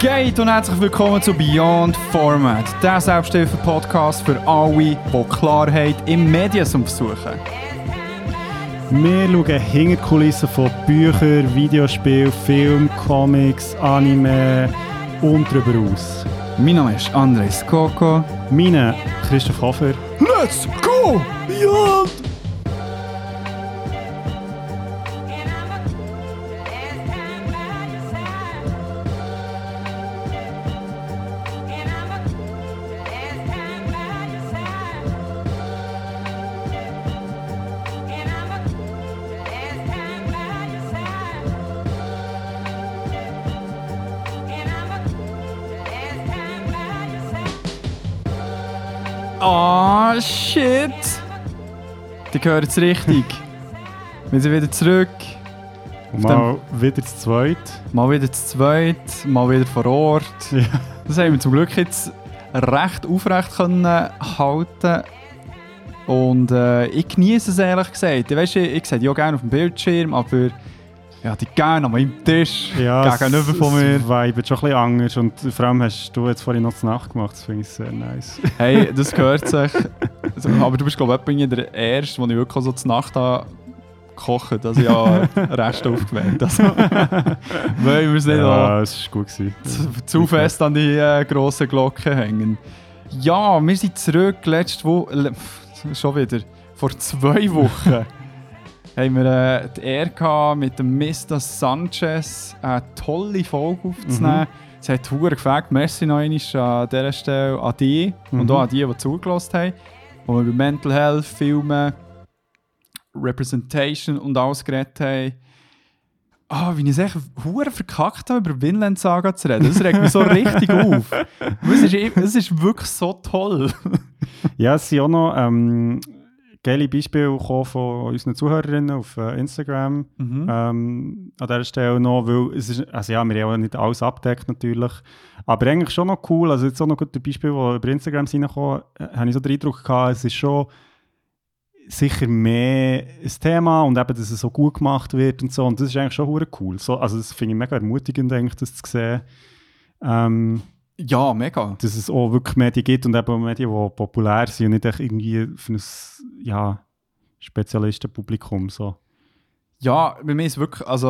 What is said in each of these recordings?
Geht und herzlich willkommen zu Beyond Format, der Selbsthilfe-Podcast für alle, die Klarheit im Mediensum suchen. Wir schauen hinter die Kulissen von Büchern, Videospielen, Film, Comics, Anime und darüber aus. Mein Name ist Andres Coco. Meine Christoph Hofer. Let's go Beyond! Die gehören jetzt richtig. Wir sind wieder zurück. Mal wieder zu zweit. Mal wieder zu zweit, mal wieder vor Ort. Ja. Das haben wir zum Glück jetzt recht aufrecht können halten Und äh, ich genieße es ehrlich gesagt. Ich, weiss, ich, ich sehe auch gerne auf dem Bildschirm, aber ja, die gerne an meinem Tisch Ja, gegenüber von mir. Es vibet schon ein bisschen anders und vor allem hast du jetzt vorhin noch zur Nacht gemacht, das finde ich sehr nice. Hey, das gehört sich. Also, Aber du bist, glaube ich, der Erste, den ich wirklich so zur Nacht habe gekocht dass ich ja Rest aufgewärmt Also, Weil wir es nicht ja, es war gut. Gewesen. zu, zu fest an die äh, grossen Glocken hängen. Ja, wir sind zurück. Letzte Woche, schon wieder, vor zwei Wochen haben wir äh, die Ehre gehabt, mit dem Mr. Sanchez eine tolle Folge aufzunehmen. Es hat verdammt gefällt. Merci noch einmal an dieser Stelle an die und Mhm. auch an die, die zugelassen haben. Wo wir über Mental Health, Filme, Representation und alles geredet haben. Ah, wie ich es echt hure verkackt habe, über Vinland Saga zu reden. Das regt mich so richtig auf. Es ist, es ist wirklich so toll. Ja, es sind auch noch ähm, geile Beispiele gekommen von unseren Zuhörerinnen auf äh, Instagram. Mhm. ähm, an dieser Stelle noch, weil es ist, also ja, wir haben ja nicht alles abdeckt natürlich, aber eigentlich schon noch cool, also jetzt auch noch gute Beispiele, die über Instagram sind reingekommen, äh, habe ich so den Eindruck gehabt, es ist schon sicher mehr ein Thema und eben, dass es so gut gemacht wird und so und das ist eigentlich schon cool, so, also das finde ich mega ermutigend eigentlich, das zu sehen, ähm, Ja, mega. dass es auch wirklich Medien gibt und eben Medien, die populär sind und nicht irgendwie für ein ja, Spezialistenpublikum so. Ja, bei mir ist wirklich, also,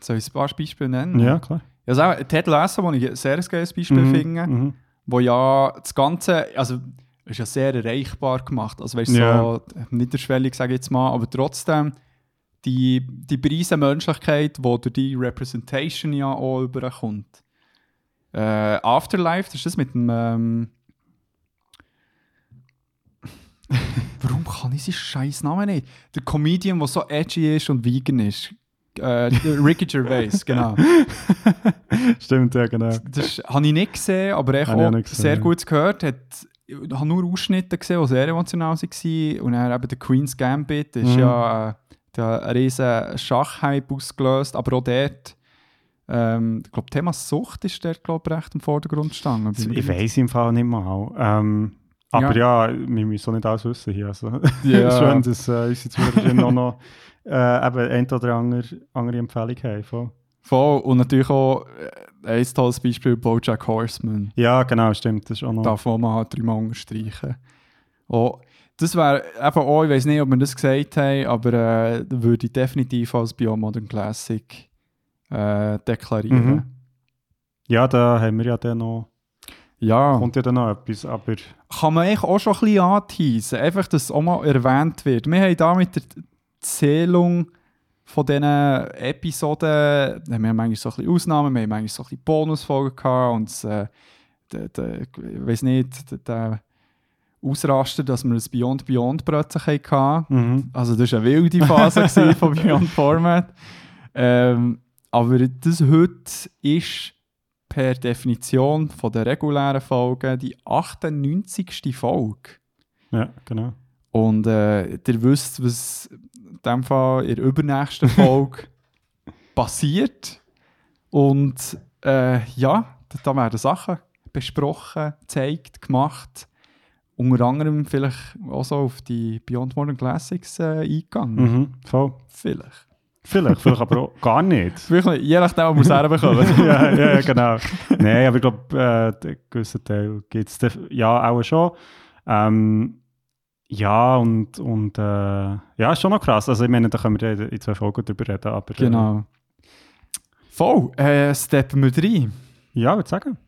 soll ich ein paar Beispiele nennen? Ja, klar. Also auch Ted Lasso, wo ich ein sehr geiles Beispiel Mhm, finde, mhm. wo ja das Ganze, also ist ja sehr erreichbar gemacht, also weißt du, Ja. so niederschwellig, sage ich jetzt mal, aber trotzdem die, die Preise Menschlichkeit, die durch die Representation ja auch überkommt. Äh, Afterlife, das ist das mit dem, ähm, Warum kann ich seinen scheiß Namen nicht? Der Comedian, der so edgy ist und vegan ist. Äh, Ricky Gervais, genau. Stimmt, ja, genau. Das habe ich nicht gesehen, aber ich auch gesehen, sehr gut gehört. Hat, ich habe nur Ausschnitte gesehen, die sehr emotional waren. Und dann eben der Queen's Gambit ist Mhm. ja äh, der riesen Schachhype ausgelöst, aber auch dort, ähm, ich glaube, Thema Sucht ist dort, glaube ich, recht im Vordergrund gestanden. Ich weiß im Fall nicht mal. Ähm, aber ja. wir müssen auch nicht alles wissen hier. Also. Ja. Schön, dass äh, unsere Zuhörerinnen auch noch äh, eben ein oder andere, andere Empfehlung haben. Voll. Voll. Und natürlich auch äh, ein tolles Beispiel, Bojack Horseman. Ja, genau, stimmt. Das ist auch noch. Darf man mal halt dreimal unterstreichen. Oh, das wäre eben auch, ich weiß nicht, ob wir das gesagt haben, aber äh, würde ich definitiv als Biomodern Classic äh, deklarieren. Mhm. Ja, da haben wir ja dann noch. Ja, Kommt ja dann noch etwas. Aber kann man eigentlich auch schon ein bisschen anteasen, einfach, dass es auch mal erwähnt wird. Wir haben da mit der Zählung von diesen Episoden, wir haben manchmal so ein bisschen Ausnahmen, wir haben manchmal so ein bisschen Bonusfolgen gehabt und äh, der, der, ich weiß nicht, der, Ausraster, dass wir das Beyond Beyond plötzlich hatten. mhm. Also das war eine wilde Phase von Beyond Format. Ähm, aber das heute ist per Definition von der regulären Folge die 98. Folge. ja, genau. Und äh, ihr wisst, was in dem Fall in der übernächsten Folge passiert. Und äh, ja, da werden Sachen besprochen, gezeigt, gemacht. Unter anderem vielleicht auch so auf die Beyond Modern Classics äh, eingegangen. Mhm. Voll. Vielleicht. Vielleicht, vielleicht aber auch gar nicht. Vielleicht, je nachdem, ob wir es herbekommen. ja, ja, genau. Nein, aber ich glaube, äh, einen gewissen Teil gibt es ja auch schon. Ähm, ja, und, und äh, ja, ist schon noch krass. Also ich meine, da können wir in zwei Folgen drüber reden. Aber, äh, genau. Voll, äh, steppen wir rein. Ja, würde sagen.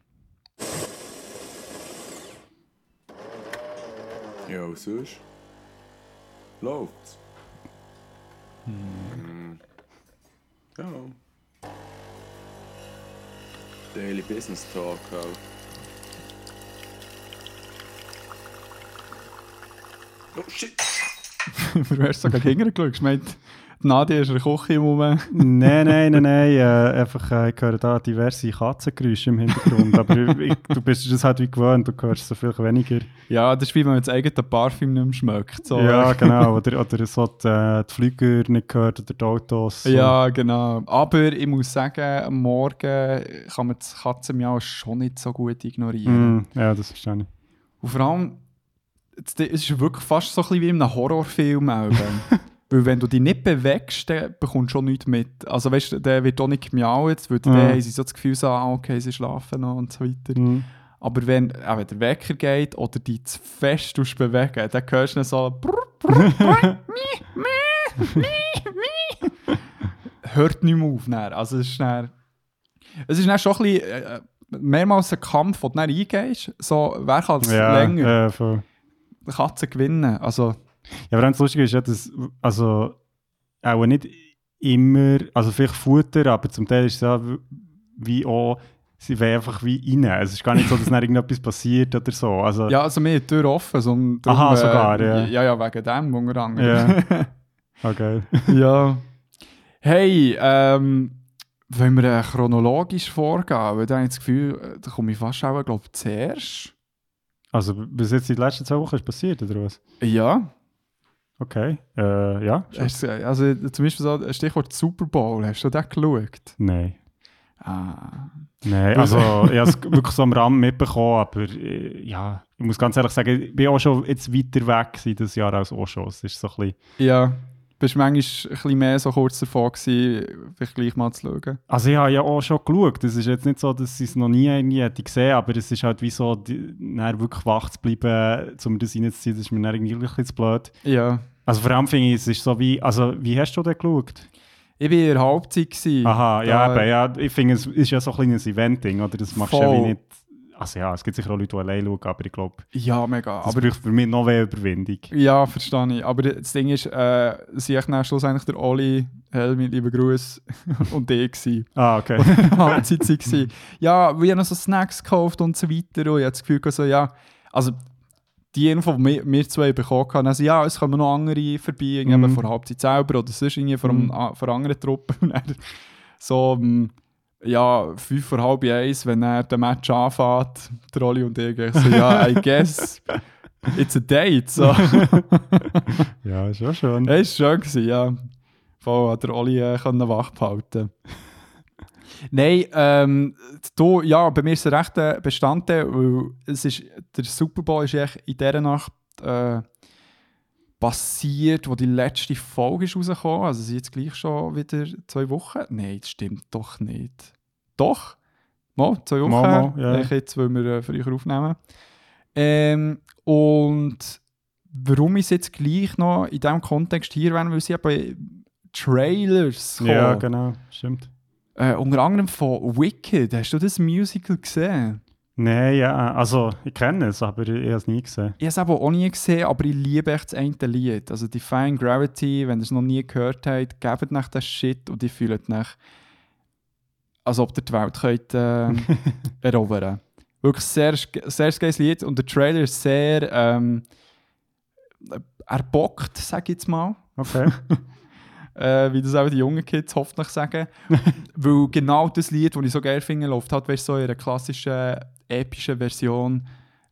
Ja, und sonst? Läuft's? Hm. Ja. Daily Business Talk halt. Oh shit! du hast sogar hintergeschaut. Ich meine, Nadia ist in der Küche im Moment. nein, nein, nein, nein. Äh, einfach, äh, ich höre da diverse Katzengeräusche im Hintergrund. aber ich, du bist das halt wie gewöhnt, du hörst so viel weniger. Ja, das ist wie wenn man das eigene Parfüm nicht mehr schmeckt. So. Ja, genau. Oder, oder so die, äh, die Flüger nicht gehört oder die Autos. So. Ja, genau. Aber ich muss sagen, am Morgen kann man das Katzenmiau schon nicht so gut ignorieren. Mm, ja, das verstehe ich. Und vor allem, es ist wirklich fast so ein bisschen wie in einem Horrorfilm. Weil wenn du dich nicht bewegst, dann bekommst du schon nichts mit. Also weißt du, der wird auch nicht gemiaut, weil mhm. dann haben sie so das Gefühl, so, ah, okay, sie schlafen noch und so weiter. Mhm. Aber wenn, auch wenn der Wecker geht oder dich zu fest bewegen, dann hörst du so Hört nicht mehr auf. Dann. Also es ist, dann, es ist dann schon ein bisschen, äh, mehrmals ein Kampf, wo du dann eingehst. So, wer kann es ja, länger? Äh. Katze gewinnen. Also, ja, aber das Lustige ist ja, dass also auch nicht immer, also vielleicht Futter, aber zum Teil ist es ja wie auch, sie wollen einfach wie rein. Es ist gar nicht so, dass dann irgendetwas passiert oder so. Also, ja, also die Tür offen. So, darum, Aha, äh, sogar, ja. Ja, ja, wegen dem unter anderem. Ja. Okay. ja. Hey, ähm, wenn wir äh, chronologisch vorgehen, weil dann habe ich das Gefühl, da komme ich fast auch, glaube ich, zuerst. Also bis jetzt in den letzten zwei Wochen ist passiert, oder was? Ja. Okay, äh, ja. Hast, also zum Beispiel so Stichwort Super Bowl, hast du das geschaut? Nein. Ah. Nein, also ich habe es wirklich so am Rahmen mitbekommen, aber äh, ja, ich muss ganz ehrlich sagen, ich bin auch schon jetzt weiter weg dieses Jahr als schon. Es ist so ein bisschen... Ja, bist du manchmal ein bisschen mehr so kurz davor gewesen, vielleicht gleich mal zu schauen? Also ich habe ja auch schon geschaut. Es ist jetzt nicht so, dass ich es noch nie irgendwie hätte gesehen, aber es ist halt wie so, die, wirklich wach zu bleiben, um das reinzuziehen, das ist mir dann irgendwie ein bisschen zu blöd. Ja. Also vor allem finde ich, es ist so wie, also wie hast du denn geschaut? Ich war in der Halbzeit. Gewesen. Aha, ja, aber, ja, ich finde, es ist ja so ein kleines Eventing, oder? Das machst du ja wie nicht also ja, es gibt sicher auch Leute, die allein schauen, aber ich glaube... Ja, mega. Das aber braucht für mich noch mehr Überwindung. Ja, verstehe ich. Aber das Ding ist, äh, sie ich dann schlussendlich der Oli, Helmi, liebe Gruß, und ich gewesen. Ah, okay. Halbzeit war. Ja, wir haben noch so Snacks gekauft und so weiter und ich habe das Gefühl, so, ja, also die Info, die wir, wir zwei bekommen haben, also ja, es kommen noch andere vorbei, mhm. vor Halbzeit selber oder sonst irgendwie von, mhm. von anderen Truppen. so, ähm, ja, fünf vor halb eins, wenn er den Match anfängt, der Oli und ich, so, ja, I guess, it's a date, so. ja, ist schon schön. Es war schön, gewesen, ja. Voll hat der Oli äh, wach behalten Nein, ähm, du, ja, bei mir ist es ein rechter Bestandteil, weil es ist, der Super Bowl ist echt in dieser Nacht äh, passiert, wo die letzte Folge ist rausgekommen. Also sind jetzt gleich schon wieder zwei Wochen. Nein, das stimmt doch nicht. Doch. Mal, zwei Wochen. Mal, mal, ja. Jetzt, weil wir äh, früher aufnehmen. Ähm, und warum es jetzt gleich noch in diesem Kontext hier erwähne, weil sie bei Trailers kommen. Ja, genau, stimmt. Äh, unter anderem von Wicked. Hast du das Musical gesehen? Nein, ja, also ich kenne es, aber ich, ich habe es nie gesehen. Ich habe es aber auch nie gesehen, aber ich liebe echt das eine Lied. Also Define Gravity, wenn ihr es noch nie gehört habt, gebt nach das Shit und ich fühle nach als ob ihr die Welt könnt, äh, erobern Wirklich sehr, sehr geiles Lied und der Trailer ist sehr ähm, erbockt, sage ich jetzt mal. Okay. äh, wie das auch die jungen Kids hoffentlich sagen. Weil genau das Lied, das ich so gerne finde, läuft halt weißt, so in einer klassischen, epischen Version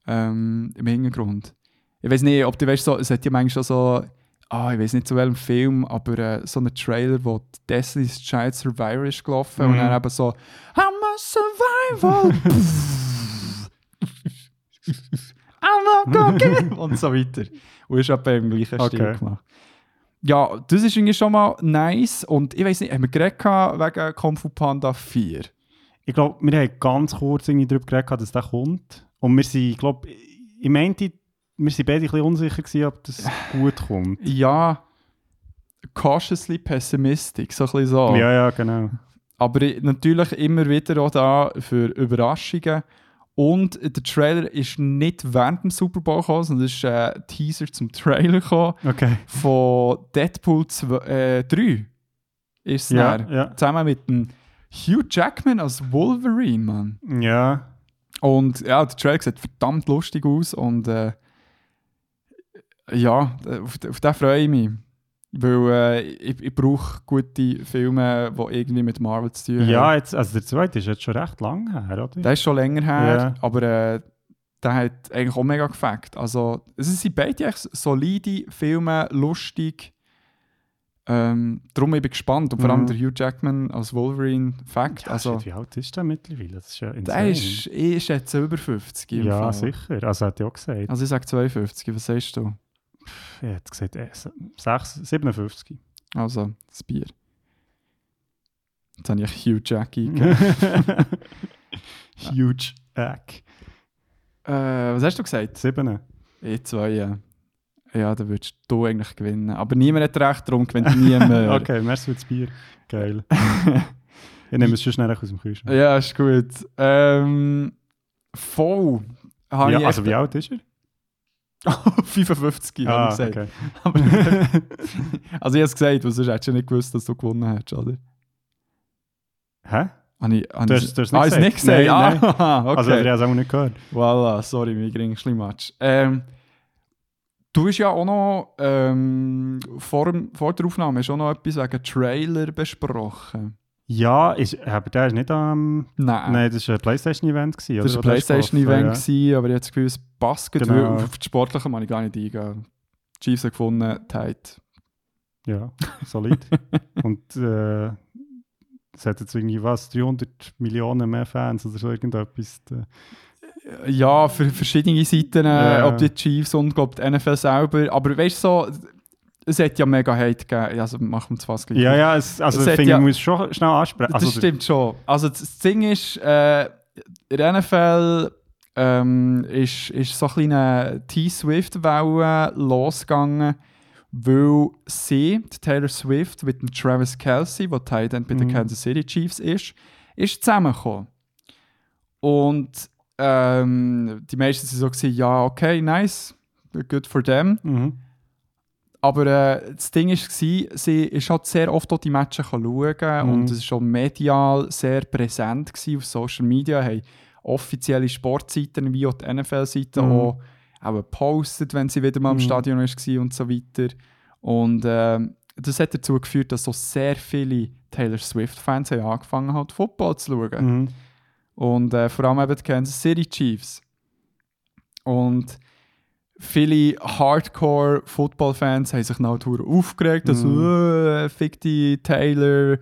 ähm, im Hintergrund. Ich weiß nicht, ob du weißt, so, es hat ja manchmal so ah, ich weiß nicht zu welchem Film, aber äh, so ein Trailer, wo Destiny's Child Survivor ist gelaufen mhm. und dann eben so I'm a survival I'm not gonna und so weiter. Und ist etwa im gleichen okay. Stil gemacht. ja, das ist irgendwie schon mal nice. Und ich weiß nicht, haben wir geredet wegen Kung Fu Panda 4? Ich glaube, wir haben ganz kurz irgendwie darüber geredet, dass der kommt. Und wir sind, ich glaube, ich meinte, wir sind beide ein bisschen unsicher gewesen, ob das gut kommt. Ja, cautiously pessimistic, so ein bisschen so. Ja, ja, genau. Aber natürlich immer wieder auch da für Überraschungen. Und der Trailer ist nicht während dem Super Bowl gekommen, sondern es ist ein Teaser zum Trailer gekommen Okay. von Deadpool 2, äh, 3. Ist es Ja, dann. ja. Zusammen mit dem Hugh Jackman als Wolverine, Mann. Ja. Und ja, der Trailer sieht verdammt lustig aus und äh, ja, auf, auf den freue ich mich. Weil äh, ich, ich brauche gute Filme, die irgendwie mit Marvel zu tun haben. Ja, jetzt, also der zweite ist jetzt schon recht lang her, oder? Der ist schon länger her, Ja. aber äh, der hat eigentlich auch mega gefackt. Also, es sind beide echt solide Filme, lustig. Ähm, darum bin ich gespannt. Und vor allem Mhm. der Hugh Jackman als Wolverine, Fact. Ja, also, shit, wie alt ist der mittlerweile? Das ist ja insane. der ist, ich schätze, über 50. im ja, Fall. sicher. Also hat er auch gesagt. Also, ich sage 52. Was sagst du? Er hat gesagt, äh, 6, 57. Also, das Bier. Jetzt habe ich Hugh Jack. Huge Egg. äh, was hast du gesagt? 7. Ich zwei, ja. Ja, dann würdest du eigentlich gewinnen. Aber niemand hat recht, darum gewinnt niemand. okay, merci für das Bier. Geil. ich nehme es schon schnell aus dem Kühlschrank. Ja, ist gut. Ähm, voll. Habe Ja, ich also echt- wie alt ist er? 55, ah, habe ich gesagt. okay. Also ich habe es gesagt, weil sonst hättest du nicht gewusst, dass du gewonnen hättest, oder? Hä? Habe ich, habe Du hast- du hast es ah, nicht ich nicht gesagt? gesagt? Nein, Ah, okay. Also ich habe es auch nicht gehört. Voilà, sorry, mein geringster Match. Ähm, du hast ja auch noch ähm, vor, vor der Aufnahme hast auch noch etwas wegen Trailer besprochen. Ja, ist, aber der ist nicht am... Nein. Nein, das war ein Playstation-Event. das war ein Playstation-Event, gewesen, aber ich habe das Gefühl, es passt Genau. auf die Sportlichen kann ich gar nicht eingehen. Chiefs haben gewonnen, tight. Ja, ja solid. Und äh, es hat jetzt irgendwie was, 300 Millionen mehr Fans oder so irgendetwas. Äh, Ja, für verschiedene Seiten, äh, Ja. ob die Chiefs und glaub, die NFL selber. Aber weißt du, so, es hat ja mega Hate gegeben. Also machen wir es fast gleich. Ja, ja, es, also Es finde, ja- ich muss schon schnell ansprechen. Das Also, der- stimmt schon. Also das das Ding ist, äh, in der NFL ähm, ist, ist so eine kleine T-Swift-Welle losgegangen, weil sie, die Taylor Swift, mit dem Travis Kelsey, der Tight End bei den Mhm. Kansas City Chiefs ist, ist zusammengekommen. Und ähm, die meisten sind so gewesen, ja, okay, nice, good for them. Mhm. Aber äh, das Ding war, sie ist halt sehr oft auch die Matches schauen Mhm. und es war schon medial sehr präsent auf Social Media. Haben offizielle Sportseiten wie auch die NFL-Seiten Mhm. auch, auch gepostet, wenn sie wieder mal im Mhm. Stadion war und so weiter. Und ähm, das hat dazu geführt, dass so sehr viele Taylor Swift-Fans angefangen haben, Football zu schauen. Mhm. Und äh, vor allem eben die Kansas City Chiefs. Und viele Hardcore-Football-Fans haben sich nach aufgeregt, dass äh, fick die Taylor,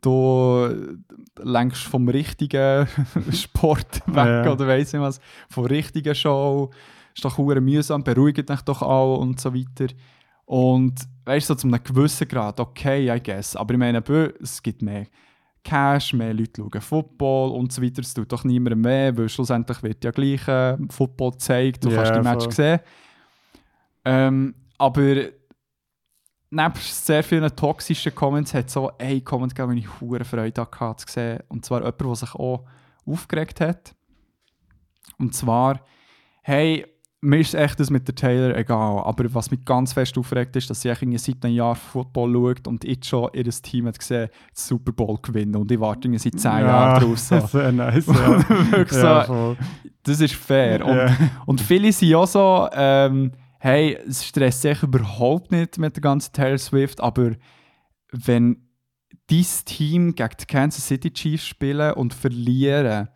du lenkst vom richtigen Sport weg Ja. oder weiss nicht was, vom richtigen Show. Ist doch hure mühsam, beruhigt dich doch auch und so weiter. Und weißt du, so zu einem gewissen Grad, okay, I guess. Aber ich meine, es gibt mehr Cash, mehr Leute schauen Football und so weiter. Es tut doch niemandem mehr, weil schlussendlich wird ja gleich äh, Football gezeigt, du Ja, kannst die Match voll. sehen. Ähm, aber nebst sehr vielen toxischen Comments hat so ein Comment gegeben, den ich hure Freude hatte zu sehen. Und zwar jemand, der sich auch aufgeregt hat. Und zwar, hey, mir ist echt das mit der Taylor egal, aber was mich ganz fest aufregt ist, dass sie irgendwie seit einem Jahr Football schaut und jetzt schon ihr Team hat gesehen, den Super Bowl gewinnen und ich warte irgendwie seit 10 Jahren drauf. So. Sehr nice, ja. Wirklich ja, so, das ist fair. Und, Ja. und viele sind auch so, ähm, hey, es stresst sich überhaupt nicht mit der ganzen Taylor Swift, aber wenn dein Team gegen die Kansas City Chiefs spielen und verlieren,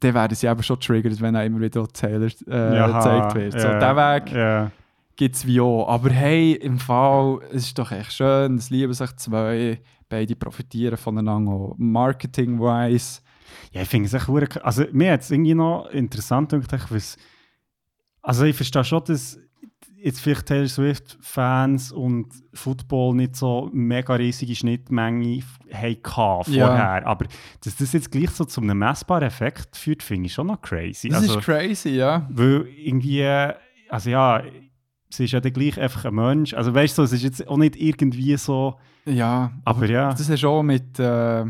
dann werden sie eben schon triggert, wenn auch immer wieder Taylor äh, Jaha, gezeigt wird. So, ja, der Weg Ja. gibt es wie auch. Aber hey, im Fall, es ist doch echt schön, es lieben sich zwei, beide profitieren voneinander, marketing-wise. Ja, ich finde es echt k- Also, mir hat es irgendwie noch interessant gedacht, was. Also, ich verstehe schon, dass. Jetzt vielleicht Taylor Swift-Fans und Football nicht so mega riesige Schnittmenge f- hatten Ja. vorher. Aber dass das jetzt gleich so zu einem messbaren Effekt führt, finde ich schon noch crazy. Das also, ist crazy, ja. weil irgendwie, also ja, sie ist ja dann gleich einfach ein Mensch. Also weißt du, es ist jetzt auch nicht irgendwie so, Ja, aber ja. das ist auch mit, äh,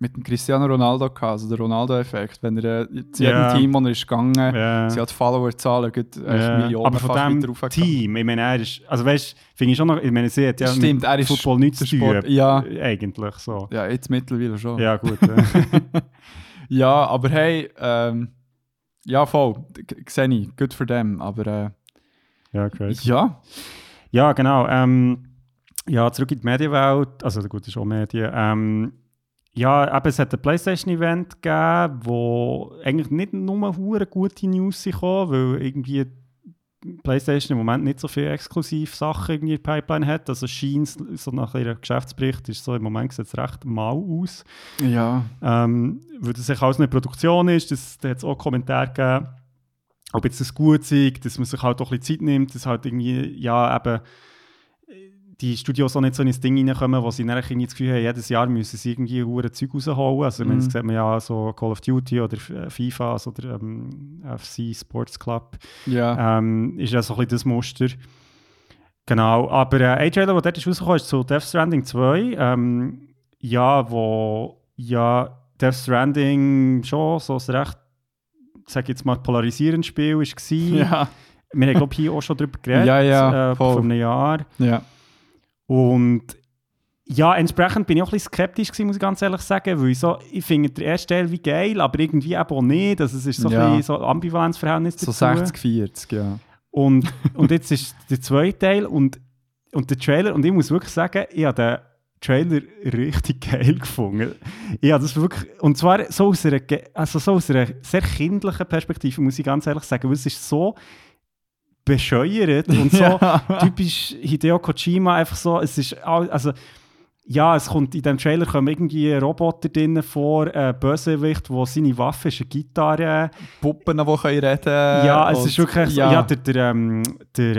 mit dem Cristiano Ronaldo gehabt, also der Ronaldo-Effekt. Wenn er äh, zu jedem. Team, wo er ist gegangen, ja. sie hat Follower-Zahlen, äh, Ja, Millionen aber von dem Team, ich meine, er ist, also weißt du, finde ich schon noch, ich meine, sie hat ja Stimmt, er ist Football nichts tun, Sport- ja. eigentlich so. Ja, jetzt mittlerweile schon. Ja, gut. Ja, aber hey, ähm, ja, voll, sehe ich, gut für them, aber äh, ja, crazy. ja, Ja, genau. Ähm, ja, zurück in die Medienwelt, also gut, ist auch Medien. Ähm, ja, eben, es hat ein Playstation-Event gegeben, wo eigentlich nicht nur hure gute News gekommen, weil irgendwie PlayStation im Moment nicht so viele Exklusiv-Sachen irgendwie in der Pipeline hat. Also scheint so nach ihrem Geschäftsbericht ist so im Moment sieht es recht mau aus. ja, Ähm, weil das sich alles eine Produktion ist, das, da hat es auch Kommentare gegeben, ob jetzt das gut ist, dass man sich halt auch ein bisschen Zeit nimmt, dass halt irgendwie, ja, eben die Studios auch nicht so in ein Ding reinkommen, wo sie dann irgendwie das Gefühl haben, jedes Jahr müssen sie irgendwie hure Zeug rausholen. Also, Mhm. das sieht man ja so Call of Duty oder äh, FIFA also oder ähm, FC Sports Club ja, ähm, ist ja so ein bisschen das Muster. Genau, aber äh, ein Trailer, der dort ist rausgekommen ist zu Death Stranding 2. Ähm, ja, wo ja Death Stranding schon so ein recht, sag ich jetzt mal, polarisierendes Spiel war. ja, Wir haben, glaube ich, hier auch schon drüber geredet, Ja, ja, äh, vor einem Jahr. ja, Und ja, entsprechend bin ich auch ein bisschen skeptisch gewesen, muss ich ganz ehrlich sagen, weil ich so, ich finde den ersten Teil wie geil, aber irgendwie eben auch nicht. Also es ist so Ja. ein bisschen so ein Ambivalenzverhältnis so dazu. 60, 40, ja. Und, und jetzt ist der zweite Teil und, und der Trailer, und ich muss wirklich sagen, ich habe den Trailer richtig geil gefunden. Habe das wirklich, und zwar so aus einer, also so aus einer sehr kindlichen Perspektive, muss ich ganz ehrlich sagen, weil es ist so bescheuert und so Ja. typisch Hideo Kojima, einfach so, es ist, also ja, es kommt in diesem Trailer kommen irgendwie Roboter drin vor, ein Bösewicht, wo seine Waffe ist eine Gitarre, Puppen, die können reden ja, es ist wirklich so, ja. ja, der, der, ähm, der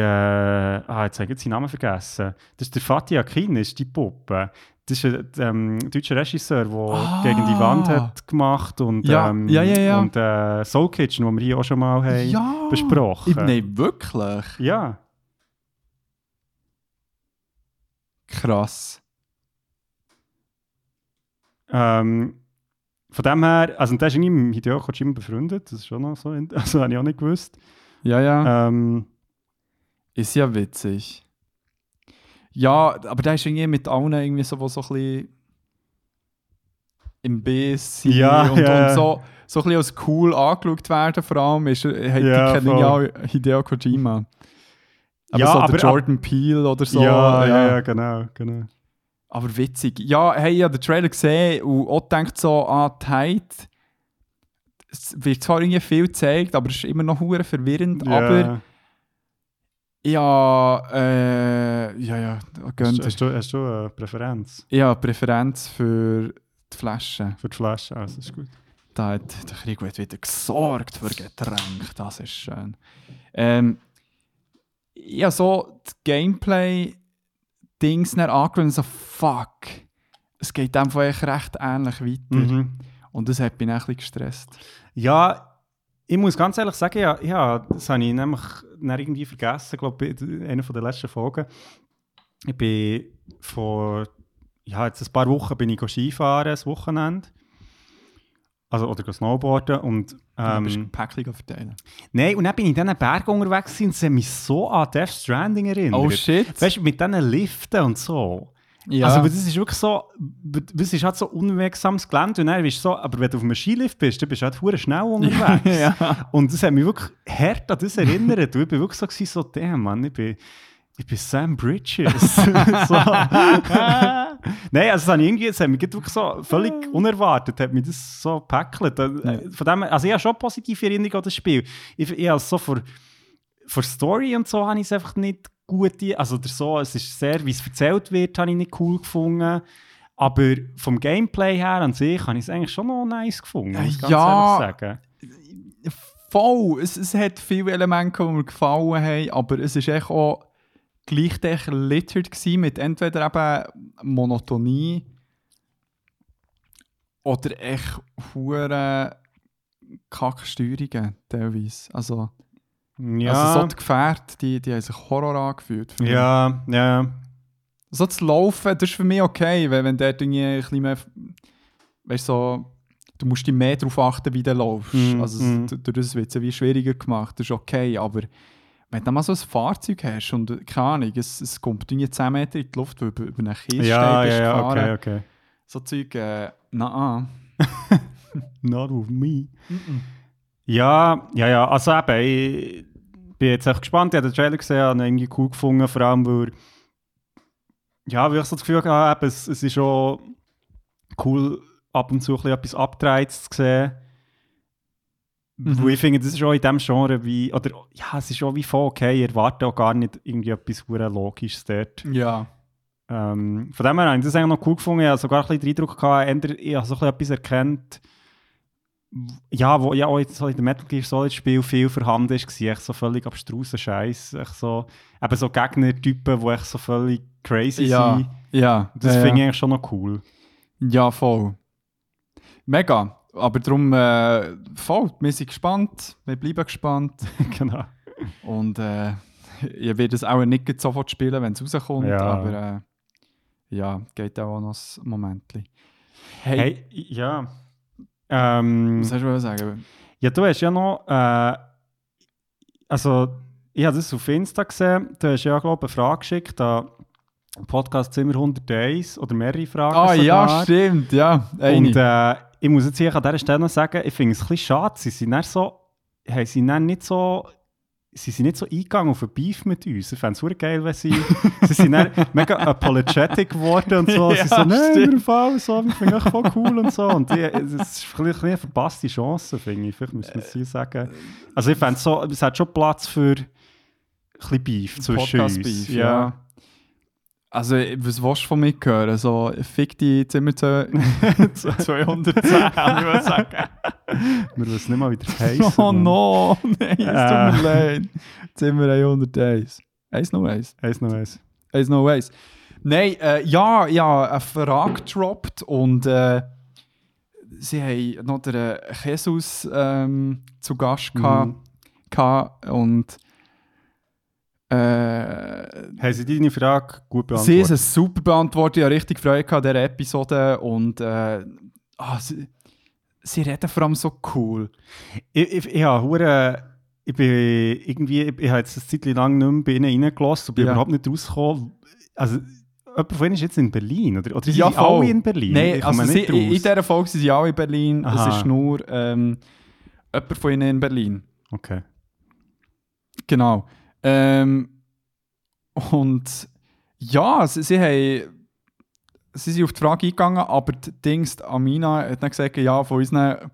äh, ah, jetzt habe ich jetzt seinen Namen vergessen. Das ist der Fatih Akin, ist die Puppe. Das ist ein ähm, deutscher Regisseur, der Ah. gegen die Wand hat gemacht und, Ja, ähm, ja, ja, und äh, Soul Kitchen, wo wir hier auch schon mal haben ja. besprochen. Ich, nein, wirklich? Ja, Krass. ähm, von dem her, also der ist irgendwie mit Hideo Kojima befreundet, das ist schon noch so, also habe ich auch nicht gewusst. Ja, ja. Ähm, Ist ja witzig. Ja, aber der ist irgendwie mit allen irgendwie so, wo so ein bisschen im Biss sind Ja, und, ja. und so, so ein bisschen als cool angeschaut werden, vor allem, ist, hey, Ja, die kennen ja Hideo Kojima. Aber Ja, so aber- der Jordan Peele oder so. ja, ja, ja, genau, genau. Aber witzig. Ja, hey, ich habe den Trailer gesehen und auch gedacht so, ah, Tide. Es wird zwar irgendwie viel gezeigt, aber es ist immer noch verwirrend. Aber ja, äh, ja, ja, gönnt. Hast, du, hast du eine Präferenz habe Präferenz für die Flaschen. für die Flasche? Also, das ist gut. Da hat der Krieg hat wieder gesorgt für Getränke. Das ist schön. Ähm, ja, so die Gameplay-Dings angeschaut so, fuck. Es geht einfach echt recht ähnlich weiter. Mhm. Und das hat mich ein bisschen gestresst. Ja, ich muss ganz ehrlich sagen, ja, ja das habe ich nämlich irgendwie vergessen, glaube ich, in einer der letzten Folgen. Ich bin vor ja, jetzt ein paar Wochen bin ich Skifahren, das Wochenende. Also, oder Snowboarden. Und, Ähm, du bist ähm, ein Päckchen verteilen. nein, und dann bin ich in diesen Bergen unterwegs und hat mich so an Death Stranding erinnert. Oh shit. Weißt du, mit diesen Liften und so. Ja. Also, das ist wirklich so, das ist halt so unwegsames Gelände. Und dann bist so, aber wenn du auf einem Skilift bist, dann bist du halt hure schnell unterwegs. ja. Und das hat mich wirklich hart an das erinnert. Und ich bin wirklich so, gewesen, so damn, Mann, ich bin, ich bin Sam Bridges. Nein, also das, ich irgendwie, das hat mich wirklich so völlig unerwartet, hat mich das so gepackelt. Äh. Von dem, also ich habe schon positive Erinnerungen an das Spiel. Ich, ich habe so vor, vor Story und so habe ich es einfach nicht gut, also der so, es ist sehr, wie es erzählt wird, habe ich nicht cool gefunden. Aber vom Gameplay her an sich habe ich es eigentlich schon noch nice gefunden, muss ich ganz Ja. ehrlich sagen. voll. Es, es hat viele Elemente, die mir gefallen haben, aber es war echt auch gleich littered gewesen mit entweder eben Monotonie oder echt hure Kacksteuerungen teilweise. Also, Ja, also so die Gefährte, die, die haben sich Horror angefühlt. ja, ja. So zu laufen, das ist für mich okay, weil wenn der irgendwie ein bisschen mehr, weißt so, du musst dich mehr darauf achten, wie du laufst. Mm, also mm. durch das wird es wie schwieriger gemacht, das ist okay, aber wenn du mal so ein Fahrzeug hast und, keine Ahnung, es, es kommt irgendwie 10 Meter in die Luft, weil du über einen Kiesstein Ja, bist ja, ja, gefahren, okay, okay. so Zeug, äh, na Not with me. Ja, ja, ja. Also eben, ich bin jetzt echt gespannt. Ich habe den Trailer gesehen, habe ihn irgendwie cool gefunden, vor allem weil, ja, weil ich so das Gefühl eben, es, es ist schon cool, ab und zu ein etwas abgedreht zu sehen. Mhm. Weil ich finde, das ist auch in diesem Genre wie, oder ja, es ist schon wie voll okay, ich erwarte auch gar nicht irgendwie etwas Logisches dort. ja. Ähm, von dem her habe ich das eigentlich noch cool gefunden. Ich habe sogar ein bisschen den Eindruck gehabt, ich habe so ein bisschen etwas erkannt, ja, wo ja auch jetzt so in dem Metal Gear Solid Spiel viel vorhanden ist, war echt so völlig abstruser Scheiß. Echt so, eben so Gegnertypen, die echt so völlig crazy Ja, sind. ja. Das ja, finde ich ja. eigentlich schon noch cool. Ja, voll. Mega. Aber darum, äh, voll, wir sind gespannt, wir bleiben gespannt. genau. Und äh, ich werde es auch nicht sofort spielen, wenn es rauskommt, Ja. aber äh, ja, geht auch noch ein Moment. Hey, Hey, ja. Ähm, was hast du sagen? Ja, du hast ja noch, äh, also ich habe das auf Insta gesehen, du hast ja, glaube ich, eine Frage geschickt an Podcast Zimmer 101 oder mehrere Fragen Ah ja, sogar. stimmt, ja. Eine. Und äh, ich muss jetzt hier an dieser Stelle noch sagen, ich finde es ein bisschen schade, sie sind dann so, haben sie nicht so, sie sind nicht so eingegangen auf ein Beef mit uns. Ich fände es super geil, wenn sie, sie sind mega apologetic geworden und so. Ja, sie so, nein, wir Fall, so, ich finde ich voll cool und so. Und die, es ist bisschen eine verpasste Chance, finde ich. Vielleicht müssen wir es hier sagen. Also ich fände so, es hat schon Platz für ein bisschen Beef zwischen uns. Podcast-Beef, ja. Also, was willst du von mir hören? So, fick die Zimmer zu 210, ich würde sagen. Wir wissen nicht mal, wie der heißt. Oh no, nein, es tut Äh. mir leid. Zimmer 101. Eins noch eins. Eins noch eins. Eins noch eins. Nein, äh, ja, ja, eine Frage gedroppt und äh, sie haben noch den äh, Jesus ähm, zu Gast gehabt, Mhm. gehabt und äh, Haben Sie deine Frage gut Sie beantwortet? ist es super beantwortet. Ich habe richtig Freude an dieser Episode. Und äh, ah, sie, sie reden vor allem so cool. Ich, ich, ich, habe hure- ich bin irgendwie, ich, ich habe jetzt eine Zeit lang nicht mehr bei ihnen reingelassen und bin Ja. überhaupt nicht rausgekommen. Also, jemand von ihnen ist jetzt in Berlin, oder? Oder sind Ja, sie alle in Berlin? Nein, Ich also sie, in, dieser Folge sind sie alle in Berlin. Aha. Es ist nur ähm, jemand von ihnen in Berlin. Okay. Genau. Ähm, und ja, sie, sie haben. Sie sind auf die Frage eingegangen, aber die Dings, Amina hat dann gesagt, ja, von unseren.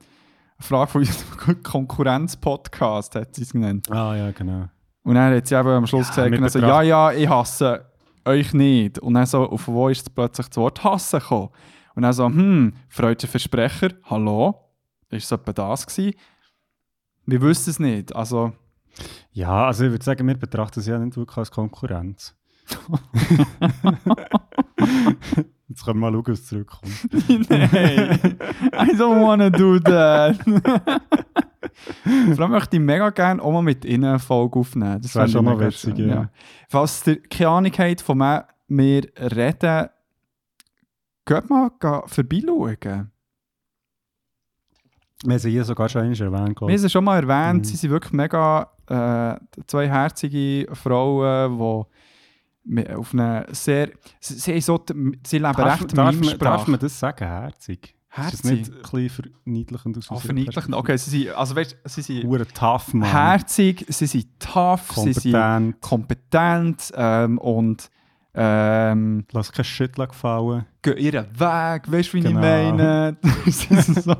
Frage von unserem Konkurrenz-Podcast hat sie es genannt. Ah, ja, genau. Und dann hat sie eben am Schluss Ja, gesagt, also, ja, ja, ich hasse euch nicht. Und dann so, auf wo ist plötzlich das Wort hassen gekommen? Und dann so, hm, freudscher Versprecher, hallo? Ist es etwa das gewesen? Wir wissen es nicht. Also, Ja, also ich würde sagen, wir betrachten sie ja nicht wirklich als Konkurrenz. Jetzt können wir mal schauen, was zurückkommt. nein, I don't wanna do that. Vor allem möchte ich mega gerne auch mal mit ihnen eine Folge aufnehmen. Das Das wäre schon mega witzig, schön, ja. Falls ihr keine Ahnung habt, von wem wir reden, geht mal vorbeischauen. Wir haben sie hier sogar schon erwähnt, Wir haben sie schon mal erwähnt, Mhm. sie sind wirklich mega äh, zwei herzige Frauen, die auf eine sehr... Sie, so, sie leben Darf, recht darf, man, darf Mimsprache. man das sagen, herzig? Ist Herzig? nicht ein bisschen verniedlichend aus Oh, unserer verniedlichen. Okay, sie sind, also weißt, sie sind tough, Mann. herzig, sie sind tough, sie sind Kompetent. ähm, und ähm, Lass kein Shit gefallen. gehen ihren Weg, weißt du, wie Genau. ich meine? Ist so.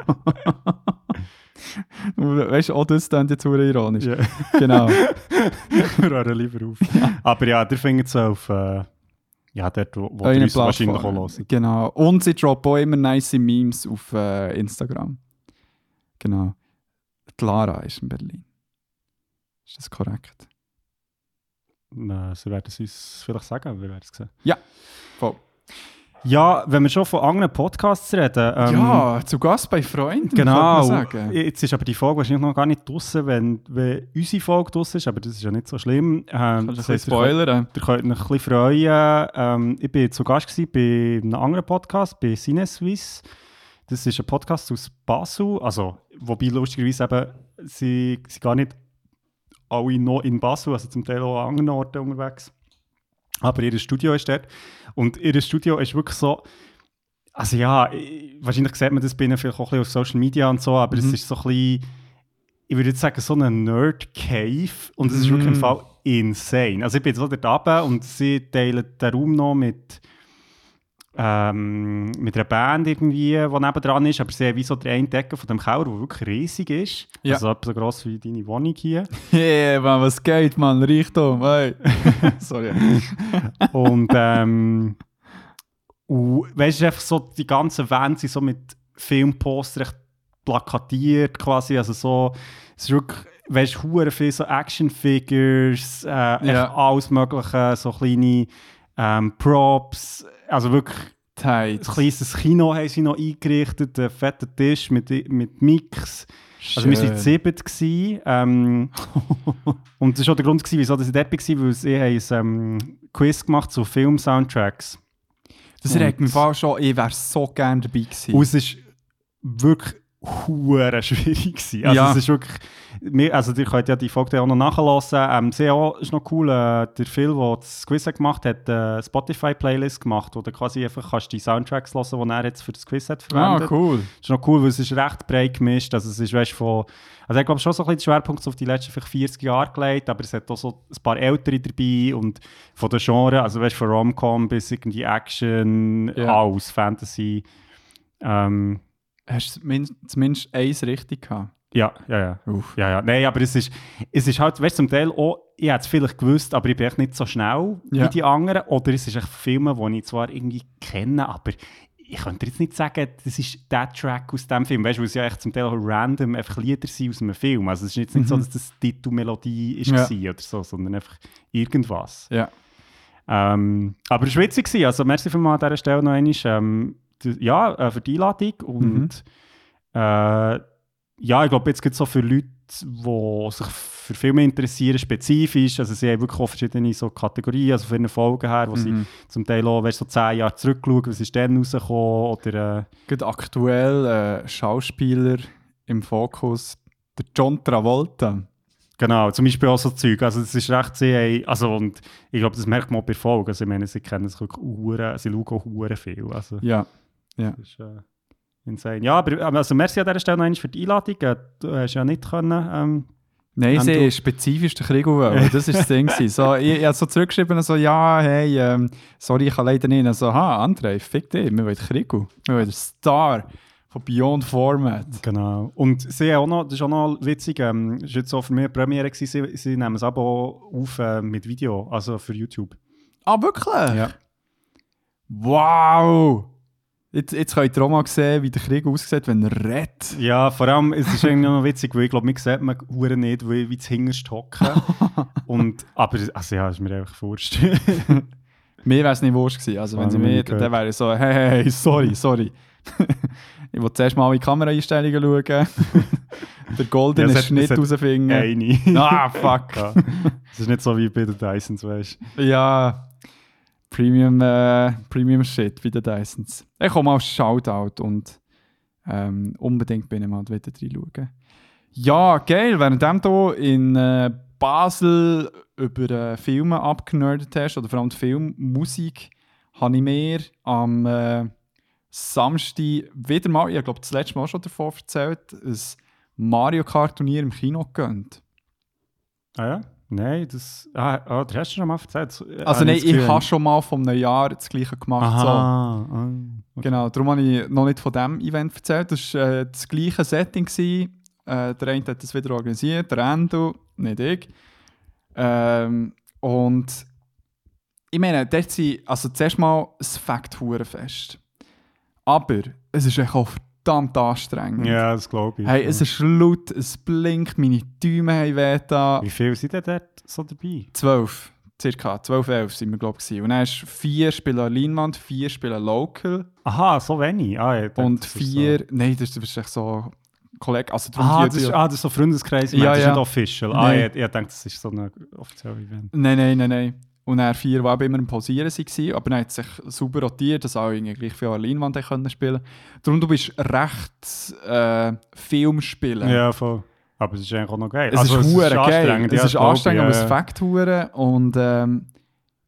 weißt du, auch das klingt jetzt sehr ironisch. Ja. Genau. Wir hören lieber auf. Aber ja, der findet es auf. Äh, ja, dort, wo, wo ihr Euren uns wahrscheinlich auch hört. Genau. Und sie droppen auch immer nice Memes auf äh, Instagram. Genau. Die Lara ist in Berlin. Ist das korrekt? Nein, sie werden es uns vielleicht sagen, wir werden es sehen. Voll. Ja, wenn wir schon von anderen Podcasts reden. ähm, ja, zu Gast bei Freunden, Genau. Jetzt ist aber die Folge wahrscheinlich noch gar nicht draußen, wenn, wenn unsere Folge draußen ist, aber das ist ja nicht so schlimm. Ähm, das heisst, bisschen ihr könnt- euch ein bisschen freuen. Ähm, ich war zu Gast gewesen bei einem anderen Podcast, bei CineSwiss. Das ist ein Podcast aus Basel. Also, wobei lustigerweise eben, sie sind gar nicht alle noch in Basel, also zum Teil auch an anderen Orten unterwegs. Aber ihr Studio ist dort. Und ihr Studio ist wirklich so. Also ja, ich- wahrscheinlich sieht man das bei ihnen vielleicht auch ein bisschen auf Social Media und so, aber es Mhm. ist so ein bisschen, ich würde jetzt sagen, so ein Nerd-Cave. Und es ist wirklich im Mhm. Fall insane. Also ich bin jetzt so dort runter und sie teilen den Raum noch mit, ähm, mit einer Band irgendwie, die nebendran ist, aber sie haben wie so die eine Decke von dem Keller, der wirklich riesig ist. Ja. Also so gross wie deine Wohnung hier. Hey, Mann, was geht, Mann? Reichtum, hey. Sorry. und ähm, und, weißt du, einfach so, die ganzen Wände sind so mit Filmposter echt plakatiert quasi, also so, es ist wirklich, weißt du, viel so Actionfigures, äh, Ja. alles mögliche, so kleine ähm, Props, also wirklich ein kleines Kino haben sie noch eingerichtet, einen fetten Tisch mit, mit Mix. Also wir waren sieben gewesen, ähm, und das war auch der Grund, gewesen, wieso ich dort war, weil sie haben ein ähm, Quiz gemacht zu Film-Soundtracks. Das regt mich fast schon, ich wäre so gerne dabei gewesen. Und es ist wirklich hure schwierig gewesen. Also Ja. es ist wirklich, wir, also ihr könnt ja die Folge auch noch nachhören. Ähm, CEO ist noch cool, äh, der Phil, der das Quiz hat gemacht hat, eine Spotify-Playlist gemacht, wo du quasi einfach kannst die Soundtracks hören, die er jetzt für das Quiz hat ah, verwendet. cool. Das ist noch cool, weil es ist recht breit gemischt. Also es ist, weißt, von, also ich glaube schon so ein bisschen Schwerpunkt auf die letzten vielleicht 40 Jahre gelegt, aber es hat auch so ein paar Ältere dabei und von den Genres, also weißt, von Rom-Com bis irgendwie Action, Ja. alles, Fantasy. Ähm, Hast du zumindest- eins richtig gehabt? ja, ja, ja. Uff. Ja, ja. Nein, aber es ist, es ist halt, weißt du, zum Teil auch, ich hätte es vielleicht gewusst, aber ich bin echt nicht so schnell Ja. wie die anderen. Oder es ist echt Filme, die ich zwar irgendwie kenne, aber ich könnte jetzt nicht sagen, das ist der Track aus dem Film. Weißt du, weil es ja echt zum Teil auch random einfach Lieder sind aus einem Film. Also es ist jetzt nicht so, Mhm. dass das die Titelmelodie ist Ja. oder so, sondern einfach irgendwas. Ja. Ähm, aber es war witzig. Also merci für mal an dieser Stelle noch einmal. Ähm, ja, äh, für die Einladung. Und äh, ja, ich glaube, jetzt gibt es so für Leute, die sich für Filme interessieren, spezifisch. Also sie haben wirklich auch verschiedene so Kategorien, also für eine Folge her, wo sie Mhm. zum Teil auch, weißt, so zehn Jahre zurückschauen, was ist dann rausgekommen oder... Äh, Gerade aktuell äh, Schauspieler im Fokus, der John Travolta. Genau, zum Beispiel auch so Zeug. Also das ist recht sehr, also und ich glaube, das merkt man auch bei Folgen. Also ich meine, sie kennen es wirklich hure, sie schauen auch hure viel. Also Ja. Das ist äh, insane. Ja, aber also merci an dieser Stelle noch für die Einladung. Äh, Du hast ja nicht können. Ähm, Nein, Ähm, sie du- spezifisch den Krieg wollen. Das ist das Ding. So, ich, ich habe so zurückgeschrieben, so, ja, hey, ähm, sorry, ich kann leider nicht. So, ha, André, fick dich, wir wollen Krieg. Wir wollen den Star von Beyond Format. genau. Und sie auch noch, das ist auch noch witzig, ähm, das war jetzt so für mich Premiere, gewesen, sie, sie nehmen es aber auch auf äh, mit Video, also für YouTube. Ah, wirklich? Ja. Wow! Jetzt, jetzt könnt ihr auch mal sehen, wie der Krieg aussieht, wenn er redet. Ja, vor allem, es ist irgendwie noch witzig, weil ich glaube, mir sieht man hure nicht, wie, wie das hinterst hocken. Und, aber, also ja, ist mir einfach wurscht. Mir wäre es nicht wurscht gewesen. Also, wenn sie mir, Wahnsinnig, dann wäre ich so, hey, hey, sorry, sorry. ich will zuerst mal in die Kameraeinstellungen schauen. der goldene Ja, Schnitt herausfinden. Eine. Ah, fuck. Ja. Es ist nicht so wie bei den Dysons, weißt du. Ja, Premium, äh, Premium Shit wie der Dysons. Ich komme mal Shoutout und ähm, unbedingt bin ich mal wieder reinschauen. Ja, geil, währenddem du in äh, Basel über äh, Filme abgenerdet hast, oder vor allem die Filmmusik, habe ich mir am äh, Samstag wieder mal, ich glaube das letzte Mal schon davon erzählt, ein Mario Kart Turnier im Kino gegönnt. Ah ja? Nein, das. Ah, ah du hast schon mal erzählt. Also Ah, nein, das ich habe schon mal vom Jahr das gleiche gemacht. So. Aha. ah, okay. Genau, darum habe ich noch nicht von diesem Event erzählt. Das war äh, das gleiche Setting. Gewesen. Äh, der eine hat das wieder organisiert, der Endo, nicht ich. Ähm, und ich meine, dort sind, also zuerst mal das Fakt fest. Aber es ist echt auch verdammt anstrengend. Ja, das glaube ich. Hey, es ist laut, es blinkt, meine Däume haben weh da. Wie viele sind denn dort so dabei? 12, circa, 12, 11 sind wir, glaube ich. Und dann ist vier spielen Leinwand, vier spielen Local Aha, so wenig. Ah, ja, ich und ist vier, nein, das ist, ist echt so Kollege, also So. Ah, das ist, ah, das ist so Freundeskreis, Ja, das ist ja. nicht official. Ah, ich, ich denke, das ist so ein offizielles Event. Nein, nein, nein, nein. Und dann vier, die eben immer im Pausieren waren, aber dann hat sich super rotiert, dass alle irgendwie gleich viel an Leinwand können spielen Darum, du bist recht äh, Film spielen. Ja, voll. Aber es ist eigentlich auch noch geil. Es Also, ist hure geil. anstrengend, Es ist anstrengend, aber es fängt hure. Und ähm,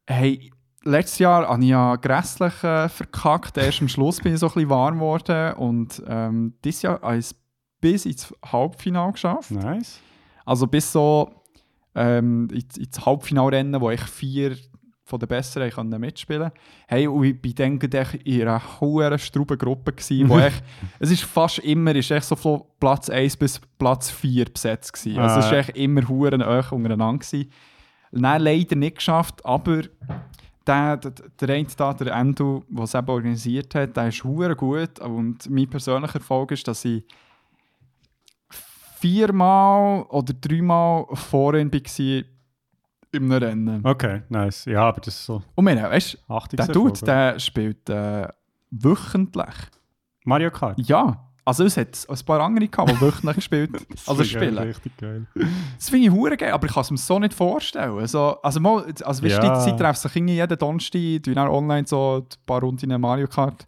hey, letztes Jahr habe ich ja grässlich äh, verkackt. Erst am Schluss bin ich so ein bisschen warm geworden. Und ähm, dieses Jahr habe ich es bis ins Halbfinale geschafft. Nice. Also bis so ähm, ins, ins Halbfinalrennen, wo ich vier von den Besseren können mitspielen Hey, und ich bin dann in einer hohen Straubengruppe gewesen, wo ich, es ist fast immer, ist echt so von Platz 1 bis Platz 4 besetzt gewesen. Also es Ah. ist echt immer huren hoch untereinander gewesen. Nein, leider nicht geschafft, aber der, der, der eine da, der Endo, der es eben organisiert hat, der ist hure gut und mein persönlicher Erfolg ist, dass ich viermal oder dreimal vor ihm war im Rennen. Okay, nice. Ja, aber das ist so Und meine, weißt du, der Dude, der spielt äh, wöchentlich. Mario Kart. Ja, also es hat ein paar andere gehabt, die wöchentlich gespielt Das also spielen. Richtig geil. Das finde ich hure geil, aber ich kann es mir so nicht vorstellen. Also, also, mal, also weißt du, Ja. die Zeit sich irgendwie jeden Donnerstag, dann online so ein paar Runden Mario Kart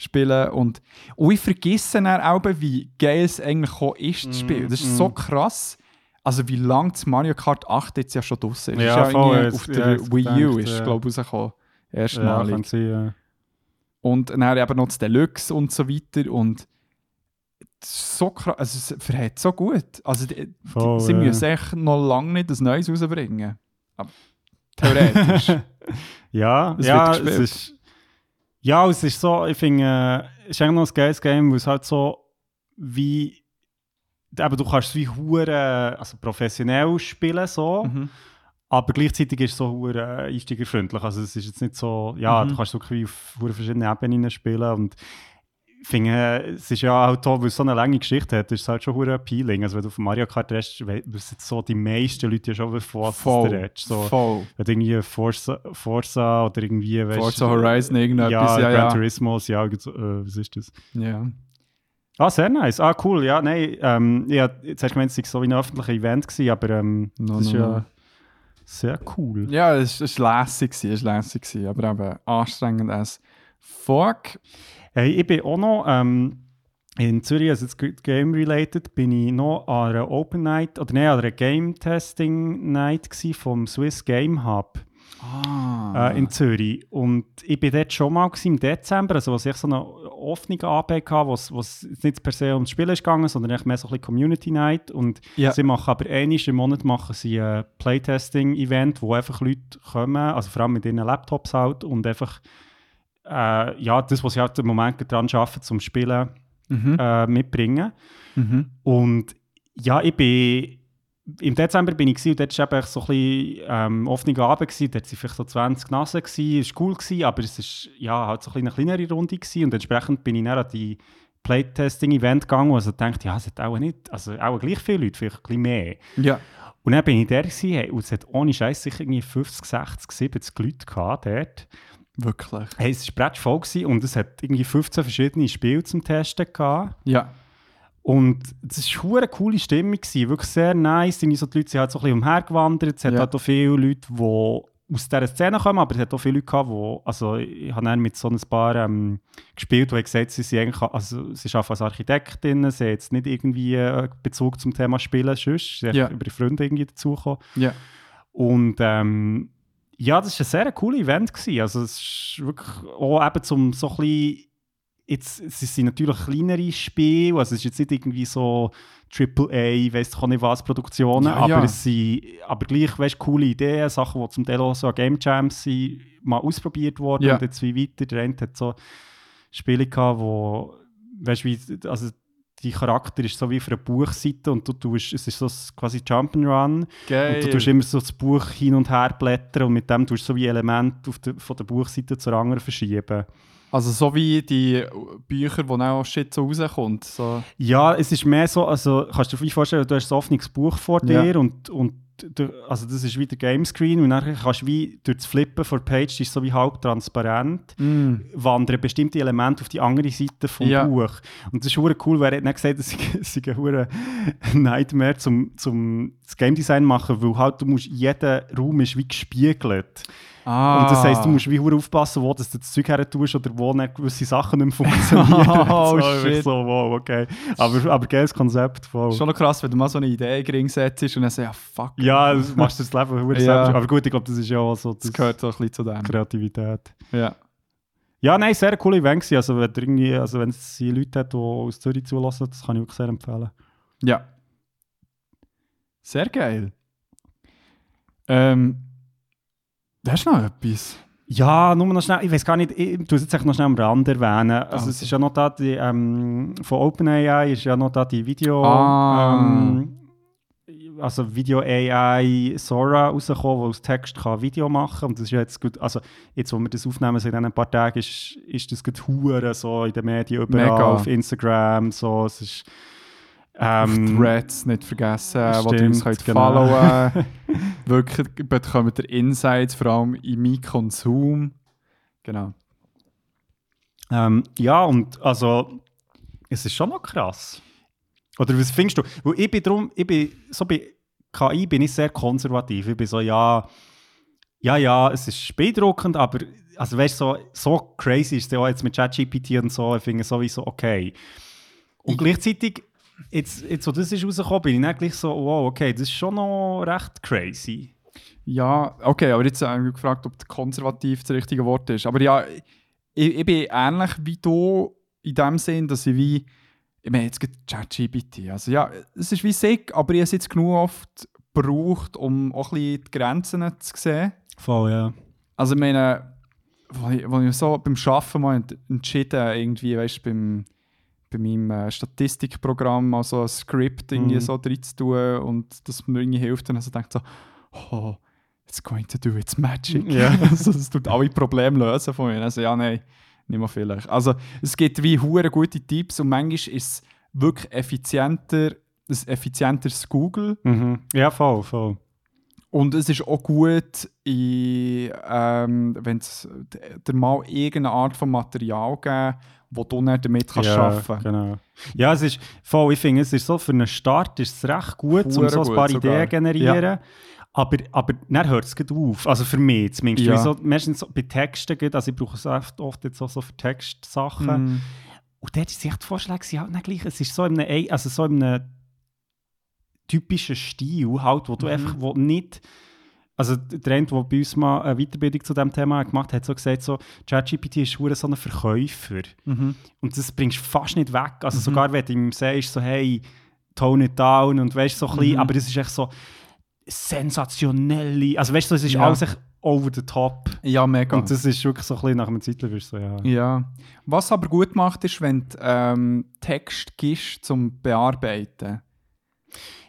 spielen und, und ich vergesse dann auch, wie geil es eigentlich auch ist, das Spiel. Das ist mm. so krass. Also wie lange das Mario Kart 8 jetzt ja schon draussen ist. Ja, ist voll, irgendwie jetzt- auf ja, der jetzt Wii U gedacht, ist, ja. glaube ich, rausgekommen. Ja, Erstmalig. sein, ja. Und dann eben noch das Deluxe und so weiter. Und das ist so krass, also es verhält so gut. Also die, die, Voll, sie ja. müssen echt noch lange nicht ein Neues rausbringen. Aber theoretisch. Ja, Es ja, wird es gespielt. ist. Ja, es ist so, ich finde, äh, es ist eigentlich noch ein geiles Game, weil es halt so wie. Eben, du kannst es wie hure, also professionell spielen, so, mhm. aber gleichzeitig ist es so hure einsteigerfreundlich. Also, es ist jetzt nicht so, ja, Mhm. du kannst wirklich wie auf hure verschiedene Ebenen spielen und finde, es ist ja auch toll, weil es so eine lange Geschichte hat, ist es halt schon hure appealing. Also, wenn du auf Mario Kart redest, wissen so die meisten Leute ja schon, von was du Voll. redest. So, Voll. wenn du irgendwie Forza, Forza oder irgendwie, weißt, Forza Horizon, irgendetwas, ja, ja, Gran ja. Turismo, ja, äh, was ist das? ja. Ah, sehr nice. Ah, cool, ja, nein, ähm, ja, jetzt hast du gemeint, es sei so wie ein öffentliches Event gewesen, aber ähm, No, das ist no, ja no. sehr cool. Ja, es war lässig, es war lässig, aber eben anstrengend als fuck. Hey, ich bin auch noch ähm, in Zürich, also jetzt game-related, bin ich noch an einer Open Night, oder nein, an einer Game-Testing-Night vom Swiss Game Hub. Ah. äh, in Zürich. Und ich war dort schon mal im Dezember, also was ich so eine offene AB hatte, wo es- nicht per se ums Spiel ist gegangen, sondern mehr so ein bisschen Community Night. Und Ja. sie machen aber einmal im Monat machen sie ein Playtesting-Event, wo einfach Leute kommen, also vor allem mit ihren Laptops halt, und einfach äh, ja, das, was sie halt im Moment dran arbeiten, zum Spielen, mhm. äh, mitbringen. Mhm. Und ja, ich bin. Im Dezember bin ich gewesen, und dort war eben so ein bisschen ähm, offene Abend. Gewesen. Dort waren vielleicht so 20 Nasen. Es war cool, gewesen, aber es war ja, halt so ein eine kleinere Runde. Gewesen. Und entsprechend bin ich dann an die Playtesting-Event gegangen, wo ich so dachte, ja, es hat auch nicht, also auch gleich viele Leute, vielleicht ein bisschen mehr. Ja. Und dann bin ich der gewesen, hey, und es hat ohne Scheiß sicher irgendwie 50, 60, 70 Leute gehabt dort. Wirklich. Hey, es war voll und es hat irgendwie 15 verschiedene Spiele zum Testen gehabt. Ja. Und es war eine coole Stimmung, gewesen, wirklich sehr nice. Irgendwie so die Leute sind halt so ein bisschen umhergewandert. Es hat Ja. halt auch viele Leute, die aus dieser Szene kommen, aber es hat auch viele Leute gehabt, die, also ich habe dann mit so ein paar ähm, gespielt, die haben gesagt, sie sind eigentlich, also sie arbeiten als Architektin, sie haben jetzt nicht irgendwie äh, Bezug zum Thema Spielen, sonst, sie sind Ja. über ihre Freunde irgendwie dazugekommen. Ja. Und ähm, ja, das war ein sehr cooles Event. Gewesen. Also es ist wirklich auch eben zum so ein bisschen, jetzt, es sind natürlich kleinere Spiele, also es ist jetzt nicht irgendwie so AAA, weiss auch nicht was, Produktionen, Ja, aber ja. es sind aber gleich, weißt, coole Ideen, Sachen, die zum Teil auch so an Game Jams sind, mal ausprobiert worden Ja. und jetzt wie weiter. Der eine hat so Spiele gehabt, wo, weißt, wie, also die Charakter ist so wie auf einer Buchseite und du tust, es ist so quasi Jump'n'Run und du tust immer so das Buch hin und her blättern und mit dem tust du so wie Elemente der, von der Buchseite zur anderen verschieben. Also so wie die Bücher, wo auch Shit so rauskommt. So. Ja, es ist mehr so, also kannst du dir vorstellen, du hast ein offenes Buch vor Ja. dir und, und du, also das ist wie der Gamescreen und dann kannst du wie durch das Flippen von der Page, die ist so wie halb transparent, wandern bestimmte Elemente auf die andere Seite vom Ja. Buch. Und das ist hure cool, weil er hat nicht gesagt, es sei- es ein hure Nightmare zum, zum das Game Design machen, weil halt du musst, jeder Raum ist wie gespiegelt. Ah. Und das heisst, du musst wie aufpassen, wo du das Zeug her tust oder wo nicht gewisse Sachen nicht mehr funktionieren. Oh, so, shit. so, wow, okay. Aber, aber geiles Konzept, voll. Schon noch krass, wenn du mal so eine Idee gering setzt und dann sagst, ja fuck, Ja, das machst du das Leben Ja. selbst. Aber gut, ich glaube, das ist ja auch so das das gehört so ein bisschen zu dem. Kreativität. Ja. Ja, nein, sehr coole Event gewesen. Also, wenn, irgendwie, also, wenn es Leute hat, die aus Zürich zulassen, das kann ich wirklich sehr empfehlen. Ja. Sehr geil. Ähm, hast du noch etwas? Ja, nur noch schnell, ich weiß gar nicht, ich tue es jetzt noch schnell am Rand erwähnen. Also, Also. es ist ja noch da, die, ähm, von OpenAI ist ja noch da die Video, Ah. ähm, also Video AI Sora rausgekommen, die aus Text kann Video machen kann. Und das ist jetzt gut, also jetzt, wo wir das aufnehmen, so in diesen paar Tagen, ist, ist das gut hure so in den Medien, überall, Mega. auf Instagram, so, es ist, ähm, Threads nicht vergessen, wo ihr stimmt, uns könnt genau. followen Wirklich bekommt ihr Insights, vor allem in meinem Konsum. Genau. Ähm, ja, und also, es ist schon noch krass. Oder was findest du? Weil ich bin drum, ich bin, so bei KI bin ich sehr konservativ. Ich bin so, ja, ja, ja, es ist beeindruckend, aber, also weißt so, so crazy ist es ja jetzt mit ChatGPT und so, ich finde es sowieso okay. Und Ich- gleichzeitig, jetzt, jetzt, wo das ist rausgekommen, bin ich dann gleich so, wow, okay, das ist schon noch recht crazy. Ja, okay, aber jetzt habe ich gefragt, ob konservativ das richtige Wort ist. Aber ja, ich, ich bin ähnlich wie du in dem Sinn, dass ich wie, ich meine, jetzt gibt ChatGPT. Also ja, es ist wie sick, aber ich habe es jetzt genug oft gebraucht, um auch ein bisschen die Grenzen zu sehen. Voll, ja. Also ich meine, wo ich, wo ich so beim Arbeiten mal ent- entschieden irgendwie, weißt du, beim, bei meinem äh, Statistikprogramm mal so ein Skript irgendwie Mhm. so drin zu tun und das mir irgendwie hilft, dann also denkt so, oh, it's going to do its magic. Ja. also, das tut alle Probleme lösen von mir. Also ja, nein, nicht mehr vielleicht. Also es gibt wie hure gute Tipps und manchmal ist es wirklich effizienter, ein effizienteres Google Mhm. Ja, voll, voll. und es ist auch gut, ähm, wenn es dir mal irgendeine Art von Material geben, wo du dann damit kannst ja, arbeiten Genau. Ja, es ist voll, ich finde, es ist so für einen Start ist es recht gut, um so ein paar sogar. Ideen zu generieren. Aber, aber dann hört es auf. Also für mich zumindest. Ja. So, meistens so bei Texten, geht, also ich brauche es oft, oft jetzt auch so für Textsachen. Mm. Und dort ist echt die Vorschläge sind halt nicht gleich. Es ist so in einem, also so in einem typischen Stil, halt, wo du Mhm. einfach wo nicht. Also der eine, der bei uns mal eine Weiterbildung zu diesem Thema gemacht hat, hat so gesagt, so, ChatGPT ist so ein Verkäufer. Mhm. Und das bringst du fast nicht weg. Also sogar wenn du ihm sagst, so, hey, tone it down und weißt so ein bisschen, Mhm. aber das ist echt so sensationelle, also weißt du, es ist Ja. alles echt over the top. Ja, mega. Und das ist wirklich so ein bisschen nach einem du so, ja. ja. Was aber gut macht, ist, wenn du ähm, Text gibst zum Bearbeiten.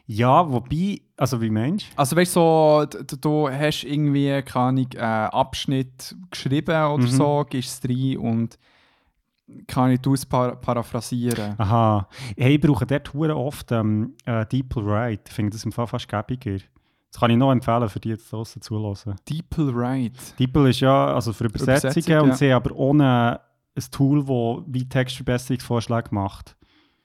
Ja, wobei, also wie meinst du? Also weißt du, so, d- d- du hast irgendwie, keine Ahnung, äh, Abschnitt geschrieben oder Mhm. so, gibst es rein und kann ich par paraphrasieren. Aha. Hey, ich brauche dort oft ähm, äh, DeepL Write. Ich finde das im Fall fast gäbiger. Das kann ich noch empfehlen, für die jetzt draussen zulassen. DeepL Write. DeepL ist ja also für Übersetzungen Übersetzung, und ja. sie haben aber ohne ein Tool, das wie Textverbesserungsvorschläge macht.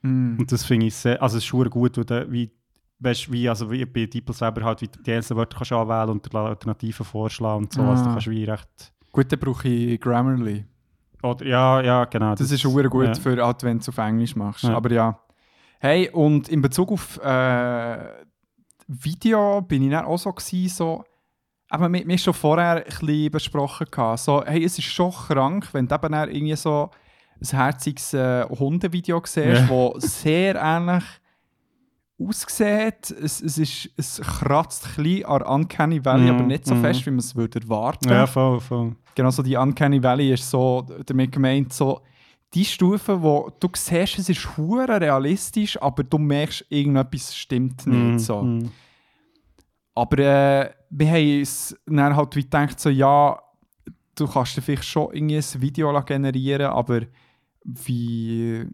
Mm. Und das finde ich sehr, also es ist schon gut, du, wie, weißt, wie, also wie bei DeepL selber halt, wie du die einzelnen Wörter kannst anwählen und Alternativen vorschlagen und so, also du Ah. kannst wie recht, Gut, dann brauche ich Grammarly. oder, ja, ja, genau. Das, ist schon gut ja. für, halt, wenn du auf Englisch machst. Ja. Aber ja. Hey, und in Bezug auf äh, Video bin ich dann auch so gewesen, so, aber wir, wir haben schon vorher ein bisschen besprochen, gehabt, so, hey, es ist schon krank, wenn du eben irgendwie so ein herziges äh, Hundevideo siehst, Ja. das sehr ähnlich aussieht. Es, es, ist, es kratzt ein bisschen an Uncanny Valley, Mhm, aber nicht so mhm. fest, wie man es würde erwarten. Ja, voll, voll. Genau so die Uncanny Valley ist so damit gemeint, so die Stufe, wo du siehst, es ist hure realistisch, aber du merkst, irgendetwas stimmt nicht. Mhm, So. mhm. Aber äh, wir haben uns dann halt wie gedacht, so, ja, du kannst dir vielleicht schon irgendwie ein Video generieren, aber wie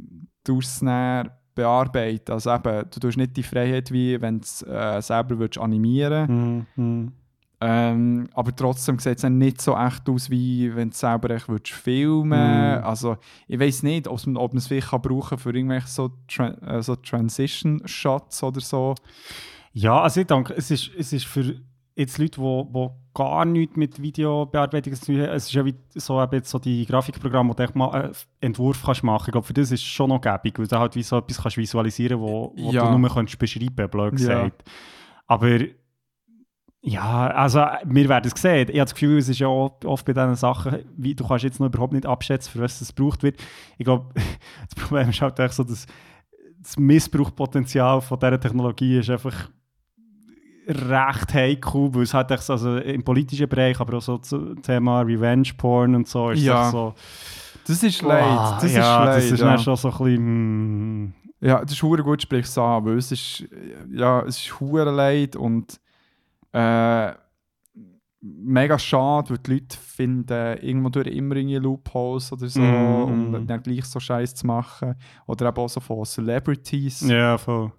du es dann bearbeiten. Also eben, du tust nicht die Freiheit, wie wenn du es äh, selber würdest animieren Mhm. Mhm. ähm, aber trotzdem sieht es nicht so echt aus, wie wenn du es selber echt würdest filmen Mhm. Also ich weiß nicht, ob man es vielleicht kann brauchen für irgendwelche so, Tran äh, so Transition-Shots oder so. Ja, also ich denke, es ist, es ist für jetzt Leute, die, die gar nichts mit Videobearbeitung zu tun haben, es ist ja wie so, eben so die Grafikprogramme, wo du mal einen Entwurf kannst machen kannst. Ich glaube, für das ist es schon noch gäbig, weil du halt wie so etwas kannst visualisieren kannst, wo, wo Ja. du nur kannst beschreiben blöd Ja. gesagt. Aber ja, also wir werden es sehen. Ich habe das Gefühl, es ist ja oft bei diesen Sachen, wie, du kannst jetzt noch überhaupt nicht abschätzen, für was es gebraucht wird. Ich glaube, das Problem ist halt echt so, dass das Missbrauchpotenzial von dieser Technologie ist einfach recht heikel, weil es halt echt so, also im politischen Bereich, aber auch so zum Thema Revenge Porn und so ist Ja. so. Das ist leid. Wow, Das ja, ist leid. das ist ja. schon so ein bisschen. mm, Ja, das ist hure gut, sprichst du an, weil es ist, ja, es ist hure leid und äh, mega schade, weil die Leute finden irgendwo durch immer irgendwie Loopholes oder so, Mm. um dann gleich so Scheiß zu machen. Oder eben auch so von Celebrities Ja, voll.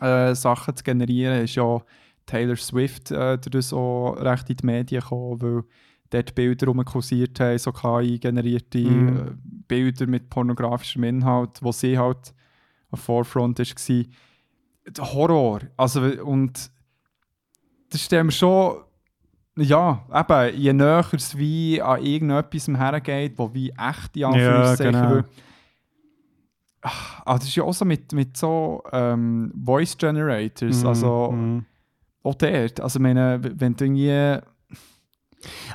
äh, Sachen zu generieren, ist ja Taylor Swift äh, durch so recht in die Medien gekommen, weil dort Bilder rumkursiert haben, so KI-generierte Mhm. äh, Bilder mit pornografischem Inhalt, wo sie halt am Forefront war. Der Horror. Also, und das stellen wir schon, ja, eben, je näher es wie an irgendetwas hergeht, wo wie echt in Ja, Anführungszeichen genau. weil- Ah, das ist ja auch so mit, mit so ähm, Voice Generators, Mm, also mm. Auch dort. Also, meine, wenn du irgendwie.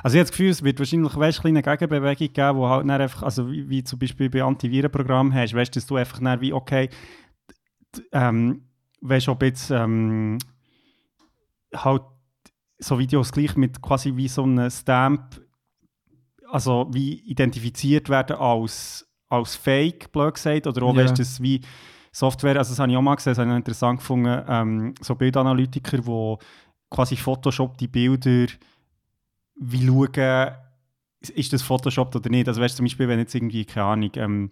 Also ich habe das Gefühl, es wird wahrscheinlich weißt, eine kleine Gegenbewegung geben, wo halt einfach, also wie, wie zum Beispiel bei Antivirenprogrammen hast, weißt, dass du einfach dann wie, okay, ähm, weißt, ob jetzt ähm, halt so Videos gleich mit quasi wie so einem Stamp, also wie identifiziert werden als, als Fake, blöd gesagt, oder auch, Ja. weißt, dass wie Software, also das habe ich auch mal gesehen, das habe ich interessant gefunden, ähm, so Bildanalytiker, die quasi Photoshop die Bilder wie schauen, ist das Photoshop oder nicht. Also weißt du, zum Beispiel, wenn jetzt irgendwie, keine Ahnung, ähm,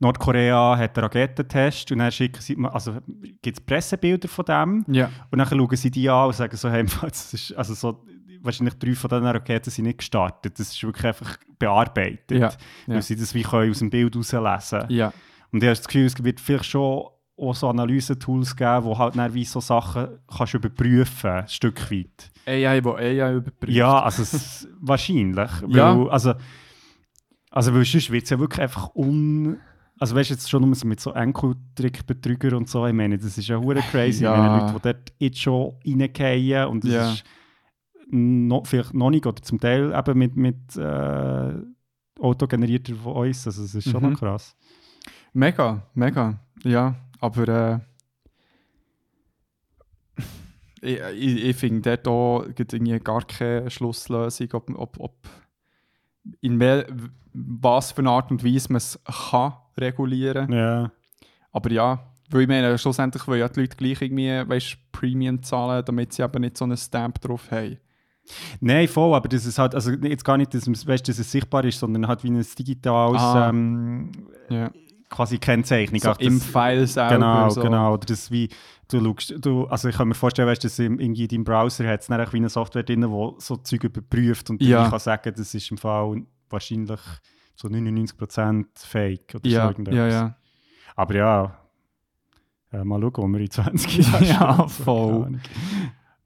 Nordkorea hat einen Raketentest und dann schicken sie, also gibt es Pressebilder von dem Ja. und dann schauen sie die an und sagen so, hey, das ist, also so, wahrscheinlich drei von diesen Raketen sind nicht gestartet. Das ist wirklich einfach bearbeitet, Ja, weil ja. sie das wie können aus dem Bild herauslesen Ja. Und ich habe das Gefühl, es wird vielleicht schon auch so Analyse-Tools geben, wo halt dann wie so Sachen kannst überprüfen, ein Stück weit. AI, wo AI überprüft. Ja, also es, wahrscheinlich. Ja. Weil, also, also weil sonst wird es ja wirklich einfach un... Also weißt du, jetzt schon nur so mit so Enkeltrickbetrüger und so, ich meine, das ist ja hure crazy. Ja. Ich meine, Leute, die dort jetzt schon reingehen und das Ja. ist noch, vielleicht noch nicht oder zum Teil eben mit, mit äh, autogenerierter Voice, also das ist schon Mhm. noch krass. Mega, mega. Ja, aber äh, ich, ich, ich finde dort auch gibt irgendwie gar keine Schlusslösung, ob, ob, ob in wel, was für eine Art und Weise man es kann regulieren. Ja. Aber ja, weil ich meine, schlussendlich wollen ja die Leute gleich irgendwie weißt, Premium zahlen, damit sie eben nicht so einen Stamp drauf haben. Nein, voll, aber das ist halt, also jetzt gar nicht, dass, es- weißt, dass es sichtbar ist, sondern halt wie ein digitales Ah. ähm, Ja. Quasi Kennzeichnung. So Ach, im File selber. Genau, so. genau. Oder das wie, du schaust, du, also ich kann mir vorstellen, weißt, dass im, irgendwie in deinem Browser hat es wie eine Software drin, die so Zeug überprüft und Ja. ich kann sagen, das ist im Fall wahrscheinlich so 99% Fake oder so Ja, irgendetwas. ja, ja. Aber ja, äh, mal schauen, wo wir in 20 Jahren Ja, stehen. voll. Keine Ahnung.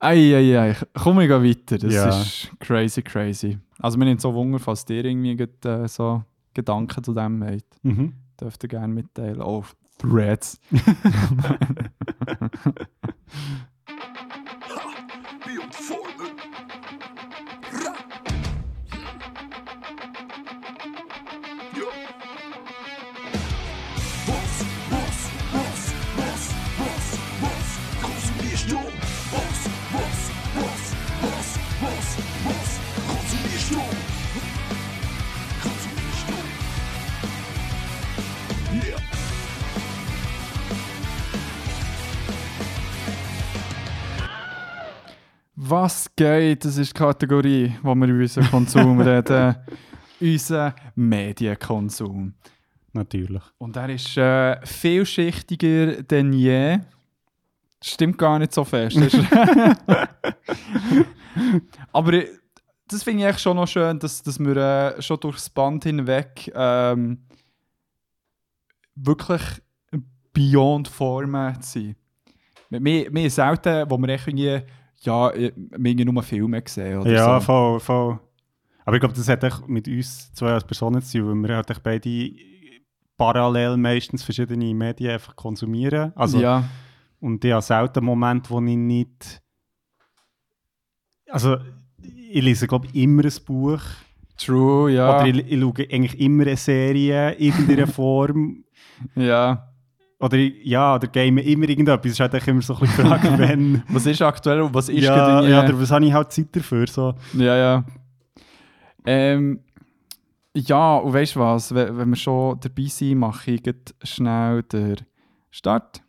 Eieiei, komm ich weiter. Das Ja. ist crazy, crazy. Also, mir nimmt so Wunder, falls ihr irgendwie äh, so Gedanken zu dem habt. Mhm. Dürft ihr gerne mitteilen. Auf Threads. Was geht? Das ist die Kategorie, wo wir über unseren Konsum reden. Unser Medienkonsum. Natürlich. Und er ist äh, vielschichtiger denn je. Stimmt gar nicht so fest. Aber äh, das finde ich echt schon noch schön, dass, dass wir äh, schon durchs Band hinweg ähm, wirklich beyond Format sind. Wir, wir, selten, wo wir echt irgendwie, ja, äh, wir haben nur Filme gesehen oder Ja, so. voll, voll. Aber ich glaube, das hat mit uns zwei als Personen zu tun, weil wir halt beide parallel meistens verschiedene Medien einfach konsumieren. Also, ja, Und ich habe selten Moment, wo ich nicht. Also, ich lese, glaube ich, immer ein Buch. true, ja. Oder ich, ich schaue eigentlich immer eine Serie in irgendeiner Form. ja. Oder ja, oder game immer irgendetwas. Es ist halt echt immer so ein bisschen die Frage, wenn. Was ist aktuell und was ist ja, gerade ja, oder was habe ich halt Zeit dafür? So. Ja, ja. Ähm, ja, und weißt du was? Wenn, wenn wir schon dabei sind, mache ich schnell den Start.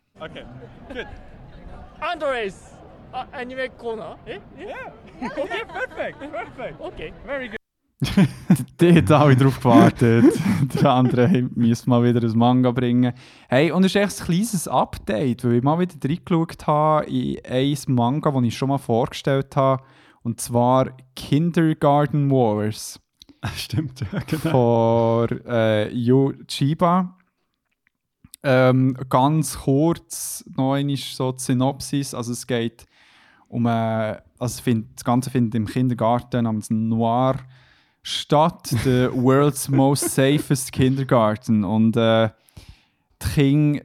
Andres! Uh, anime corner? Eh? Yeah. okay, perfect, perfect. Okay, very good. Die hat alle drauf gewartet. Der andere müsste mal wieder ein Manga bringen. Hey, und es ist echt ein kleines Update, weil ich mal wieder reingeschaut habe in ein Manga, das ich schon mal vorgestellt habe. Und zwar Kindergarten Wars. Stimmt, ja, genau. von äh, Yu Chiba. Ähm, ganz kurz noch einmal so die Synopsis. Also es geht um äh, also find, das Ganze findet im Kindergarten namens Noir statt, the world's most safest Kindergarten. Und äh, die Kinder,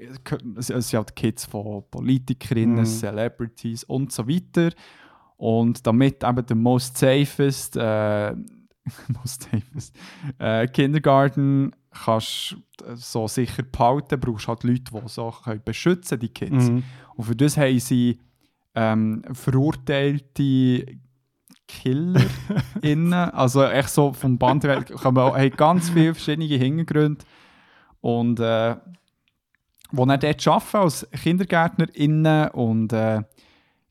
es es sind halt Kids von Politikerinnen, Mhm. Celebrities und so weiter. Und damit eben der most safest, äh, most safest äh, Kindergarten kannst so sicher behalten, brauchst halt Leute, die so können beschützen die Kids. Mhm. Und für das haben sie ähm, verurteilte Killer innen, also echt so vom Band her, kann man- haben ganz viele verschiedene Hintergründe und äh, wo dann dort arbeiten als KindergärtnerInnen und äh,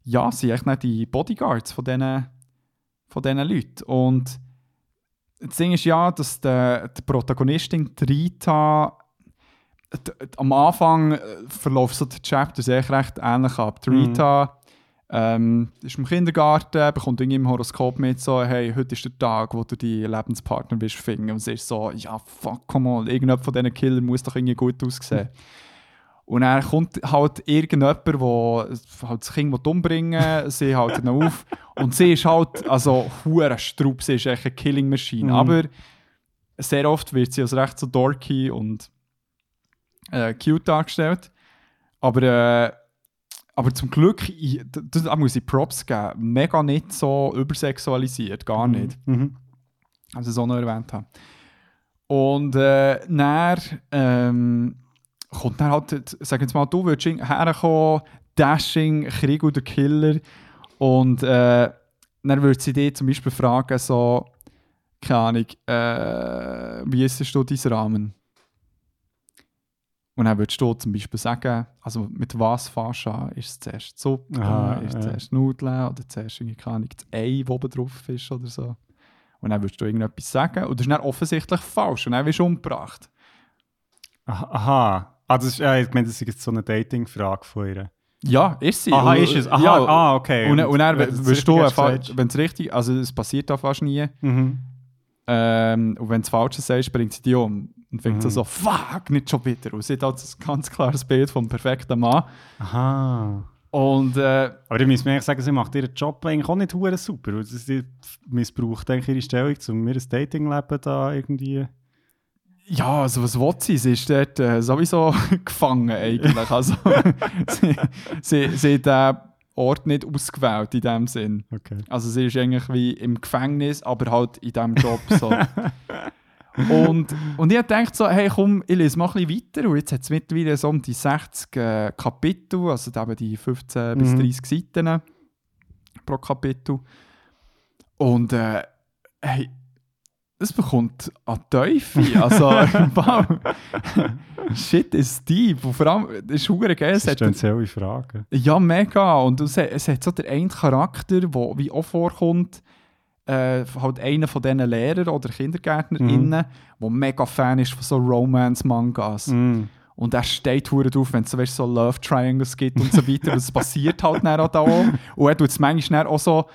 ja, sind echt nicht die Bodyguards von diesen von diesen Leuten. Und das Ding ist ja, dass der, die Protagonistin die Rita am Anfang äh, verläuft so der Chapter sehr recht ähnlich ab. Die Mhm. Rita ähm, ist im Kindergarten, bekommt irgendwie im Horoskop mit, so, hey, heute ist der Tag, wo du die Lebenspartner willst finden. Und sie ist so, ja, fuck, come on, irgendjemand von diesen Killern muss doch irgendwie gut aussehen. Und dann kommt halt irgendjemand, der halt das Kind will umbringen will, sie hält ihn auf. Und sie ist halt, also, hure Strupp, sie ist echt eine Killing Machine. Mhm. Aber sehr oft wird sie als recht so dorky und äh, cute dargestellt. Aber, äh, aber zum Glück, ich, da muss ich Props geben, mega nicht so übersexualisiert, gar nicht. Mhm. Also so noch erwähnt habe. Und äh, dann ähm, kommt dann halt, sag jetzt mal, du würdest herkommen, Dashing, Krieg oder Killer. Und äh, dann würde sie dich zum Beispiel fragen, so, keine Ahnung, äh, wie ist du dein Rahmen? Und dann würdest du zum Beispiel sagen, also mit was fährst du an? Ist es zuerst Suppe, Aha, ist es ja. zuerst Nudeln oder zuerst irgendwie, keine Ahnung, das Ei, das oben drauf ist oder so? Und dann würdest du irgendetwas sagen und das ist dann offensichtlich falsch und dann wirst du umgebracht. Aha. Ah, das ist, ja, ich meine, das ist jetzt so eine Dating-Frage von ihr. Ja, ist sie. Aha, Und- ist es. Aha, ja, ah, okay. Und, dann- und dann wirst du, wenn es richtig, also es passiert da fast nie, Mhm. ähm, und wenn du das Falsche sagst, bringt sie dich um. Und fängt so Mhm. so, fuck, nicht schon wieder. Und sie hat halt ein ganz klares Bild vom perfekten Mann. Aha. Und äh, Aber ich muss mir sagen, sie macht ihren Job eigentlich auch nicht hure super. weil Sie missbraucht eigentlich ihre Stellung, um mir das Datingleben da irgendwie... ja, also was will sie? Sie ist dort äh, sowieso gefangen eigentlich. Also sie, sie, sie hat den Ort nicht ausgewählt in dem Sinn. Okay. Also sie ist eigentlich wie im Gefängnis, aber halt in diesem Job so. und, und ich dachte so, hey komm, ich lese mal ein bisschen weiter. Und jetzt hat es mittlerweile so um die 60 äh, Kapitel, also eben die 15 bis Mhm. 30 Seiten pro Kapitel. Und äh, hey, es bekommt an Teufel. Also, wow. Shit ist deep. Und vor allem, das ist verdammt geil. Es hat, Existenzielle Fragen. ja, mega. Und es, hat- es hat so den einen Charakter, der wie auch vorkommt, äh, halt einer von diesen Lehrern oder KindergärtnerInnen, der mega Fan ist von so Romance-Mangas. Mm. Und er steht hure drauf, wenn es so, weißt, so Love Triangles gibt und so weiter. Das passiert halt dann auch da. Und er tut es manchmal auch so,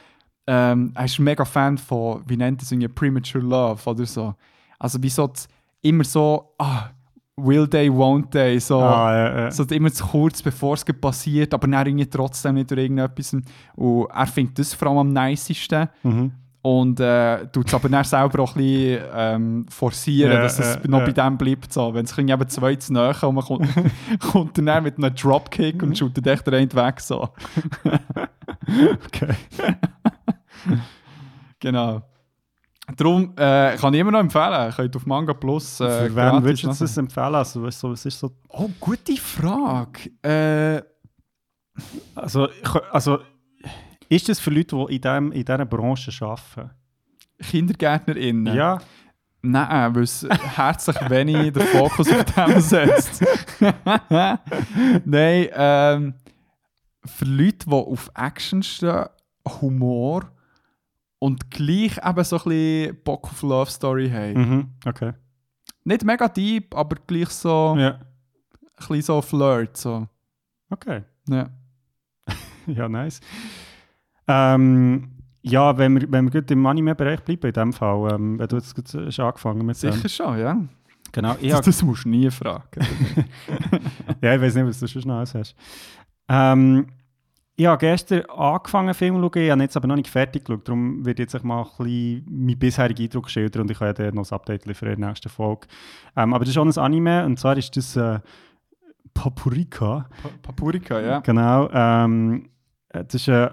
ähm, er ist mega Fan von, wie nennt er es, irgendwie Premature Love oder so. Also wie so das, immer so, ah, will they, won't they, so. Ah, ja, ja. So immer zu kurz, bevor es passiert, aber dann irgendwie trotzdem nicht durch irgendetwas. Und er findet das vor allem am nicesten. Mhm. Und äh, tut es aber dann selber auch ein bisschen ähm, forcieren, Ja, dass es ja, noch ja. bei dem bleibt. So. Wenn es eben zwei zu nahe und man kommt, kommt dann, mit einem Dropkick und shootet echt den einen weg. So. Okay. Genau. Darum äh, kann ich immer noch empfehlen. Könnt auf Manga Plus. Äh, Für wen würdest du das empfehlen? Also, weißt du, so, was ist so Oh, gute Frage. Äh, Also, also ist das für Leute, die in, dem, in dieser Branche arbeiten? KindergärtnerInnen. Ja. Nein, weil es herzlich wenig den Fokus auf dem setzt. Nein, ähm, für Leute, die auf Action stehen, Humor und gleich eben so ein bisschen Bock auf Love Story haben. Mhm. Okay. Nicht mega deep, aber gleich so Ja. ein bisschen so Flirt. So. Okay. Ja. Ja, nice. Ähm, ja, wenn wir, wenn wir gut im Anime-Bereich bleiben, in dem Fall, ähm, wenn du jetzt gerade hast angefangen mit Sicher dem. schon, ja. Genau. Ich Das, das musst du nie fragen. ja, ich weiß nicht, was du schon alles hast. Ähm, ich habe gestern angefangen, Film zu schauen, ich habe jetzt aber noch nicht fertig geschaut, darum werde ich jetzt mal ein bisschen meinen bisherigen Eindruck schildern und ich kann ja dann noch ein Update liefern in der nächsten Folge. Ähm, aber das ist schon ein Anime und zwar ist das äh, Paprika. Pa- Papurika, ja. Genau. Ähm, äh, das ist ein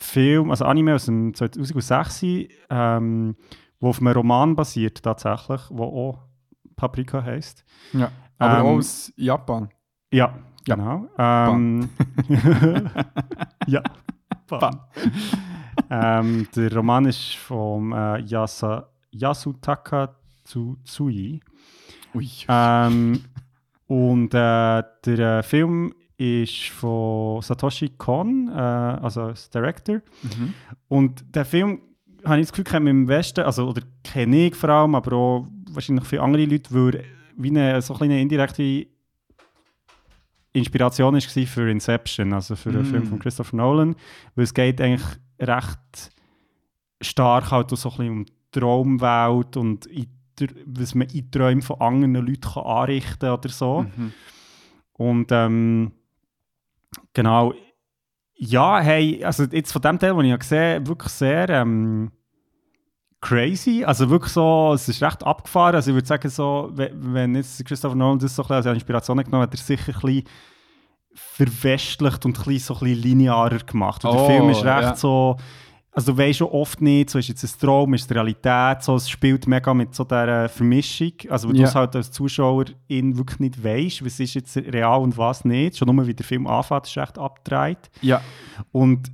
Film, also Anime aus dem 2006, ähm, wo auf einem Roman basiert tatsächlich, wo auch Paprika heißt. ja. Aber Ähm, auch aus Japan. Ja, Ja. genau. Ähm, ja. Bam. ähm, der Roman ist vom äh, Yasa, Yasutaka Tsutsui. Ui. Ähm, und äh, der äh, Film ist von Satoshi Kon, äh, also als Director. Mhm. Und der Film, habe ich das Gefühl, kennt man im Westen, also, oder kenne ich vor allem, aber auch wahrscheinlich viele andere Leute, weil wie eine, so eine indirekte Inspiration war für Inception, also für den Mm. Film von Christopher Nolan, weil es geht eigentlich recht stark halt so ein bisschen um die Traumwelt und was man in Träumen von anderen Leuten kann anrichten oder so. Mhm. Und ähm, genau, ja, hey, also jetzt von dem Teil, den ich habe gesehen wirklich sehr ähm, crazy. Also wirklich so, es ist recht abgefahren. Also ich würde sagen, so, we- wenn jetzt Christopher Nolan das so ein bisschen als Inspiration genommen hat, hat er sicher ein bisschen verwestlicht und ein bisschen, so ein bisschen linearer gemacht. Und Oh, der Film ist recht ja. so, also du weißt schon oft nicht, so ist jetzt ein Traum, ist es Realität, so, es spielt mega mit so dieser Vermischung, also wo du Ja. es halt als Zuschauer in wirklich nicht weißt, was ist jetzt real und was nicht, schon nur wie der Film anfängt, ist recht abgedreht. Ja. Und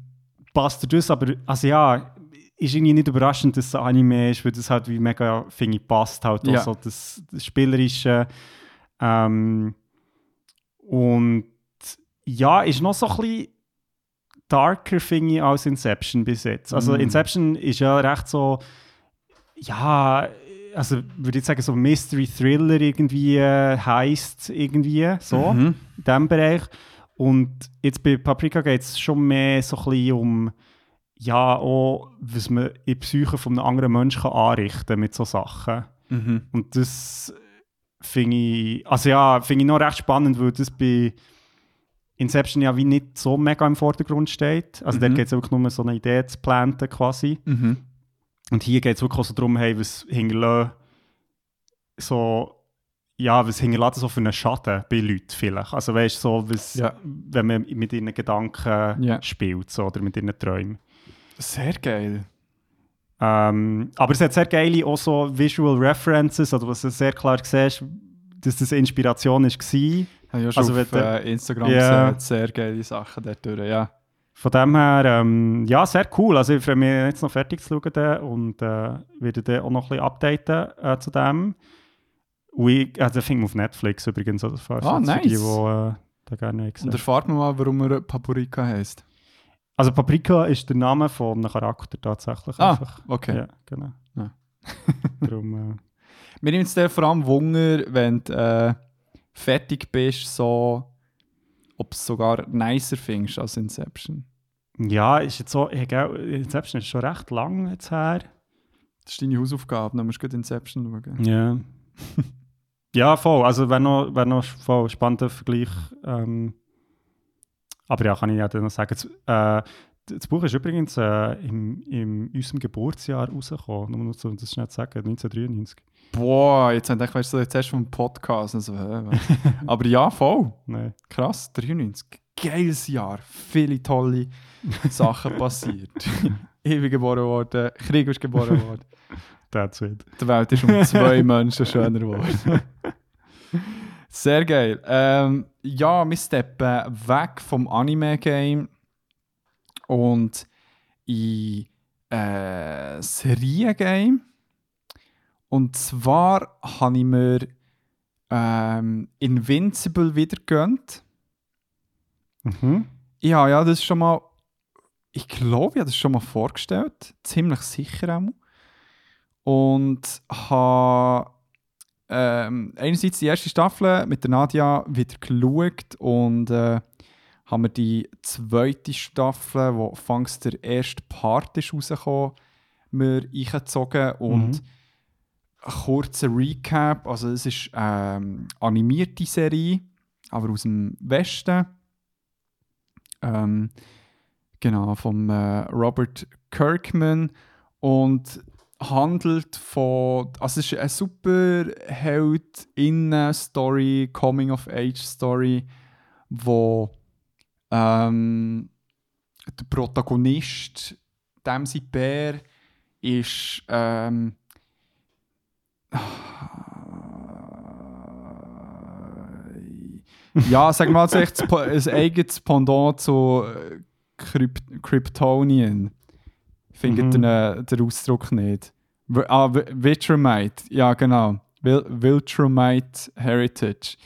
passt dir das, aber also ja, ist irgendwie nicht überraschend, dass es ein Anime ist, weil das halt wie mega, finde ich, passt halt Ja. auch so das, das Spielerische. Ähm, und ja, ist noch so ein bisschen darker, finde ich, als Inception bis jetzt. Also Mm. Inception ist ja recht so, ja, also würde ich sagen, so Mystery-Thriller irgendwie äh, heisst irgendwie, so Mhm. in diesem Bereich. Und jetzt bei Paprika geht es schon mehr so ein bisschen um, ja, auch, was man in die Psyche von einem anderen Menschen kann anrichten mit so Sachen. Mhm. Und das finde ich, also ja, finde ich noch recht spannend, weil das bei Inception ja wie nicht so mega im Vordergrund steht. Also Mhm. dort geht es wirklich nur um so eine Idee zu planten quasi. Mhm. Und hier geht es wirklich auch so darum, hey, was hinterlassen so, ja, was hinterlässt so für einen Schaden bei Leuten vielleicht. Also weißt du, so, was, Ja. wenn man mit ihren Gedanken Ja. spielt so, oder mit ihren Träumen. Sehr geil. Ähm, aber es hat sehr geile auch so Visual References, oder was du sehr klar siehst, dass das Inspiration war. Habe ich ja schon Also auf du- äh, Instagram Ja. gesehen, sehr geile Sachen dort durch, ja. Von dem her, ähm, ja, sehr cool. Also ich freue mich jetzt noch fertig zu schauen und äh, werde dann auch noch ein bisschen updaten äh, zu dem. Und ich, also ich finde auf Netflix übrigens, also falls Ah, jetzt für die, die nice. äh, da gerne Und gesehen erfahrt man mal, warum er Paprika heisst. Also Paprika ist der Name von einem Charakter tatsächlich. Ah, einfach. okay. Ja, genau. Ja. Darum, äh, Mir nimmt es vor allem Wunder, wenn äh, fertig bist, so, ob es sogar nicer findest als Inception. ja, ist jetzt so, ich, Inception ist schon recht lang jetzt her. Das ist deine Hausaufgabe, dann musst du gleich Inception schauen. Ja. ja, voll. Also wäre noch, wär noch voll spannender Vergleich. Ähm, aber ja, kann ich ja dann noch sagen. Das, äh, das Buch ist übrigens äh, im, im unserem Geburtsjahr rausgekommen. Nur noch um das schnell zu sagen, 1993. Boah, jetzt habe ich weißt du, jetzt du vom Podcast. Also? Aber ja, voll. Nein. Krass, 93. Geiles Jahr. Viele tolle Sachen passiert. Ewig geboren worden, Krieg ist geboren worden. That's it. Die Welt ist um zwei Menschen schöner geworden. Sehr geil. Ähm, ja, wir steppen weg vom Anime-Game und in äh, Serien-Game. Und zwar habe ich mir ähm, Invincible wieder gegönnt. Mhm. Ja, ja, das ist schon mal. Ich glaube, ich habe das schon mal vorgestellt. Ziemlich sicher auch. Und habe ähm, einerseits die erste Staffel mit der Nadia wieder geschaut und äh, haben wir die zweite Staffel, wo fangs der erste Part ist rausgekommen, mir eingezogen und Mhm. Kurzer Recap. Also es ist ähm, animierte Serie, aber aus dem Westen. Ähm, genau, vom äh, Robert Kirkman und handelt von, also es ist eine super Held-Story, Coming-of-Age-Story, wo ähm, der Protagonist, dem sein Bär, ist ähm, ja, sag mal, also echt ein eigenes Pendant zu äh, Kryp Kryptonien. Findet Mhm. ihr den Ausdruck nicht? Ah, Viltrumite, ja genau. Vil Viltrumite Heritage.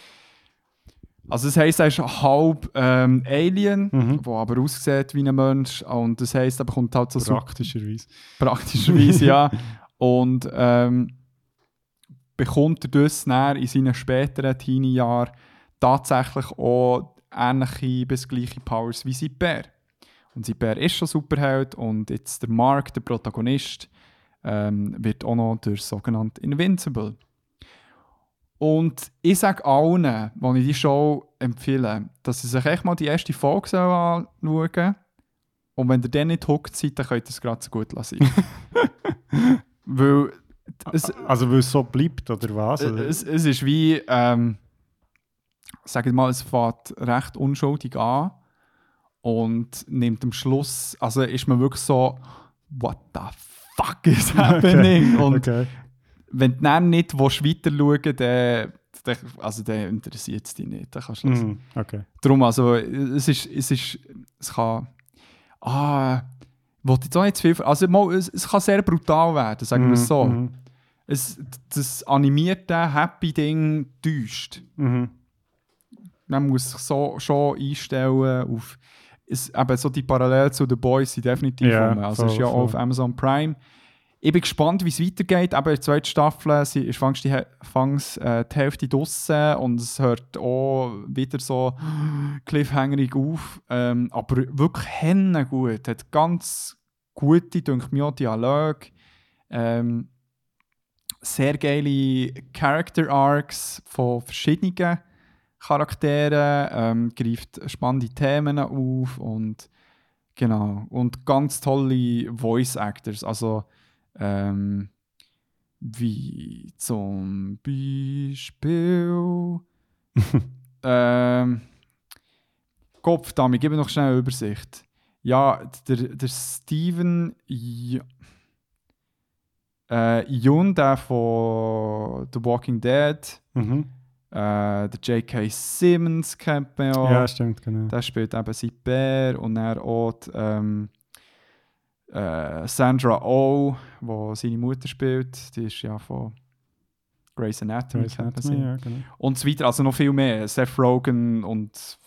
Also das heisst, er ist halb ähm, Alien, Mhm. aber aussieht wie ein Mensch. Und das heisst, er bekommt halt so Praktischerweise. praktischerweise, ja. Und ähm, bekommt er das in seinen späteren Teenie-Jahren tatsächlich auch ähnliche bis gleiche Powers wie sein Bär. Und sein Bär ist schon Superheld und jetzt der Mark, der Protagonist, ähm, wird auch noch durch sogenannt Invincible. Und ich sage allen, die ich die Show empfehle, dass sie sich echt mal die erste Folge anschauen Und wenn ihr dann nicht hockt seid, dann könnt ihr es gerade so gut lassen. Weil es, Also weil es so bleibt, oder was? Oder? es, es ist wie, ähm, sag ich mal, es fängt recht unschuldig an und nimmt am Schluss, also ist man wirklich so, what the fuck is happening? Und okay. wenn du dann nicht weiter schauen dann, dann, also dann interessiert es dich nicht. Dann kannst du. Mhm. okay. Darum, also, es ist, es ist, es kann, ah, wollte jetzt auch nicht zu viel, also mal, es, es kann sehr brutal werden, sagen wir es so. Mhm. Es, das animierte Happy-Ding täuscht. Mhm. Man muss sich so, schon einstellen auf, es, eben so die Parallelen zu The Boys sind definitiv Ja, rum. Also es ist voll, ja auch voll. auf Amazon Prime. Ich bin gespannt, wie es weitergeht. Aber in der zweiten Staffel sie ist die, fangs, äh, die Hälfte draussen und es hört auch wieder so cliffhangerig auf. Ähm, aber wirklich henne gut. Hat ganz gute, denke mir Dialoge. Ähm, sehr geile Character Arcs von verschiedenen Charakteren, ähm, greift spannende Themen auf und genau und ganz tolle Voice Actors, also ähm, wie zum Beispiel ähm, Kopfdame, ich gebe noch schnell eine Übersicht. Ja, der, der Steven J äh, der von The Walking Dead, Mhm. Äh, der J.K. Simmons kennt man ja. Ja, stimmt, genau. Der spielt eben Bär und dann auch die, ähm, äh, Sandra Oh, die seine Mutter spielt. Die ist ja von Grey's Anatomy. Grey's Anatomy, ja, genau. Und so weiter. Also noch viel mehr. Seth Rogen und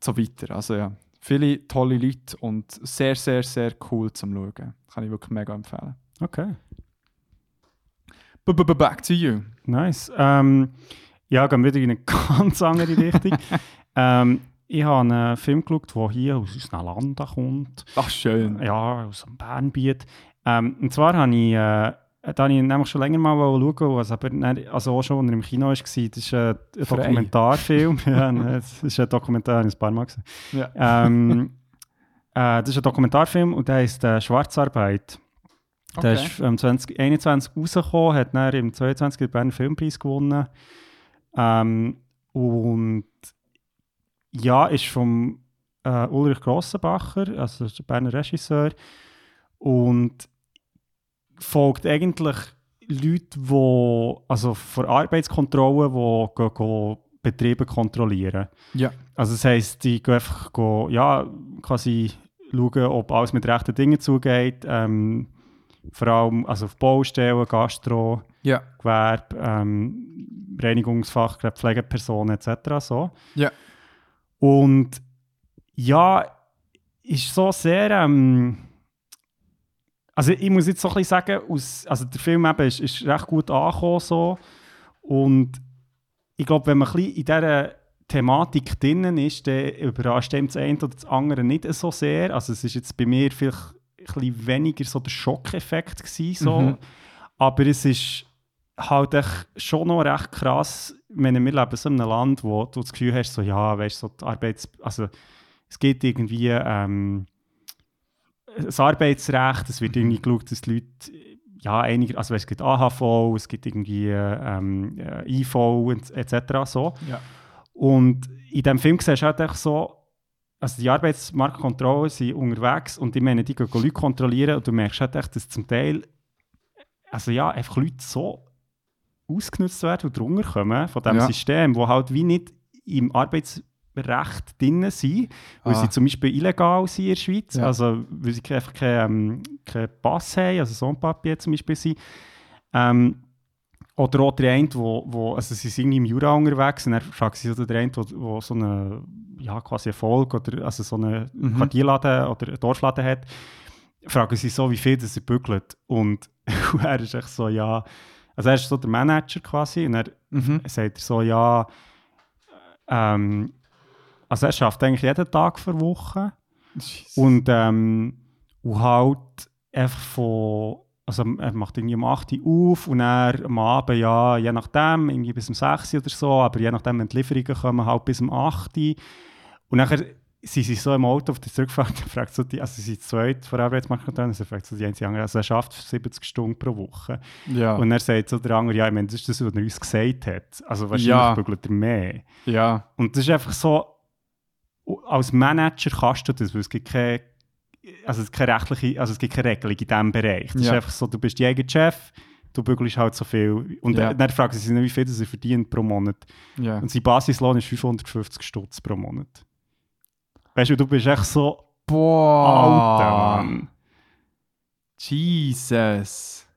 so weiter. Also ja, viele tolle Leute und sehr, sehr, sehr cool zum Schauen. Kann ich wirklich mega empfehlen. Okay, B -b -b Back to you. nice. Ähm, ja, gehen wir wieder in eine ganz andere Richtung. ähm, ich habe einen Film geschaut, der hier aus unserem Land kommt. Ach, schön. ja, aus dem Bernbiet. Ähm, und zwar habe ich, äh, da habe ich nämlich schon länger mal schauen, was aber nicht, also auch schon, als er im Kino war, das ist ein, Frei. Dokumentarfilm. ja, nein, es ist ein Dokumentar, ich ein paar Mal gesehen. Ja. Ähm, äh, das ist ein Dokumentarfilm und der heißt äh, «Schwarzarbeit». Der Okay. ist ähm, 2021 rausgekommen, hat dann im 22 den Berner Filmpreis gewonnen. Ähm, und ja, ist vom äh, Ulrich Grossenbacher, also der Berner Regisseur. Und folgt eigentlich Leute, die also vor Arbeitskontrolle, die gehen, gehen Betriebe kontrollieren. Ja. Also das heisst, die gehen einfach gehen, ja, quasi schauen, ob alles mit rechten Dingen zugeht. Ähm, vor allem also auf Baustellen, Gastro, Ja. Gewerbe, ähm, Reinigungsfachkräfte, Pflegepersonen etc. So. Ja. Und ja, ist so sehr. Ähm, also ich muss jetzt so ein bisschen sagen, aus, also der Film eben ist, ist recht gut angekommen so. Und ich glaube, wenn man ein bisschen in dieser Thematik drinnen ist, dann überrascht einem das eine oder das andere nicht so sehr. Also es ist jetzt bei mir vielleicht ein bisschen weniger so der Schockeffekt gewesen, so. Mhm. Aber es ist halt schon noch recht krass, wenn wir leben so in einem Land, wo du das Gefühl hast, so, ja, weißt so die Arbeits... Also, es gibt irgendwie ähm, das Arbeitsrecht, es wird irgendwie geschaut, dass die Leute ja, einiger, also es gibt AHV, es gibt irgendwie ähm, äh, IV etc. So. Ja. Und in diesem Film siehst du halt so, also die Arbeitsmarktkontrollen sind unterwegs und ich meine, die gehen Leute kontrollieren und du merkst halt echt, dass zum Teil also ja, einfach Leute so ausgenutzt werden und drunter kommen von diesem Ja. System, wo halt wie nicht im Arbeitsrecht drin sind, weil Ah. sie zum Beispiel illegal sind in der Schweiz, Ja. also weil sie einfach keinen ähm, keinen Pass haben, also so ein Papier zum Beispiel sind. Ähm, oder auch der eine, wo, wo, also sie sind im Jura unterwegs und dann fragt sie so der eine, wo, wo so eine, ja, quasi Erfolg oder also so einen Mhm. Quartierladen oder einen Dorfladen hat, fragen sie so, wie viel das er bügelt. Und er ist echt so, ja, also er ist so der Manager quasi und er Mhm. sagt so, ja, ähm, also er schafft eigentlich jeden Tag für Woche und, ähm, und halt einfach von, also er macht irgendwie um 8 Uhr auf und er am Abend, ja, je nachdem, irgendwie bis um 6 Uhr oder so, aber je nachdem, wenn die Lieferungen kommen, halt bis um 8 Uhr. Und nachher sind sie so im Auto auf der Zurückfahrt und fragt so die, also sie sind zweit von der Arbeitsmarktkontrolle, und er fragt so die eine die andere, also er schafft 70 Stunden pro Woche. Ja. Und er sagt so der andere, ja, ich meine, das ist das, was er uns gesagt hat. Also wahrscheinlich Ja. bügelt er mehr. ja. Und das ist einfach so, als Manager kannst du das, weil es gibt keine, also es gibt keine rechtliche, also es gibt keine Regelung in diesem Bereich. Das ist Ja. einfach so, du bist Jägerchef, du bügelst halt so viel. Und Ja. dann, fragen sie sich, wie viel er verdient pro Monat. ja. Und sein Basislohn ist 550 Stutz pro Monat. Weißt du, du bist echt so, Boah. Alter, Mann. Jesus.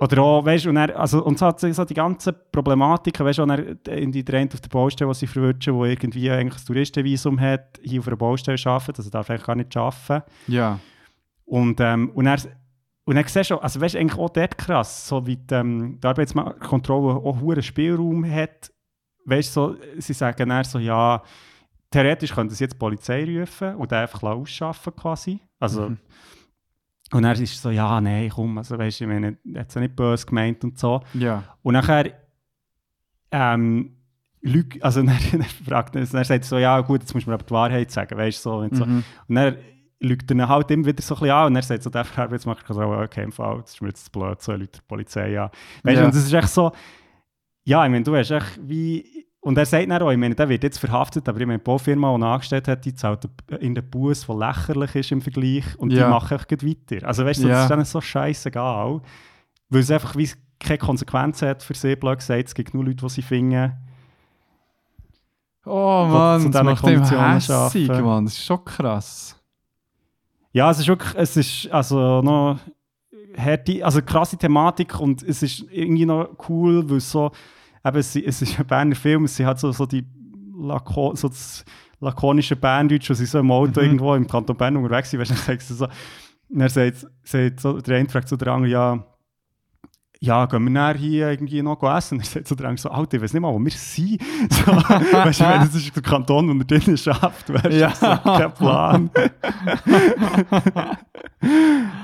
Oder auch, weißt du, und, er, also, und so, hat so die ganzen Problematiken, weißt du, er in die Trend auf der Baustelle, die sie verwünschen, wo irgendwie eigentlich ein Touristenvisum hat, hier auf einer Baustelle arbeitet, also darf eigentlich gar nicht arbeiten. Ja. Und, ähm, und er und dann siehst du, also weißt du, eigentlich auch dort krass, so wie die, ähm, die Arbeitskontrolle auch hohen Spielraum hat. Weißt du, so, sie sagen dann so, ja, theoretisch könnten sie jetzt die Polizei rufen und den einfach ausschaffen quasi. Also, Mhm. Und er ist so, ja, nein, komm, also weißt du, ich meine, er hat es ja nicht böse gemeint und so. Ja. Und nachher, ähm, Lüg, also dann, dann fragt er, dann sagt so, ja gut, jetzt musst du mir aber die Wahrheit sagen, weißt du, so, wenn so. Mhm. Und dann lügt er halt immer wieder so ein bisschen an und er sagt so, der Arbeitsmarktkontrolle, okay, im Fall, das ist mir jetzt blöd, so Leute die Polizei an. Weißt du, Ja. und das ist echt so, ja, ich meine, du hast echt wie, und er sagt dann auch, ich meine, der wird jetzt verhaftet, aber ich meine, die Baufirma, die angestellt hat, die zahlt in den Bus, der lächerlich ist im Vergleich und Ja. die machen einfach weiter. Also weißt du, Ja. das ist dann so scheißegal, weil es einfach wie keine Konsequenzen hat für sie, blöd gesagt. Es gibt nur Leute, die sie finden. Oh Mann, das macht ihm hässig. Mann. Das ist schon krass. Ja, es ist wirklich, es ist also noch harte, also krasse Thematik und es ist irgendwie noch cool, weil es so, eben, es, es ist ein Berner Film, es sind halt so, so die Lako, so das lakonische Berndeutsch, wo sie so im Auto Mhm. irgendwo im Kanton Bern unterwegs sind, weißt du, dann sagst du so, und er sagt, sagt so, der eine fragt so der andere, ja, ja, gehen wir nachher hier irgendwie noch essen? Er sagt so andere so, Alter, ich weiß nicht mal, wo wir sind. So, weißt du, das ist der Kanton, wo er drinnen schafft, weißt du, Ja. so, kein Plan.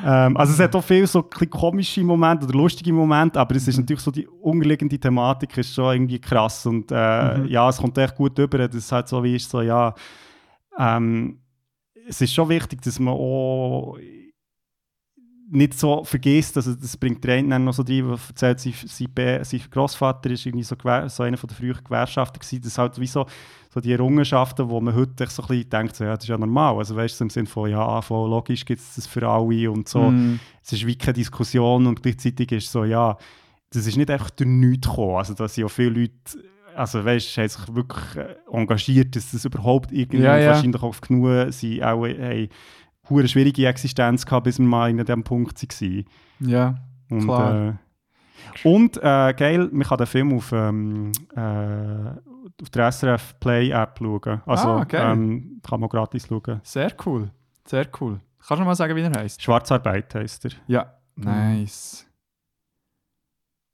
ähm, also es hat auch viele so komische Momente oder lustige Momente, aber es ist natürlich so die unterliegende Thematik ist schon irgendwie krass und äh, Mhm. ja, es kommt echt gut rüber, dass es halt so wie ist, so ja, ähm, es ist schon wichtig, dass man auch nicht so vergisst, also das bringt der eine noch so rein, der erzählt, sein, sein, sein Grossvater ist irgendwie so, so einer von der frühen Gewerkschafter gewesen, das ist halt wie so, so die Errungenschaften, wo man heute so ein bisschen denkt, so, ja, das ist ja normal, also weißt du, im Sinne von, ja, voll logisch gibt es das für alle und so, Mm. es ist wie keine Diskussion und gleichzeitig ist so, ja, das ist nicht einfach durch nichts gekommen, also da sind ja viele Leute, also weißt du, haben sich wirklich äh, engagiert, dass das überhaupt irgendwie Ja, ja. wahrscheinlich auch genug sie auch äh, eine schwierige Existenz gehabt, bis wir mal in diesem Punkt waren. Ja. Und, Klar. Äh, und äh, geil, man kann den Film auf, ähm, äh, auf der SRF Play App schauen. Also Ah, geil. ähm, kann man gratis schauen. Sehr cool. Sehr cool. Kannst du mal sagen, wie er heißt? Schwarzarbeit heisst er. Ja. Nice.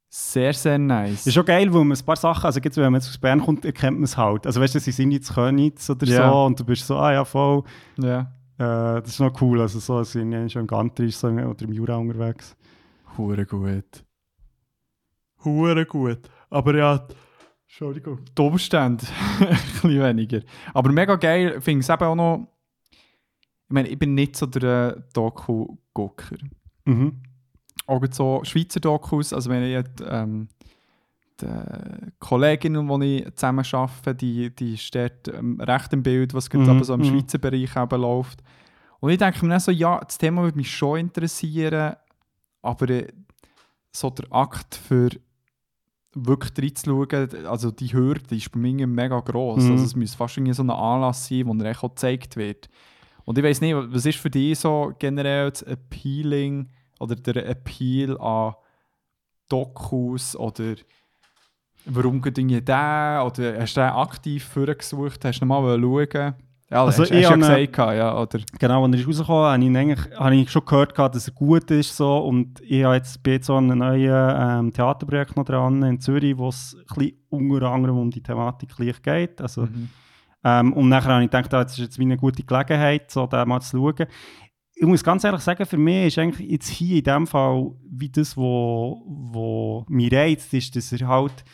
Sehr, sehr nice. Ist schon geil, weil man ein paar Sachen, also wenn man jetzt aus Bern kommt, erkennt man es halt. Also weißt du, sie sind jetzt Königs oder Ja. so und du bist so, ah ja, voll. ja. Äh, das ist noch cool. Also so, sie sind schon im Gantrisch so, oder im Jura unterwegs. Hure gut. Hure gut. Aber ja, Entschuldigung. Die Umstände ein bisschen weniger. Aber mega geil, finde ich es eben auch noch. Ich meine, ich bin nicht so der Doku-Gucker. Mhm. Auch so Schweizer Dokus, also wenn ich jetzt, ähm, die Kolleginnen, die ich zusammen arbeite, die, die dort ähm, recht im Bild, was Mhm, aber so im mhm. Schweizer Bereich eben läuft. Und ich denke mir dann so, ja, das Thema würde mich schon interessieren, aber äh, so der Akt für wirklich reinzuschauen, also die Hürde ist bei mir mega gross. Mhm. Also es müsste fast irgendwie so ein Anlass sein, wo er echt auch gezeigt wird. Und ich weiß nicht, was ist für dich so generell das Appealing oder der Appeal an Dokus oder warum irgendwie der oder hast du den aktiv vorgesucht, hast du noch mal schauen ja, Also hast, ich hast ja gesagt, gehabt, ja, oder? Genau, als er ist rausgekommen habe ich, eigentlich, habe ich schon gehört, gehabt, dass er gut ist. So, und ich habe jetzt, bin jetzt so an einem neuen ähm, Theaterprojekt noch dran in Zürich, wo es unter anderem um die Thematik gleich geht. Also, Mhm. ähm, und nachher habe ich gedacht, ah, jetzt ist jetzt wie eine gute Gelegenheit, so den mal zu schauen. Ich muss ganz ehrlich sagen, für mich ist eigentlich jetzt hier in dem Fall wie das, wo, wo mich reizt, ist, dass er halt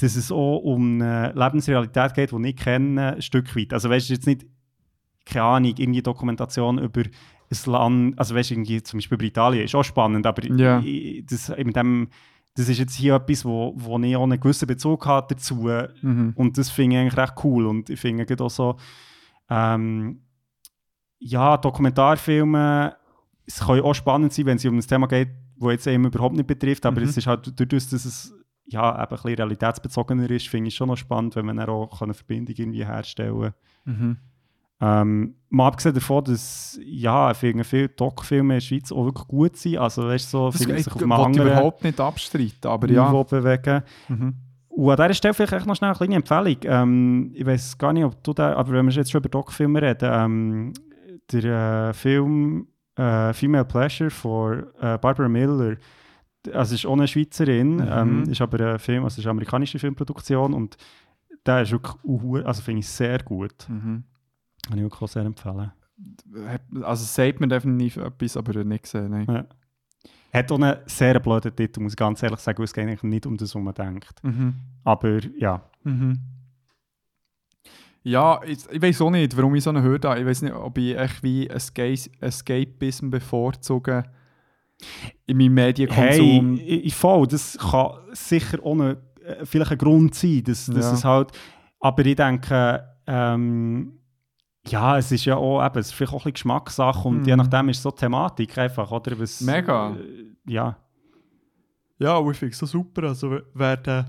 dass es auch um eine Lebensrealität geht, die ich kenne, ein Stück weit. Also weißt du, jetzt nicht, keine Ahnung, irgendwie Dokumentation über ein Land, also weißt du, irgendwie zum Beispiel über Italien, ist auch spannend, aber ich, das, mit dem, das ist jetzt hier etwas, wo, wo ich auch einen gewissen Bezug habe dazu Mhm. und das finde ich eigentlich recht cool und ich finde auch so, ähm, ja, Dokumentarfilme, es kann ja auch spannend sein, wenn es um ein Thema geht, das jetzt eben überhaupt nicht betrifft, aber Mhm. es ist halt dadurch, dass es ja, eben ein bisschen realitätsbezogener ist, finde ich schon noch spannend, wenn man dann auch eine Verbindung irgendwie herstellen kann. Mhm. Ähm, mal abgesehen davon, dass ja, finde viele Doc-Filme in der Schweiz auch wirklich gut sind, also weißt du, so Das ich ich sich auf einem überhaupt nicht abstreiten, aber ja. Niveau bewegen. Mhm. Und an dieser Stelle vielleicht noch schnell eine kleine Empfehlung. Ähm, ich weiß gar nicht, ob du da, aber wenn wir jetzt schon über Doc-Filme reden, ähm, der äh, Film äh, Female Pleasure von äh, Barbara Miller, also ist auch eine Schweizerin, Mhm. ähm, ist aber ein Film, also ist eine amerikanische Filmproduktion und der ist wirklich, also finde ich sehr gut. Mhm. Kann ich wirklich auch sehr empfehlen. Also sagt mir definitiv etwas, aber nicht gesehen. Nein. Ja. Hat auch einen sehr blöden Titel, muss ich ganz ehrlich sagen, weil es geht eigentlich nicht um das, was man denkt. Mhm. Aber ja, Mhm. Ja, ich, ich weiß auch nicht, warum ich so eine Hürde habe. Ich weiß nicht, ob ich echt wie Escape, Escapism bevorzuge in meinem Medienkonsum. Hey, ich, ich voll, das kann sicher ohne äh, vielleicht ein Grund sein, dass, dass Ja. es halt, aber ich denke, ähm, ja, es ist ja auch, eben, es ist vielleicht auch ein bisschen Geschmackssache und Mhm. je nachdem ist es so Thematik einfach, oder? Was, Mega. Äh, ja. Ja, und ich finde es so super. Also werden,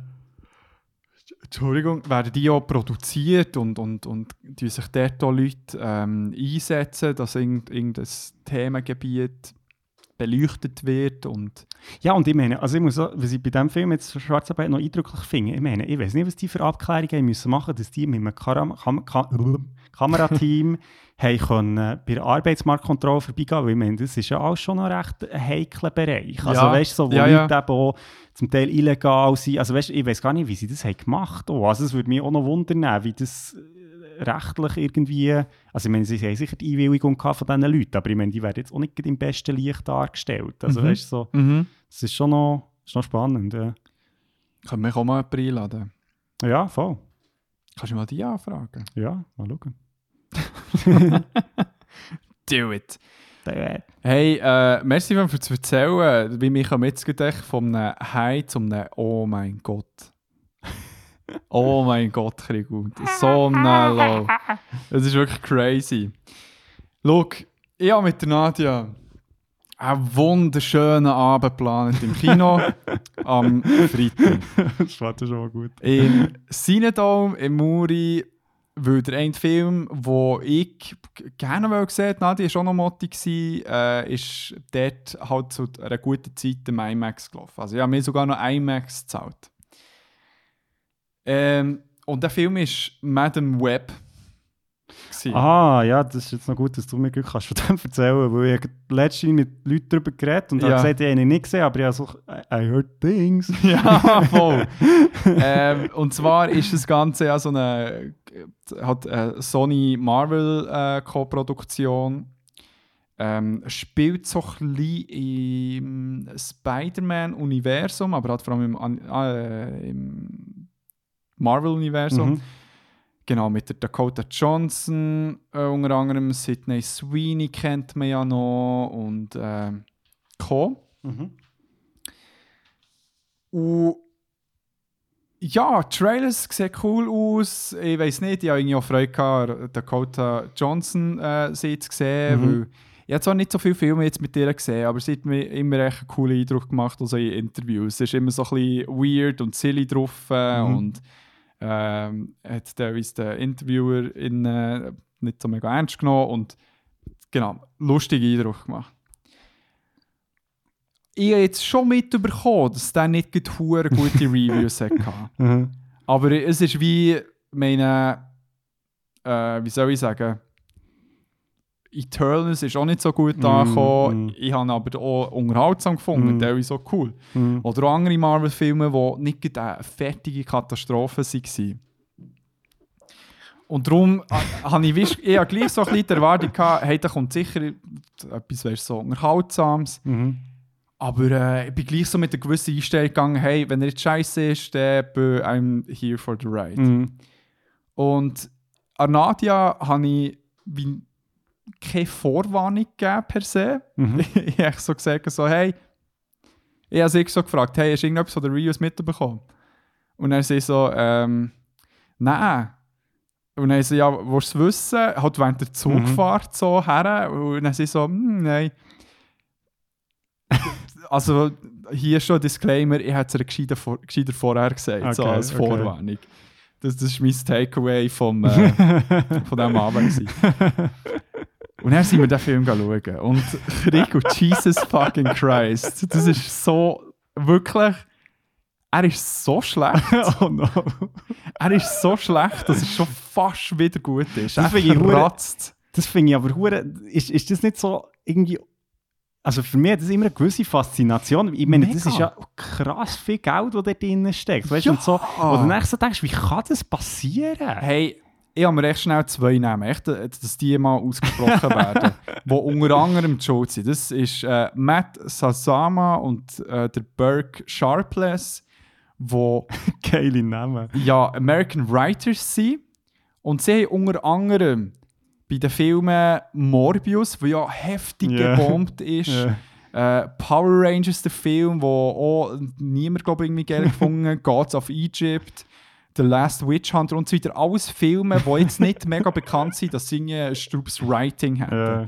Entschuldigung, werden die auch produziert und, und, und die sich dort auch Leute ähm, einsetzen, dass irgend, irgendein Themengebiet beleuchtet wird und Ja, und ich meine, also ich muss auch, was ich bei diesem Film jetzt Schwarzarbeit noch eindrücklich finde, ich meine, ich weiß nicht, was die für Abklärungen müssen machen, dass die mit einem Karam Kam Kam Kamerateam haben können bei der Arbeitsmarktkontrolle vorbeigehen, weil ich meine, das ist ja auch schon noch recht ein heikler Bereich. Also Ja, weißt du, so, wo ja, ja. Leute eben auch zum Teil illegal sind, also weißt ich weiß gar nicht, wie sie das haben gemacht haben. Also es würde mich auch noch wundern, wie das äh, rechtlich irgendwie, also ich meine, sie haben sicher die Einwilligung gehabt von diesen Leuten, aber ich meine, die werden jetzt auch nicht im besten Licht dargestellt. Also Mhm. weißt du, so, mhm. das ist schon noch, ist noch spannend. Ja. können wir auch mal jemanden einladen. ja, voll. Kannst du mal die anfragen? Ja, mal schauen. Do it! Hey, äh, merci für zu erzählen, wie mich am jetzt gedacht von einem Hi zum einem Oh mein Gott. Oh mein Gott, Krigu. So ein Low. Das ist wirklich crazy. Look, ich habe mit der Nadia einen wunderschönen Abend geplant im Kino am Freitag. das war schon mal gut. Im Cinedome in Muri, weil der eine Film, den ich gerne wollte sehen, Nadia war auch noch Motti, äh, ist dort halt zu einer guten Zeit im IMAX gelaufen. Also ich habe mir sogar noch IMAX gezahlt. Ähm, und der Film ist Madame Web. gewesen. Ah, ja, das ist jetzt noch gut, dass du mir gut kannst von dem erzählen weil ich letztens mit Leuten darüber geredet und Ja. habe gesagt, ich habe ihn nicht gesehen, aber ich habe so, I I heard things. Ja, voll. ähm, und zwar ist das Ganze ja so eine, hat eine Sony Marvel äh, Co-Produktion. Ähm, spielt so ein bisschen im Spider-Man-Universum, aber hat vor allem im, äh, im Marvel-Universum. Mhm. Genau, mit der Dakota Johnson, äh, unter anderem Sidney Sweeney kennt man ja noch und ähm, Co. Mhm. Und ja, Trailers sehen cool aus. Ich weiß nicht, ich habe irgendwie auch Freude gehabt, Dakota Johnson äh, sie zu sehen, Mhm. weil ich habe zwar nicht so viele Filme jetzt mit ihr gesehen, aber sie hat mir immer echt einen coolen Eindruck gemacht, also in Interviews. Sie ist immer so ein bisschen weird und silly drauf äh, Mhm. und ähm, hat teilweise den Interviewer in, äh, nicht so mega ernst genommen und genau, lustigen Eindruck gemacht. Ich habe jetzt schon mitbekommen, dass der nicht gute Reviews hatte. Mhm. Aber es ist wie, meine, äh, wie soll ich sagen, Eternals ist auch nicht so gut Mm, angekommen. mm. Ich habe ihn aber auch unterhaltsam gefunden, Mm. teilweise auch cool. Mhm. Oder auch andere Marvel-Filme, die nicht eine fertige Katastrophe waren. Und darum ha- habe ich, ich habe gleich so ein bisschen die Erwartung gehabt, hey, da kommt sicher etwas weißt, so Unterhaltsames. Mhm. Aber äh, ich bin gleich so mit einer gewissen Einstellung gegangen, hey, wenn er jetzt scheiße ist, dann bin I'm here for the ride. Mhm. Und an Nadia habe ich wie keine Vorwarnung gegeben per se. Mhm. ich habe so gesagt, so, hey, ich habe sie so gefragt, hey, hast du irgendetwas von den Reviews mitbekommen? Und dann sie so, ähm, nein. Und dann sie, ja, willst du es wissen? Halt während der Zugfahrt so her. Und dann sie so, hm, nein. also, hier schon ein Disclaimer, ich hätte es ihr gescheiter, vor, gescheiter vorher gesagt, so Okay, als okay. Vorwarnung. Das, das ist mein Takeaway vom, äh, von diesem Abend. Und dann sind wir den Film schauen. Und Rico, Jesus fucking Christ, das ist so, wirklich, er ist so schlecht. oh no. Er ist so schlecht, dass es schon fast wieder gut ist. Das finde ich kratzt. Das finde ich aber hure, ist, ist das nicht so irgendwie, also für mich hat das immer eine gewisse Faszination. Ich meine, das Mega. ist ja krass viel Geld, das da drin steckt. Weißt du, Ja. und so, du dann so denkst, wie kann das passieren? Hey, ich habe mir echt schnell zwei nehmen, echt, äh, dass die mal ausgesprochen werden, die unter anderem die Schuld sind. Das ist äh, Matt Sazama und äh, der Burke Sharpless, wo Geile Namen. ja American Writers sind. Und sie haben unter anderem bei den Filmen Morbius, der ja heftig Ja. gebombt ist, Ja. äh, Power Rangers, der Film, wo auch niemand glaub, ich, irgendwie geil gefunden hat, Gods of Egypt, The Last Witch Hunter und so weiter. Alles Filme, die jetzt nicht mega bekannt sind, dass sie ein Strubs Writing haben. Ja.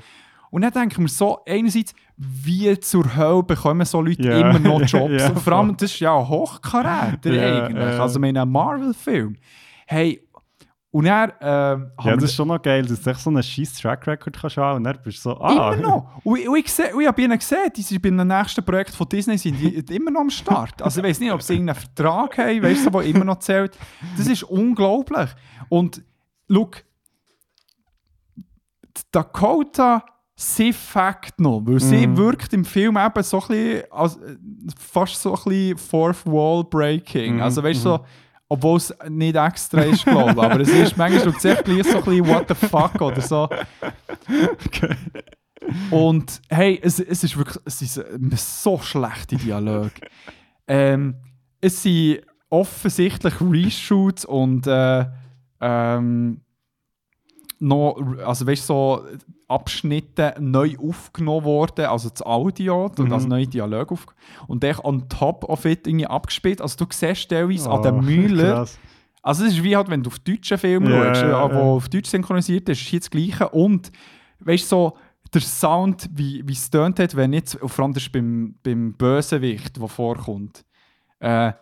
Und dann denke ich mir so, einerseits, wie zur Hölle bekommen so Leute Ja. immer noch Jobs? Ja, und vor allem, das ist ja ein Hochkaräter Ja, eigentlich. Also in einem Marvel-Film. Hey, und dann ähm, Ja, das ist schon noch geil, dass du so einen scheiß Track Record kannst haben und dann bist du so, ah. Immer noch. Und, ich- und ich, seh, und ich habe ihnen gesehen, die sind bei einem nächsten Projekt von Disney sind die immer noch am Start. Also ich weiß nicht, ob sie irgendeinen Vertrag haben, weißt du, der immer noch zählt. Das ist unglaublich. Und look, Dakota sie fakt noch, weil sie Mhm. wirkt im Film eben so ein bisschen, als, äh, fast so ein bisschen Fourth Wall Breaking. Mhm, Also weißt du, so, obwohl es nicht extra ist, glaube ich, aber es ist manchmal gleich so ein bisschen what the fuck oder so. Und hey, es, es ist wirklich es ist so schlechte Dialoge. ähm, es sind offensichtlich Reshoots und äh, ähm, noch, also weißt du, so Abschnitte neu aufgenommen worden, also das Audio, und Mhm. neue Dialoge auf und dann on top of it irgendwie abgespielt. Also du siehst teilweise an Oh, den Müller, krass. also es ist wie halt, wenn du auf deutschen Film Ja, schaust, äh, wo ja. auf Deutsch synchronisiert ist, ist hier das Gleiche. Und weißt du, so, der Sound, wie, wie es tönt hat, wenn jetzt, vor allem das ist beim, beim Bösewicht, der vorkommt, äh,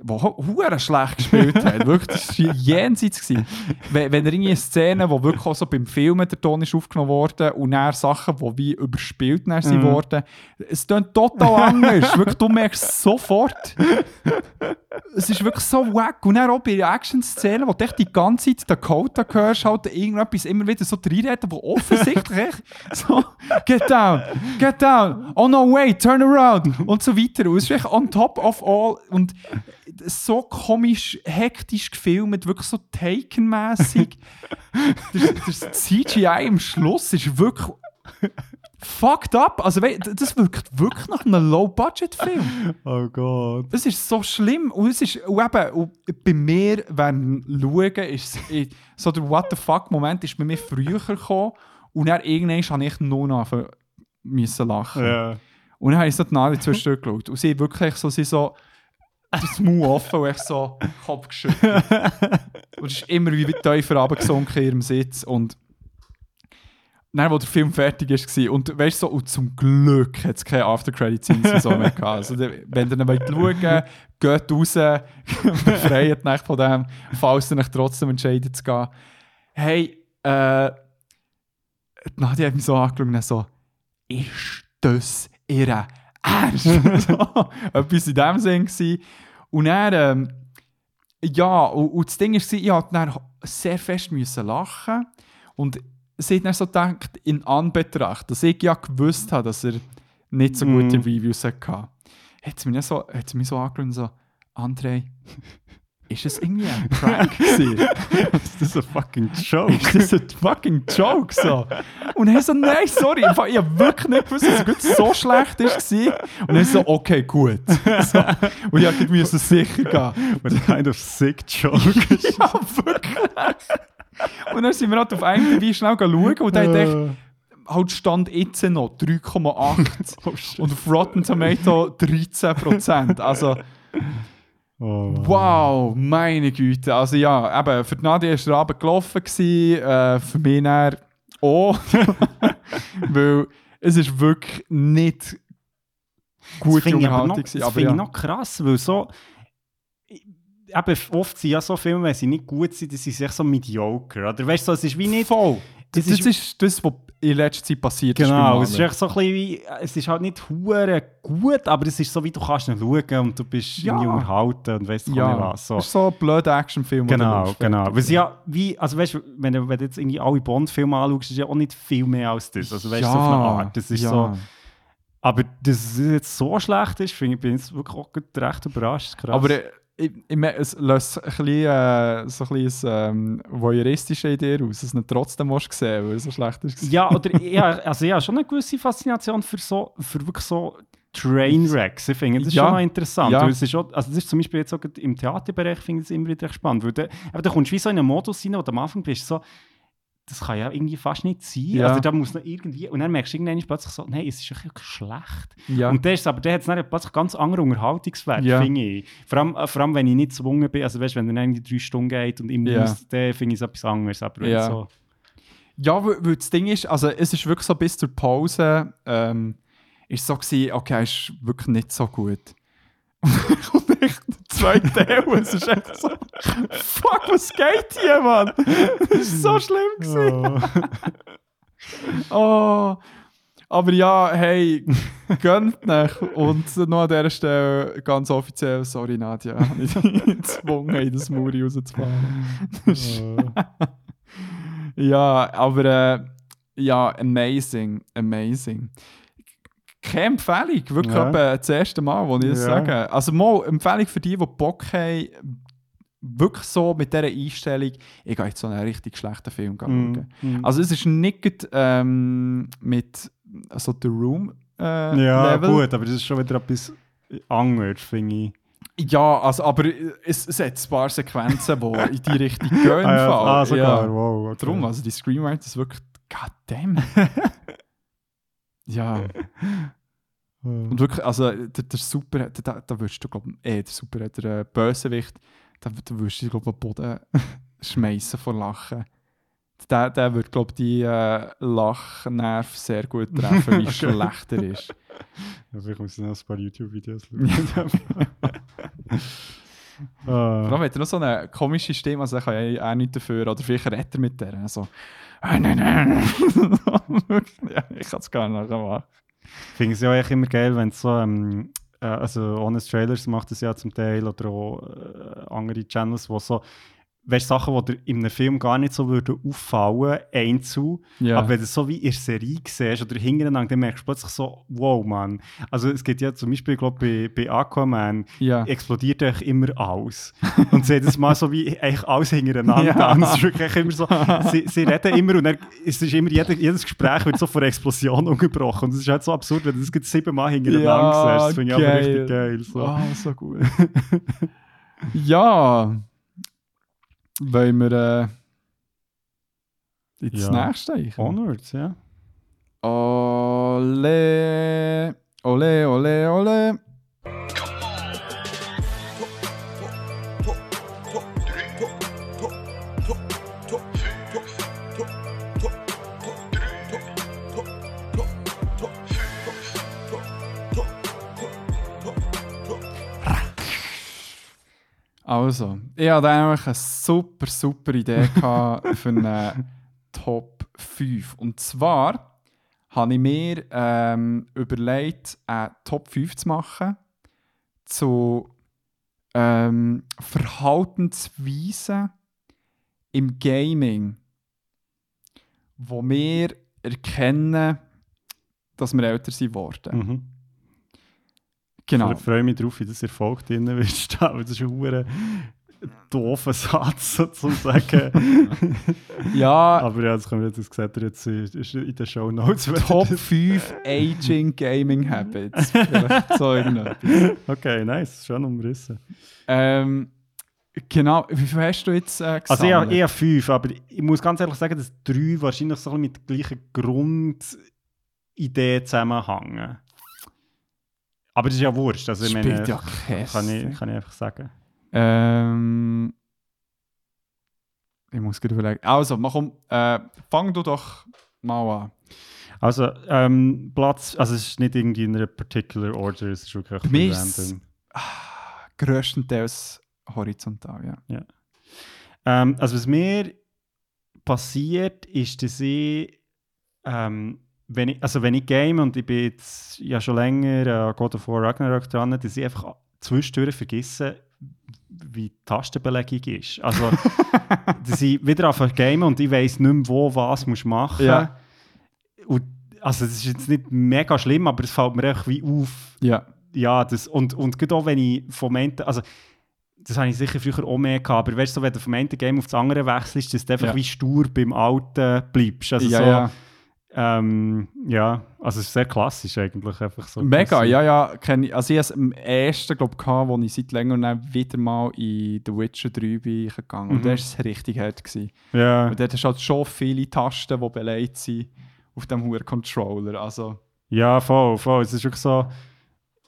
wo hure schlecht gespielt hat. Wirklich, das war jenseits. Gewesen. Wenn, wenn er irgendwie eine Szene, wo wirklich auch so beim Filmen der Ton ist aufgenommen worden und dann Sachen, die wie überspielt dann sind Mhm. worden, es tönt total anders. wirklich, du merkst es sofort. Es ist wirklich so wack. Und dann auch bei Action-Szenen, wo du echt die ganze Zeit Dakota hörst, halt irgendetwas immer wieder so reinreden, wo offensichtlich echt so «Get down! Get down! Oh no, wait! Turn around!» und so weiter. Und es ist echt on top of all und so komisch, hektisch gefilmt, wirklich so Taken-mässig. das, das CGI im Schluss ist wirklich fucked up. Also das wirkt wirklich nach einem Low-Budget-Film. Oh Gott. Es ist so schlimm. Und es ist und eben, und bei mir, dem Schauen, ist es- ich- so der What the fuck-Moment ist bei mir früher gekommen. Und dann irgendwann habe ich nur noch müssen lachen. Ja. Und dann habe ich so die Nadel zwischendurch geschaut. Und sie wirklich so, sie so das Maul offen und ich so Kopf geschüttelt. und es ist immer wie tiefer runtergesunken in ihrem Sitz. Und dann, wo der Film fertig war, und weißt du, so, und zum Glück hat es keine After-Credit-Scenes so mehr gehabt. Also, wenn ihr ihn wollt schauen geht raus, befreit euch von dem, falls ihr euch trotzdem entscheidet zu gehen. Hey, äh, Nadia hat mich so angeschaut und so, ist das ihre Ernst? so, etwas in dem Sinn gewesen. Und dann, ähm, ja, und, und das Ding war, ich musste dann sehr fest müssen lachen und sie hat dann so gedacht, in Anbetracht, dass ich ja gewusst habe, dass er nicht so gute Mhm. Reviews hatte, hat sie mich so, hat sie mich so angeschaut und so, André, ist es irgendwie ein Prank gewesen? Ist das ein fucking Joke? ist das ein fucking Joke so? Und er so, nein, sorry, ich habe wirklich nicht gewusst, dass es so schlecht war. Und er so, okay, gut. So. Und ich musste sicher gehen. What kind of sick joke? Ja, wirklich. Und dann sind wir halt auf IMDb schnell schauen und dann dachte ich, halt stand jetzt noch 3,8 oh, und auf Rotten Tomato 13%. Also, Oh, wow, meine Güte. Also ja, eben, für die Nadia war der Abend gelaufen, gewesen, äh, für mich dann auch. Weil es ist wirklich nicht Das gute finde ich aber noch, Unterhaltung. das finde ja. ich noch krass, weil so. Eben, oft sind ja so Filme, wenn sie nicht gut sind, dann sind sie echt so mediocre. Oder weißt du, so, es ist wie nicht. Voll. Das, Das das ist- ist das, was in letzter Zeit passiert ist. Genau, es ist so ein bisschen wie. Es ist halt nicht hure gut, aber es ist so, wie du kannst ihn schauen und du bist Ja. irgendwie unterhalten und weißt ja, nicht was. So. Das ist so ein blöder Actionfilm. Genau, genau. Weil sie ja, wie, also weißt du, wenn du, wenn du jetzt irgendwie alle Bond-Filme anschaust, ist ja auch nicht viel mehr als das. Also weißt du, so auf eine Art. Das ist ja. so. Aber dass es jetzt so schlecht ist, finde ich, bin ich jetzt wirklich auch recht überrascht. Krass. Aber äh, ich, ich, es löst ein bisschen, äh, so ein bisschen ähm, voyeuristische Idee aus, dass du es nicht trotzdem musst sehen weil er so schlecht ist. Ja, oder ja, also ich habe schon eine gewisse Faszination für so, für wirklich so Trainwrecks. Ich finde das ist Ja. schon noch interessant. Ja. Es ist schon, also das ist zum Beispiel jetzt auch im Theaterbereich finde ich es immer wieder spannend. Weil da, aber da kommst du wie so in einen Modus rein, wo du am Anfang bist so, das kann ja irgendwie fast nicht sein. Ja. Also da muss noch irgendwie, und dann merkst du irgendwann plötzlich so, nein, es ist wirklich schlecht. Ja. Und der ist, aber der hat dann plötzlich ganz andere Unterhaltungswert, Ja. finde ich. Vor allem, äh, vor allem, wenn ich nicht gezwungen bin, also weißt, wenn er irgendwie drei Stunden geht und ich Ja. muss, dann finde ich es etwas anderes. Aber Ja. so, Ja, weil, weil das Ding ist, also es ist wirklich so bis zur Pause, ähm, ist so gewesen, okay, ist wirklich nicht so gut. Und der zweite Teil und es ist echt so, fuck, was geht hier, Mann? Das ist so schlimm gewesen. Oh. Aber ja, hey, gönnt nicht. Und noch an dieser Stelle ganz offiziell, sorry Nadja, habe ich dich gezwungen, in das Muri rauszufahren. ja, aber äh, ja, amazing, amazing. Keine Empfehlung, wirklich Ja. etwa das erste Mal, wo ich das Ja. sage. Also mal Empfehlung für die, die Bock haben, wirklich so mit dieser Einstellung, ich gehe jetzt so einen richtig schlechten Film schauen. Mhm. Also es ist nicht ähm, mit also The Room äh, ja, Level. gut, aber das ist schon wieder etwas anderes, finde ich. Ja, also, aber es, es hat ein paar Sequenzen, die in die Richtung gehen. Ah, ja, ah, sogar, Ja. wow. Okay. Darum, also die Screenwriter ist wirklich, goddamn. ja, Äh, und wirklich, also der, der Super, da, da, würdest du, glaube ich, eh, der Super, der äh, Bösewicht, da, da würdest du, glaube ich, Boden schmeißen vor Lachen. Der, der würde, glaube ich, die äh, Lachnerv sehr gut treffen, wie Okay. schlecht er ist. Ja, vielleicht muss ich noch ein paar YouTube-Videos schauen. Vor Ah, allem hat er noch so eine komische Stimme, also er kann ja auch nichts dafür. Oder vielleicht redet er mit der. So, «Ah, nein, nein. ja, ich kann es gar nicht machen. Ich finde es ja eigentlich immer geil, wenn es so, ähm, äh, also Honest Trailers macht es ja zum Teil oder auch äh, andere Channels, wo so, weißt Sachen, die dir in einem Film gar nicht so würden auffallen, einzu, Ja. aber wenn du es so wie in der Serie siehst oder hintereinander, dann merkst du plötzlich so, wow, Mann. Also es gibt ja zum Beispiel, glaube bei, bei Aquaman, ja. explodiert eigentlich immer alles. Und sie das mal so wie eigentlich alles hintereinander. Ja. Es ist wirklich immer so, sie, sie reden immer und dann, es ist immer jeder, jedes Gespräch wird so von einer Explosion unterbrochen. Und es ist halt so absurd, wenn du das siebenmal hintereinander Ja, siehst. Das finde ich aber richtig geil. So. Oh, so gut. ja. Wollen wir äh, ins Ja. nächste eichen? Onwards, ja. Ole. Ole, ole, ole. Also, ich hatte eigentlich eine super, super Idee für eine Top 5. Und zwar habe ich mir ähm, überlegt, eine Top 5 zu machen zu ähm, Verhaltensweisen im Gaming, wo wir erkennen, dass wir älter sind worden. Mhm. Genau. Ich freue mich darauf, wie das Erfolg drin wird stehen, weil das ist ein doofer Satz sozusagen. Ja, aber ja, das können wir jetzt, das seht ihr jetzt in, ist in den Show Notes. Top 5 Aging Gaming Habits. Vielleicht so irgendetwas. Okay, nice, schön umrissen. Ähm, genau, wie viel hast du jetzt äh, Also ich habe gesammelt? eher fünf, aber ich muss ganz ehrlich sagen, dass drei wahrscheinlich so mit der gleichen Grundidee zusammenhängen. Aber das ist ja wurscht. Also ich Spielt meine, ja kann, ich, kann ich einfach sagen. Ähm, ich muss gerade überlegen. Also, mach um, äh, fang du doch mal an. Also ähm, Platz, also es ist nicht irgendwie in einer particular order, es ist wirklich Bei mir ist. Größtenteils horizontal, ja. Ähm, also was mir passiert, ist, dass ich, ähm, wenn ich, also wenn ich game und ich bin jetzt ja schon länger äh, God of War Ragnarok dran, dass ich einfach zwischendurch vergesse, wie die Tastenbelegung ist. Also, dass ich wieder auf game und ich weiß nicht mehr, wo was muss machen Ja. Und, also das ist jetzt nicht mega schlimm, aber es fällt mir einfach wie auf, Ja, ja, das, und, und gerade auch wenn ich vom einen, also das habe ich sicher früher auch mehr gehabt, aber weißt du, wenn du vom einen Game auf das andere wechselst, dass du einfach Ja. wie stur beim Alten bleibst. Also ja, so. Ähm, ja, also es ist sehr klassisch eigentlich, einfach so. Mega, passiert. ja, ja. Kenn ich. Also ich hatte es am ersten, glaube ich, wo ich seit längerem wieder mal in The Witcher 3 bin gegangen. Und Mhm. da war es richtig hart. Gewesen. Ja, Und dort hast du halt schon viele Tasten, die beleidigt sind auf dem hohen Controller. Also, ja, voll, voll. Es ist wirklich so,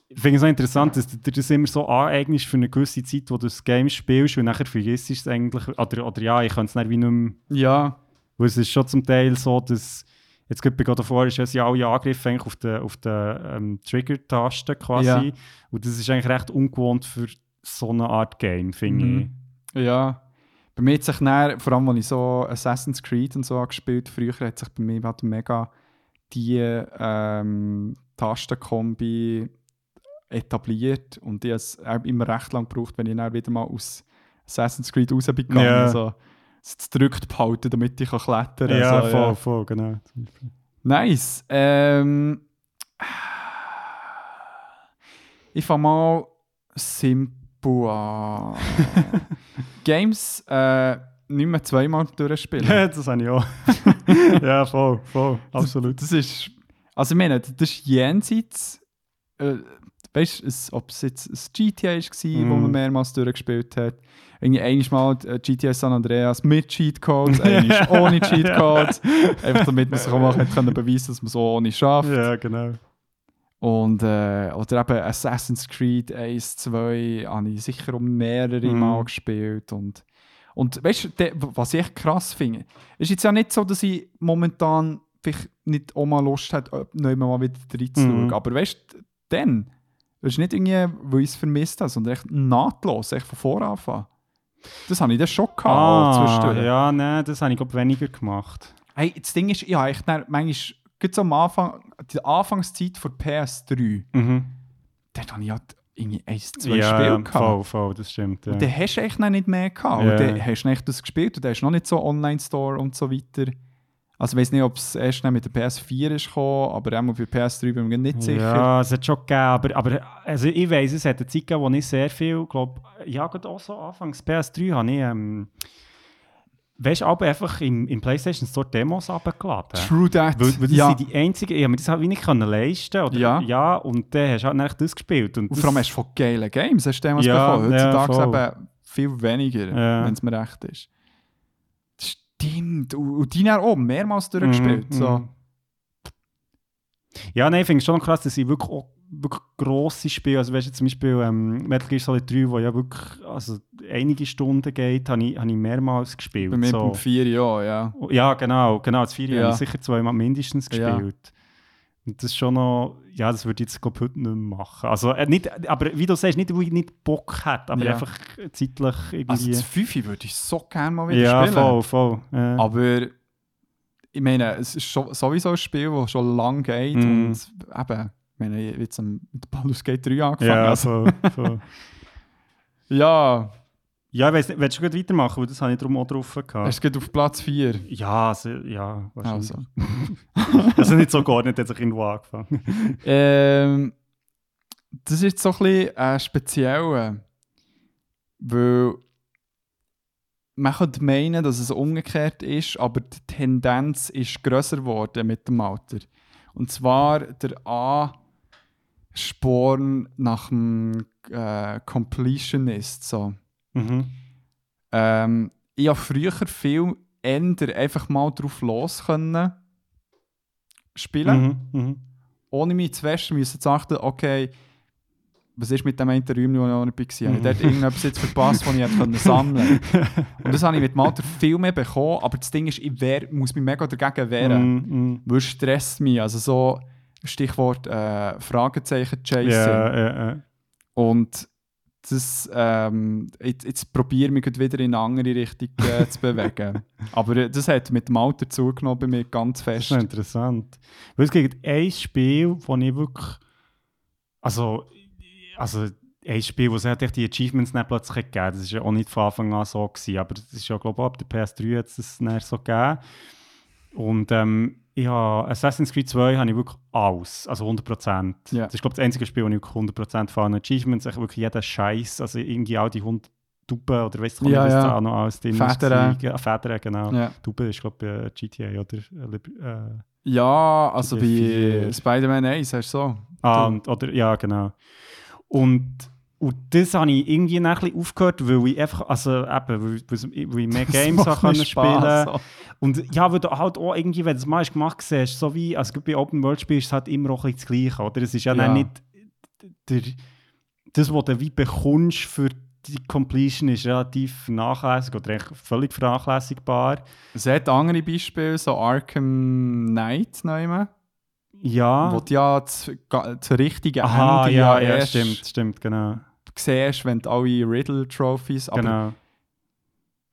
ich finde es so interessant, dass du dir das immer so aneignest für eine gewisse Zeit, wo du das Game spielst und nachher vergisst du es eigentlich, oder, oder ja, ich kann es dann wie nicht mehr ja. Weil es ist schon zum Teil so, dass jetzt gerade bei God of War ist ja alle Angriffe eigentlich auf der auf der, ähm, Trigger-Taste quasi. Ja. Und das ist eigentlich recht ungewohnt für so eine Art Game, finde Mhm. Ja. Bei mir hat sich dann, vor allem, als ich so Assassin's Creed und so habe gespielt früher hat sich bei mir halt mega die ähm, Tastenkombi etabliert und die hat es auch immer recht lang gebraucht, wenn ich dann wieder mal aus Assassin's Creed raus bin gegangen. Ja. So, es gedrückt behalten, damit ich kann klettern kann. Ja, so, voll, voll, genau. Nice. Ähm, ich fange mal simpel an. Games äh, nicht mehr zweimal durchspielen. das habe ich auch. ja, voll, voll, absolut. Das ist. Also, ich meine, das ist jenseits. Äh, weißt du, ob es jetzt ein GTA war, wo Mhm. man mehrmals durchgespielt hat. Irgendwie einmal äh, GTA San Andreas mit Cheatcodes, einmal ohne Cheatcodes. Einfach damit man sich auch mal hat können beweisen dass man so ohne schafft. Ja, genau. Und, äh, oder eben Assassin's Creed 1, 2 habe ich sicher um mehrere Mhm. Mal gespielt. Und, und weißt du, was ich echt krass finde, ist jetzt ja nicht so, dass ich momentan vielleicht nicht auch mal Lust hätte, neu mal wieder reinzuschauen. Mhm. Aber weißt du, dann, das ist nicht irgendwie, weil ich es vermisst habe, sondern echt nahtlos, echt von vorne anfangen. Das habe ich dann schon gehabt. Ah, zwischendurch. ja, nein, das habe ich glaube weniger gemacht. Hey, das Ding ist, ja, ich dann manchmal, gerade so am Anfang, die Anfangszeit von PS3, Mhm. dort habe ich halt irgendwie eins, zwei ja, Spiele ja, gehabt. voll, voll, das stimmt. Ja. Und dann hast du echt noch nicht mehr gehabt. Ja. Und dann hast du echt das gespielt und dann hast du noch nicht so Online-Store und so weiter. Also ich weiß nicht, ob es erst mit der PS4 ist gekommen, aber auch bei PS3 bin ich mir nicht sicher. Ja, es hat schon gegeben, aber, aber also ich weiss, es hat eine Zeit gegeben, wo ich sehr viel, glaube ja, gerade auch so anfangs PS3 habe ich, ähm, weißt du, aber einfach im, im PlayStation Store Demos abgeladen. True that. Weil, weil das ja. sind die einzigen, ich habe mir das halt nicht können leisten oder, Ja. ja, und dann hast du halt das gespielt. Und Und vor allem hast du von geilen Games hast du damals Ja, bekommen. ja, Heutzutage voll. eben viel weniger, Ja. wenn es mir recht ist. Stimmt. Und, die haben auch mehrmals durchgespielt. Mhm, so. mhm. Ja, nein, ich finde es schon krass, dass ich wirklich auch wirklich grosse Spiele, also weißt du zum Beispiel ähm, Metal Gear Solid 3, wo ja wirklich also einige Stunden geht, habe ich, habe ich mehrmals gespielt. Bei mir so. beim 4 Jahren, ja. Ja, genau, genau. Das 4 Ja. habe ich sicher zweimal mindestens Ja. Und das ist schon noch, ja, das würde ich jetzt glaub, heute nicht mehr machen. Also, äh, nicht, aber wie du sagst, nicht, weil ich nicht Bock hätte, aber Ja. einfach zeitlich irgendwie. Also das 5 würde ich so gerne mal wieder ja, spielen. voll, voll. Ja. Aber ich meine, es ist schon, sowieso ein Spiel, das schon lang geht Mhm. und eben, ich meine, ich habe jetzt mit Baldur's Gate 3 angefangen. ja, also, voll, voll. ja, ja, ich weiss nicht, willst du gut weitermachen, weil das habe ich darum auch drauf gehabt. es geht auf Platz 4. Ja, also, ja, wahrscheinlich. Also. Also nicht so gar nicht, hat sich irgendwo angefangen. Ähm, das ist so ein bisschen äh, speziell, weil man könnte meinen, dass es umgekehrt ist, aber die Tendenz ist grösser geworden mit dem Alter. Und zwar der A-Sporn nach dem äh, Completionist. So. Mhm. Ähm, ich habe früher viel eher einfach mal drauf los können spielen Mhm. Mhm. ohne mich zu waschen, müssen zu achten, okay, was ist mit dem einen Räumchen, wo ich noch nicht war? Habe ich Mhm. dort irgendetwas jetzt verpasst, das ich hätte sammeln Und das habe ich mit dem Alter viel mehr bekommen, aber das Ding ist, ich wehr, muss mich mega dagegen wehren, Mhm. Mhm. weil es stresst mich. Also so Stichwort äh, Fragezeichen Chasing. Ja, ja, ja. Und das, ähm, jetzt, jetzt probiere ich mich wieder in eine andere Richtung äh, zu bewegen. Aber äh, das hat mit dem Alter zugenommen bei mir ganz Das fest. ist noch interessant. Weil es gibt ein Spiel, wo ich wirklich. Also, also ein Spiel, wo es halt echt die Achievements nicht plötzlich gegeben hat. Das war ja auch nicht von Anfang an so. Gewesen, aber das ist ja, glaube ich, ab der PS3 hat es das so gegeben. Und ähm, ich habe Assassin's Creed 2 habe ich wirklich alles, also 100%. Ja. Das ist, glaube ich, das einzige Spiel, wo ich wirklich 100% von allen Achievements, echt wirklich jeder Scheiß, also irgendwie all die 100 Tuben oder weißt du, Ja, was ja. auch noch alles drin Federn. Ja, Federn, genau. Ja. Tube ist, glaube ich, bei GTA oder äh, äh, Ja, also GTA bei. Spider-Man 1 hast du so. Ah, und, oder, ja, genau. Und, und das habe ich irgendwie ein bisschen aufgehört, weil ich einfach, also eben, weil, ich mehr Games auch können spielen so. Und ja, weil du halt auch irgendwie, wenn du es mal hast gemacht siehst, so wie, also bei Open World Spielen ist es halt immer auch ein bisschen das Gleiche, oder? Es ist ja, Ja. Dann nicht der, das, was du wie bekommst für die Completion ist relativ vernachlässigt oder völlig vernachlässigbar. Es hat andere Beispiele, so Arkham Knight nehmen, Ja. wo du ja das, ga- das richtige Ah. Aha, Ende ja, ja, erst stimmt, stimmt, genau. Siehst, wenn du alle Riddle-Trophies, genau.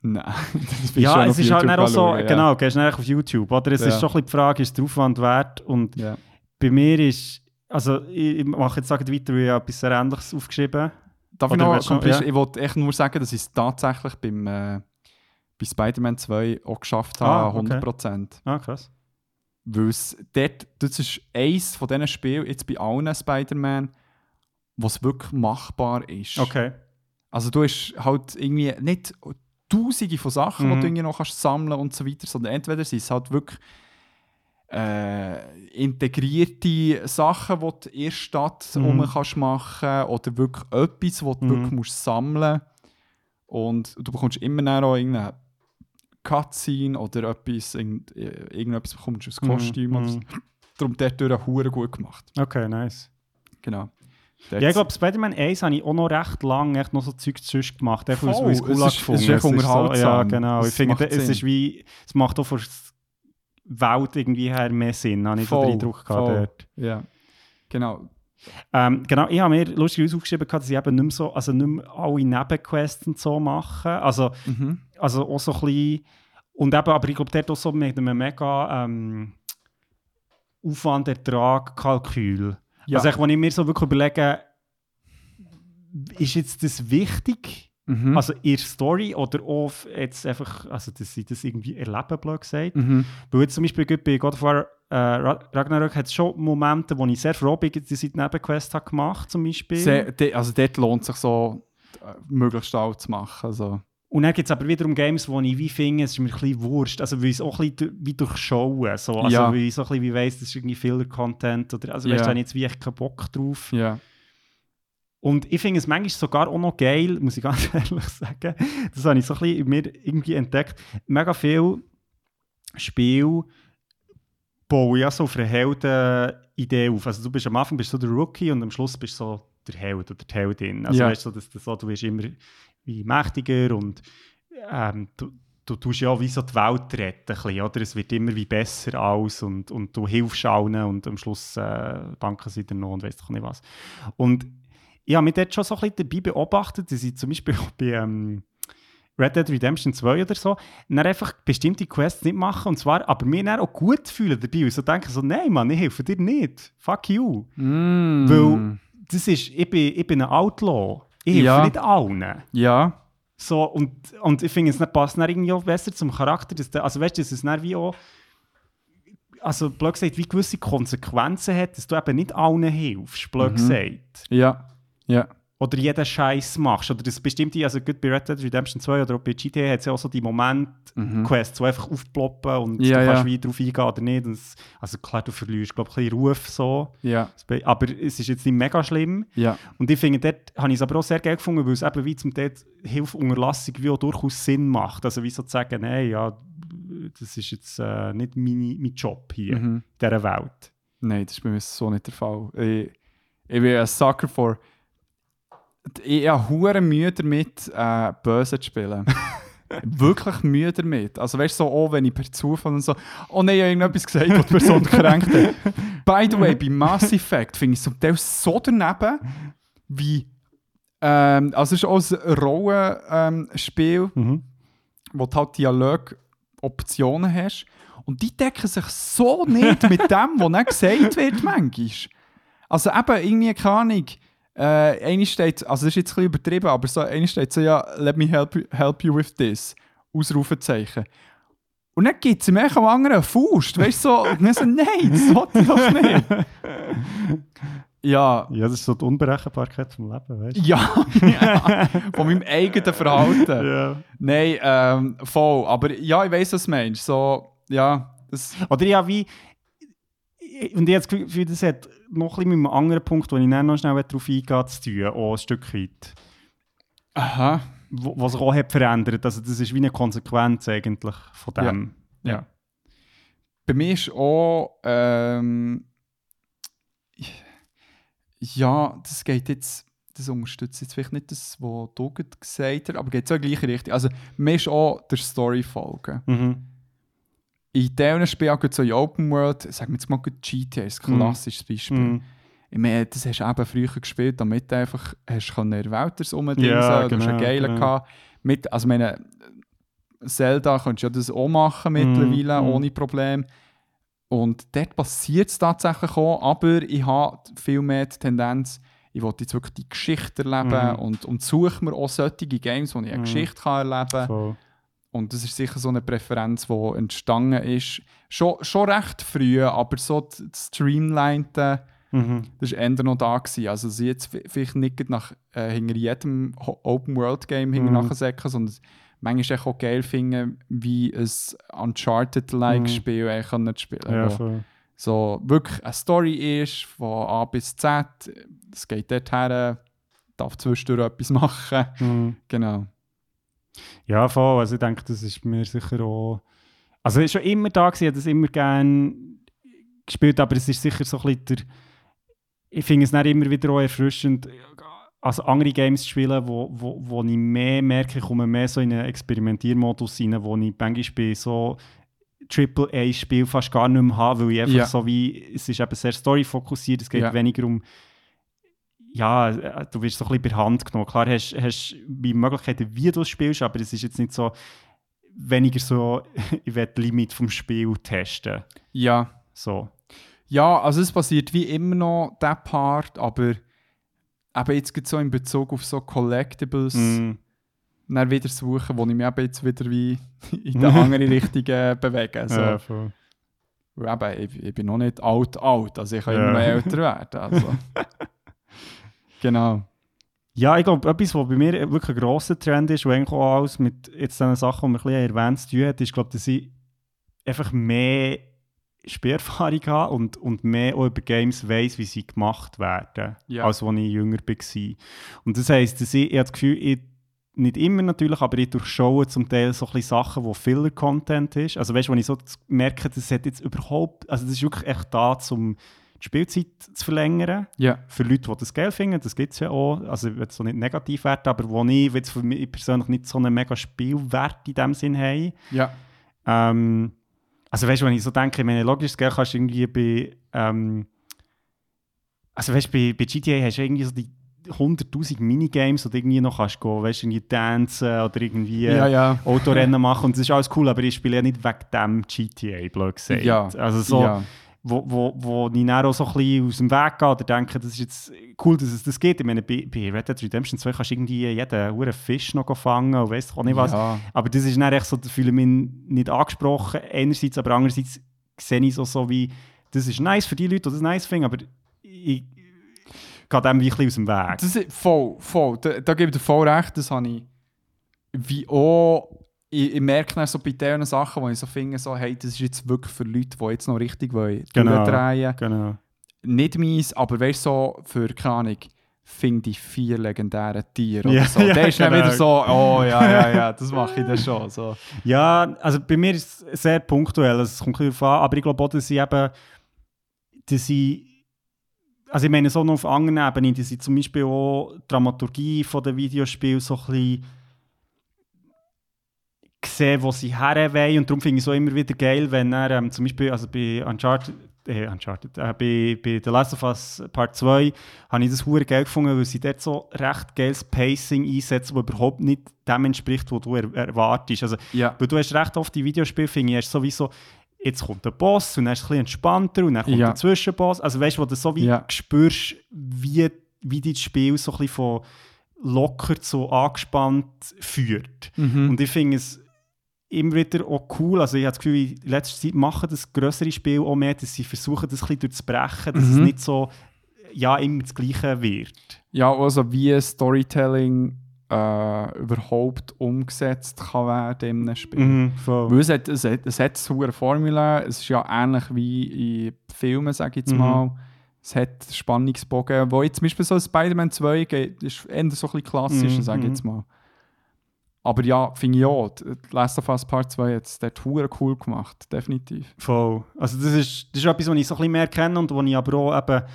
nein. das Ja, es ist halt YouTube auch so, ja. genau, gehst du auf YouTube, oder? Es Ja. ist schon ein bisschen die Frage, ist der Aufwand wert? Und Ja. bei mir ist, also ich, ich mache jetzt sagen weiter, weil ich habe etwas sehr Ähnliches aufgeschrieben. Darf ich Oder du noch- komplett- ja. ich wollte echt nur sagen, dass ich es tatsächlich beim, äh, bei Spider-Man 2 auch geschafft habe, Ah, okay. 100%. Ah, krass. Weil es dort, das ist eins von diesen Spielen, jetzt bei allen Spider-Man, was wirklich machbar ist. Okay. Also du hast halt irgendwie nicht tausende von Sachen, die Mhm. du irgendwie noch kannst sammeln und so weiter, sondern entweder sind es halt wirklich äh, integrierte Sachen, die du in der Stadt Mhm. kannst machen oder wirklich etwas, was du Mhm. wirklich musst sammeln und du bekommst immer auch irgendeine Cutscene oder etwas, irgend, äh, irgendetwas bekommst du, ein Kostüm oder so. Mhm. Darum dort durch gut gemacht. Okay, nice. Genau. Ja, ich glaube, Spider-Man 1 habe ich auch noch recht lange echt noch so Zeug sonst gemacht. Einfach weil ich es cool ist- es ist echt so, ja, unterhaltsam. genau. Ich Es finde, macht es ist wie, es macht auch von der Welt irgendwie her mehr Sinn, habe ich Voll, den Eindruck gehabt dort. Ja. Genau. Ähm, genau, ich habe mir lustigerweise aufgeschrieben, dass ich eben nicht mehr, so, also nicht mehr alle Nebenquests und so mache. Also, Mhm. also auch so ein bisschen, und eben, aber ich glaube, dort auch so mit einem mega ähm, Aufwand-Ertrag-Kalkül. Ja. Also, wenn ich mir so wirklich überlege, ist jetzt das wichtig? Mhm. Also der Story oder auch jetzt einfach, also dass sie das irgendwie erleben, blöd gesagt. mhm. Weil jetzt zum Beispiel bei God of War äh, Ra- Ragnarök hat es schon Momente, wo ich sehr froh bin, dass ich die Nebenquest habe gemacht zum Beispiel. Sehr, de, also dort lohnt es sich so, äh, möglichst alt zu machen. Also. Und dann gibt es aber wiederum Games, wo ich wie finde, es ist mir ein bisschen wurscht. Also weil ich es auch ein bisschen wie durchschaue. So. Also Ja. weil ich so ein bisschen wie weiss, das ist irgendwie Filler-Content. Oder, also Ja. weißt du, da jetzt wie echt keinen Bock drauf. Ja. Und ich finde es manchmal sogar auch noch geil, muss ich ganz ehrlich sagen. Das habe ich so ein bisschen in mir irgendwie entdeckt. Mega viel Spiel bauen ja so auf eine Heldenidee auf. Also du bist am Anfang bist du der Rookie und am Schluss bist du so der Held oder die Heldin. Also Ja. weißt du, dass, dass so, du wirst immer wie mächtiger und ähm, du, du tust ja wie so die Welt retten, bisschen, oder? Es wird immer wie besser aus und, und du hilfst allen und am Schluss äh, danken sie dir noch und weiss doch nicht was. Und ich habe mich dort schon so ein bisschen dabei beobachtet, dass ich zum Beispiel bei ähm, Red Dead Redemption 2 oder so, dann einfach bestimmte Quests nicht machen und zwar, aber mir dann auch gut fühlen dabei und so denken so, nein Mann, ich helfe dir nicht, fuck you. Mm. Weil das ist, ich bin, ich bin ein Outlaw, ich helfe Ja. nicht allen. Ja. So, und, und ich finde, es passt dann irgendwie auch besser zum Charakter. Dass der, also weißt du, dass es dann wie auch, also blöd gesagt, wie gewisse Konsequenzen hat, dass du eben nicht allen hilfst, blöd Mhm. gesagt. Ja. Ja. Oder jeden Scheiß machst. Oder das bestimmte, also gut bei Red Dead Redemption 2 oder auch bei GTA hat es ja auch so die Moment-Quests, die einfach aufploppen und Mhm. Ja, du kannst ja. wie drauf eingehen oder nicht. Es, also klar, du verlierst, glaube ich, ein bisschen Ruf so. Ja. Aber es ist jetzt nicht mega schlimm. Ja. Und ich finde, dort habe ich es aber auch sehr geil gefunden, weil es eben wie zum Teil Hilfunterlassung wie auch durchaus Sinn macht. Also wie so zu sagen, hey, ja, das ist jetzt äh, nicht meine, mein Job hier Mhm. in dieser Welt. Nein, das ist bei mir so nicht der Fall. Ich, ich bin ein Sucker for. Ich habe hure Mühe damit, äh, böse zu spielen. Wirklich Mühe damit. Also weißt du, so, oh, wenn ich per Zufall und so, oh nein, ich habe irgendetwas gesagt, was die Person gekränkt hat. By the way, bei Mass Effect finde ich es zum Teil so daneben, wie, ähm, also es ist auch ein Rollenspiel, Mhm. wo du halt Dialogoptionen hast. Und die decken sich so nicht mit dem, was dann gesagt wird, manchmal. Also eben, irgendwie, keine Ahnung, äh, eine steht, also das ist jetzt ein bisschen übertrieben, aber so, eine steht so, ja, let me help, you- help you with this. Ausrufezeichen. Und dann gibt es ihm echt am anderen eine Faust, weißt du, so, und dann so, nein, das wollte ich doch nicht. Ja, Ja, das ist so die Unberechenbarkeit vom Leben, weißt du? ja, ja, von meinem eigenen Verhalten. Ja. Nein, ähm, voll. Aber ja, ich weiß, was du meinst. So, ja, das. Oder ja, wie. Und habe das Gefühl, das hat noch ein bisschen mit einem anderen Punkt, wo ich dann noch schnell darauf eingehe, zu tun, auch ein Stück weit. Aha. Was sich auch hat verändert. Also, das ist wie eine Konsequenz eigentlich von dem. Ja. Bei mir ist auch. Ähm, ja, das geht jetzt. das unterstützt jetzt vielleicht nicht das, was du gesagt hast, aber geht so in die gleiche Richtung. Also, mir ist auch der Story folgen. Mhm. In diesen Spielen, gerade so in Open World, sagen wir jetzt mal GTA, ist ein Mhm. klassisches Beispiel. Mhm. Ich meine, das hast du eben früher gespielt, damit du einfach hast können das rumdingsen Ja, Du hast einen genau, geilen genau. gehabt. Mit, also meine, Zelda könntest du ja das auch machen mittlerweile, Mhm. ohne Problem. Und dort passiert es tatsächlich auch, aber ich habe viel mehr die Tendenz, ich will jetzt wirklich die Geschichte erleben Mhm. und, und suche mir auch solche Games, wo ich eine Mhm. Geschichte kann erleben kann. Und das ist sicher so eine Präferenz, die entstanden ist. Schon, schon recht früh, aber so das Streamlinete, Mhm. das war eher noch da. Gewesen. Also sie jetzt vi- vielleicht nicht nach, äh, hinter jedem Open-World-Game Mhm. nachsäcken, sondern manchmal auch geil finden, wie ein Uncharted-like Mhm. Zu spielen Ja, voll. so wirklich eine Story ist, von A bis Z. Es geht dort her, darf zwischendurch etwas machen. Mhm. Genau. Ja, voll. Also ich denke, das ist mir sicher auch... Also es ist schon immer da gewesen, ich habe das immer gerne gespielt, aber es ist sicher so ein bisschen der... Ich finde es dann immer wieder auch erfrischend, also andere Games zu spielen, wo, wo, wo ich mehr merke, ich komme mehr so in einen Experimentiermodus rein, wo ich manchmal bei so Triple-A-Spiel fast gar nicht mehr habe, weil ich einfach Ja. so wie... Es ist eben sehr story-fokussiert, es geht Ja. weniger um ja, äh, du wirst so ein bisschen bei Hand genommen. Klar hast du Möglichkeiten, wie du spielst, aber es ist jetzt nicht so weniger so, ich will das Limit vom Spiel testen. Ja. So. Ja, also es passiert wie immer noch der Part, aber eben jetzt gibt so in Bezug auf so Collectibles Mm. dann wieder suchen, wo ich mich eben jetzt wieder wie in die andere Richtung äh, bewege. So. Ja, voll. Weil eben, ich, ich bin noch nicht alt, alt, also ich kann Ja. immer noch älter werden. Also. Genau. Ja, ich glaube, etwas, was bei mir wirklich ein grosser Trend ist, und eigentlich auch alles mit jetzt diesen Sachen, die wir ein bisschen erwähnt zu tun hat, ist, glaube dass ich einfach mehr Spielerfahrung habe und, und mehr auch über Games weiss, wie sie gemacht werden, Ja. als als ich jünger war. Und das heisst, dass ich, ich habe das Gefühl, ich, nicht immer natürlich, aber ich durchschaue zum Teil so ein Sachen, wo Filler-Content ist. Also weißt du, wenn ich so merke, das hat jetzt überhaupt, also das ist wirklich echt da, um die Spielzeit zu verlängern Ja. für Leute, die das geil finden, das gibt es ja auch. Also ich will es so nicht negativ werten, aber wo ich jetzt für mich persönlich nicht so einen mega Spielwert in dem Sinn habe. Ja. Ähm, also weißt du, wenn ich so denke, ich meine, logisch, Geld kannst du irgendwie bei, ähm, also weißt du, bei, bei GTA hast du irgendwie so die 100'000 Minigames, du irgendwie noch kannst gehen, weißt du, irgendwie tanzen oder irgendwie Ja, ja. Autorennen machen und das ist alles cool, aber ich spiele ja nicht wegen dem GTA, blöd gesagt. Ja. Also so. Wo, wo, wo ich dann auch so ein bisschen aus dem Weg gehe oder denke, das ist jetzt cool, dass es das geht. Ich meine, bei, bei Red Dead Redemption 2 kannst du irgendwie jeden huren Fisch noch fangen und weiss auch nicht was. Ja. Aber das ist dann echt so, da fühle ich mich nicht angesprochen, einerseits, aber andererseits sehe ich auch so wie, das ist nice für die Leute, die das nice finden, aber ich gehe dem wie ein bisschen aus dem Weg. Das ist voll, voll. Da, da gebe ich dir voll recht, das habe ich wie auch, ich, ich merke dann so bei diesen Sachen, wo ich so finde, so, hey, das ist jetzt wirklich für Leute, die jetzt noch richtig wollen, Genau. durchdrehen. Genau. Nicht meins, aber weißt du, so für, keine Ahnung, finde die vier legendären Tiere Ja, oder so. ja, Der ist dann genau. wieder so, oh ja, ja, ja, das mache ich dann schon. So. Ja, also bei mir ist es sehr punktuell, es kommt darauf an, aber ich glaube auch, dass ich eben, dass ich, also ich meine so noch auf anderen Ebenen, dass ich zum Beispiel auch die Dramaturgie von den Videospielen so ein bisschen sehe, wo sie her wollen und darum finde ich es auch immer wieder geil, wenn er ähm, zum Beispiel, also bei Uncharted, äh, Uncharted, äh, bei, bei The Last of Us Part 2 habe ich das hure geil gefunden, weil sie dort so recht geiles Pacing einsetzen, das überhaupt nicht dem entspricht, was du er erwartest. Also Ja. weil du hast recht oft die Videospiele, finde ich, hast sowieso, jetzt kommt der Boss und dann ist es ein bisschen entspannter und dann kommt Ja. der Zwischenboss. Also weißt du, wo du so wie Ja. spürst, wie, wie das Spiel so ein bisschen von locker zu angespannt führt. Mhm. Und ich finde es immer wieder auch cool, also ich habe das Gefühl, in letzter Zeit machen das größere Spiel auch mehr, dass sie versuchen, das ein bisschen durchzubrechen, dass es Mhm. nicht so, ja, immer das Gleiche wird. Ja, also wie Storytelling äh, überhaupt umgesetzt kann werden in einem Spiel. Mhm, voll. Weil es hat, es hat, es hat eine Formel, es ist ja ähnlich wie in Filmen, sage ich jetzt Mhm. mal. Es hat Spannungsbogen, wo jetzt zum Beispiel so Spider-Man 2 geht, ist eher so ein bisschen klassischer, Mhm, sage ich mhm. jetzt mal. Aber ja, finde ich auch, Last of Us Part 2 hat es dort cool gemacht, definitiv. Voll. Also das ist, das ist etwas, was ich so ein bisschen mehr kenne und wo ich aber auch eben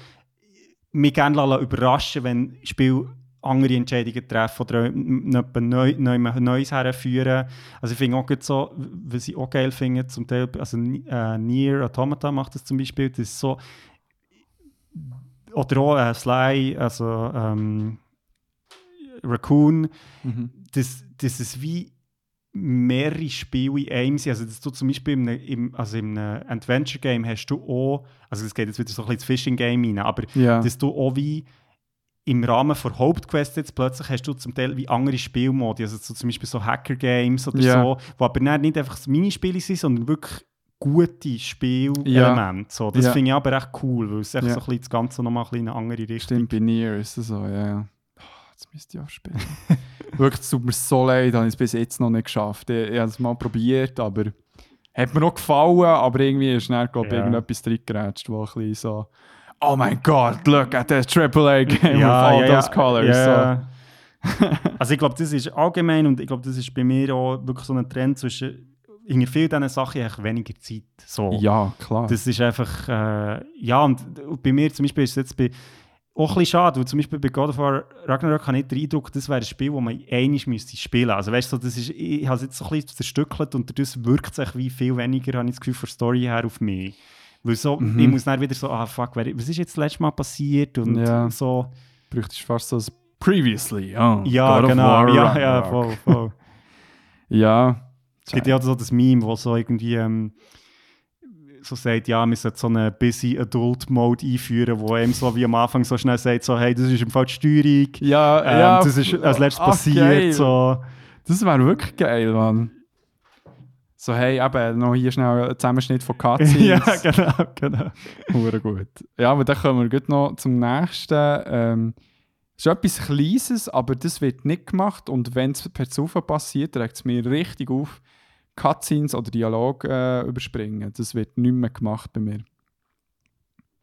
mich gerne überraschen wenn Spiele andere Entscheidungen treffen oder jemanden neu, neu, Neues herführen. Also ich finde auch so, was ich auch geil finde, zum Teil, also äh, Nier Automata macht das zum Beispiel, das ist so, oder auch äh, Sly, also ähm, Raccoon, Mhm. dass, dass es wie mehrere Spiele in einem sind. Also, dass du zum Beispiel im, im, also im Adventure-Game hast du auch, also es geht jetzt wieder so ein bisschen ins Fishing-Game rein, aber Ja. dass du auch wie im Rahmen der Hauptquest jetzt plötzlich hast du zum Teil wie andere Spielmodi, also so zum Beispiel so Hacker-Games oder Ja. so, wo aber dann nicht einfach Minispiele sind, sondern wirklich gute Spielelemente. So, das Ja. finde ich aber echt cool, weil es echt Ja. so ein bisschen das Ganze nochmal ein in eine andere Richtung Stimmt, bei Nier ist es so, ja. ja. Oh, jetzt müsste ich auch spielen. Wirklich, es tut mir so leid, habe ich es bis jetzt noch nicht geschafft. Ich, ich habe es mal probiert, aber hat mir noch gefallen, aber irgendwie ist schnell, glaube ich, Ja. irgendetwas reingeratscht, wo ein bisschen so «Oh mein Gott, look at this AAA-Game with all those colors». Ja. also ich glaube, das ist allgemein und ich glaube, das ist bei mir auch wirklich so ein Trend zwischen in vielen diesen Sachen habe ich weniger Zeit. So. So. Ja, klar. Das ist einfach, äh, ja, und, und bei mir zum Beispiel ist es jetzt bei, auch ein bisschen schade, weil zum Beispiel bei God of War Ragnarok habe ich den Eindruck, das wäre ein Spiel, das man einig müsste spielen. Also weißt du, das ist, ich habe es jetzt so ein bisschen zerstückelt und dadurch wirkt es echt wie viel weniger, habe ich das Gefühl, von Story her auf mich. Weil so, Mhm. ich muss dann wieder so, ah fuck, was ist jetzt das letzte Mal passiert und Ja. so. Bräuchte ich fast so ein «Previously». Oh, Ja, God of genau, War ja, ja, voll, voll. Ja. Es gibt ja auch so das Meme, wo so irgendwie ähm, so sagt, ja, wir sollten so einen busy Adult Mode einführen, wo einem so wie am Anfang so schnell sagt, so, hey, das ist im Fall die Steuerung. Ja, Ähm, ja. das ist als letztes Ach, passiert. geil. So. Das wäre wirklich geil, Mann. So, hey, eben, noch hier schnell ein Zusammenschnitt von Cutscenes. ja, genau, genau. Hure gut. Ja, aber dann kommen wir gleich noch zum nächsten. Ähm, es ist etwas Kleines, aber das wird nicht gemacht. Und wenn es per Zufall passiert, regt es mir richtig auf, Cutscenes oder Dialog äh, überspringen. Das wird nicht mehr gemacht bei mir.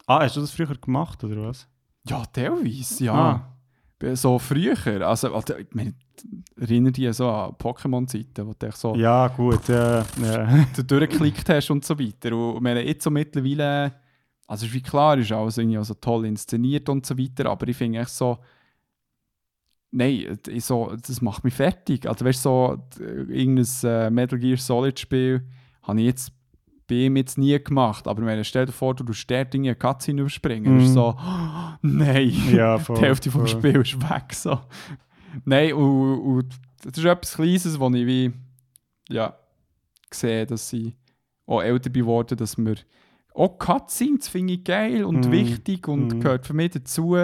Ah, hast du das früher gemacht, oder was? Ja, teilweise, ja. Ah. So früher. Also, also ich meine, erinnere dich so an Pokémon-Zeiten, wo du echt so Ja, gut, ja. ja. du durchgeklickt hast und so weiter. Und wir haben jetzt so mittlerweile, also ist wie klar, ist alles irgendwie so toll inszeniert und so weiter, aber ich finde echt so, nein, so, das macht mich fertig. Also weißt du, so, irgendein äh, Metal Gear Solid Spiel habe ich jetzt bei ihm jetzt nie gemacht, aber wenn stell dir vor, du tust dort eine Cutscene überspringen, Mhm. ist so, nein, Ja, voll, die Hälfte vom voll. Spiel ist weg. So. Nein, und, und das ist etwas Kleines, wo ich wie, ja, sehe, dass ich auch älter geworden dass wir auch Cutscenes finde ich geil und Mhm. wichtig und Mhm. gehört für mich dazu.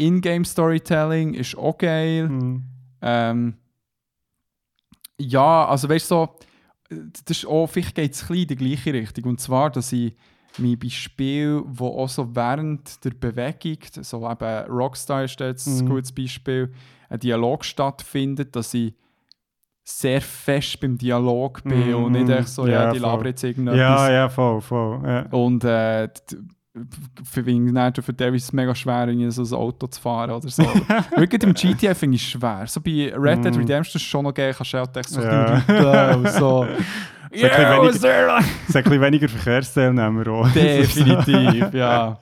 In-Game Storytelling ist auch geil. Hm. Ähm, ja, also weißt du, so, das ist auch, vielleicht geht es in die gleiche Richtung. Und zwar, dass ich mich bei Spielen, wo auch so während der Bewegung, so eben Rockstar ist jetzt ein Mhm. gutes Beispiel, ein Dialog stattfindet, dass ich sehr fest beim Dialog bin Mhm, und nicht echt so, ja, ja, die labern jetzt irgendetwas. Ja, ja, voll, voll. Ja. Und äh, d- für wen für Davis es mega schwer, irgendwie so ein Auto zu fahren oder so. Wirklich im GTA finde ich es schwer. So bei Red Dead Mm. Redemption ist es schon noch geil, kannst du ein bisschen reiten und so. ein bisschen Yeah, weniger-? Es ist ein bisschen weniger Verkehrsteilnehmer auch. Definitiv, ja.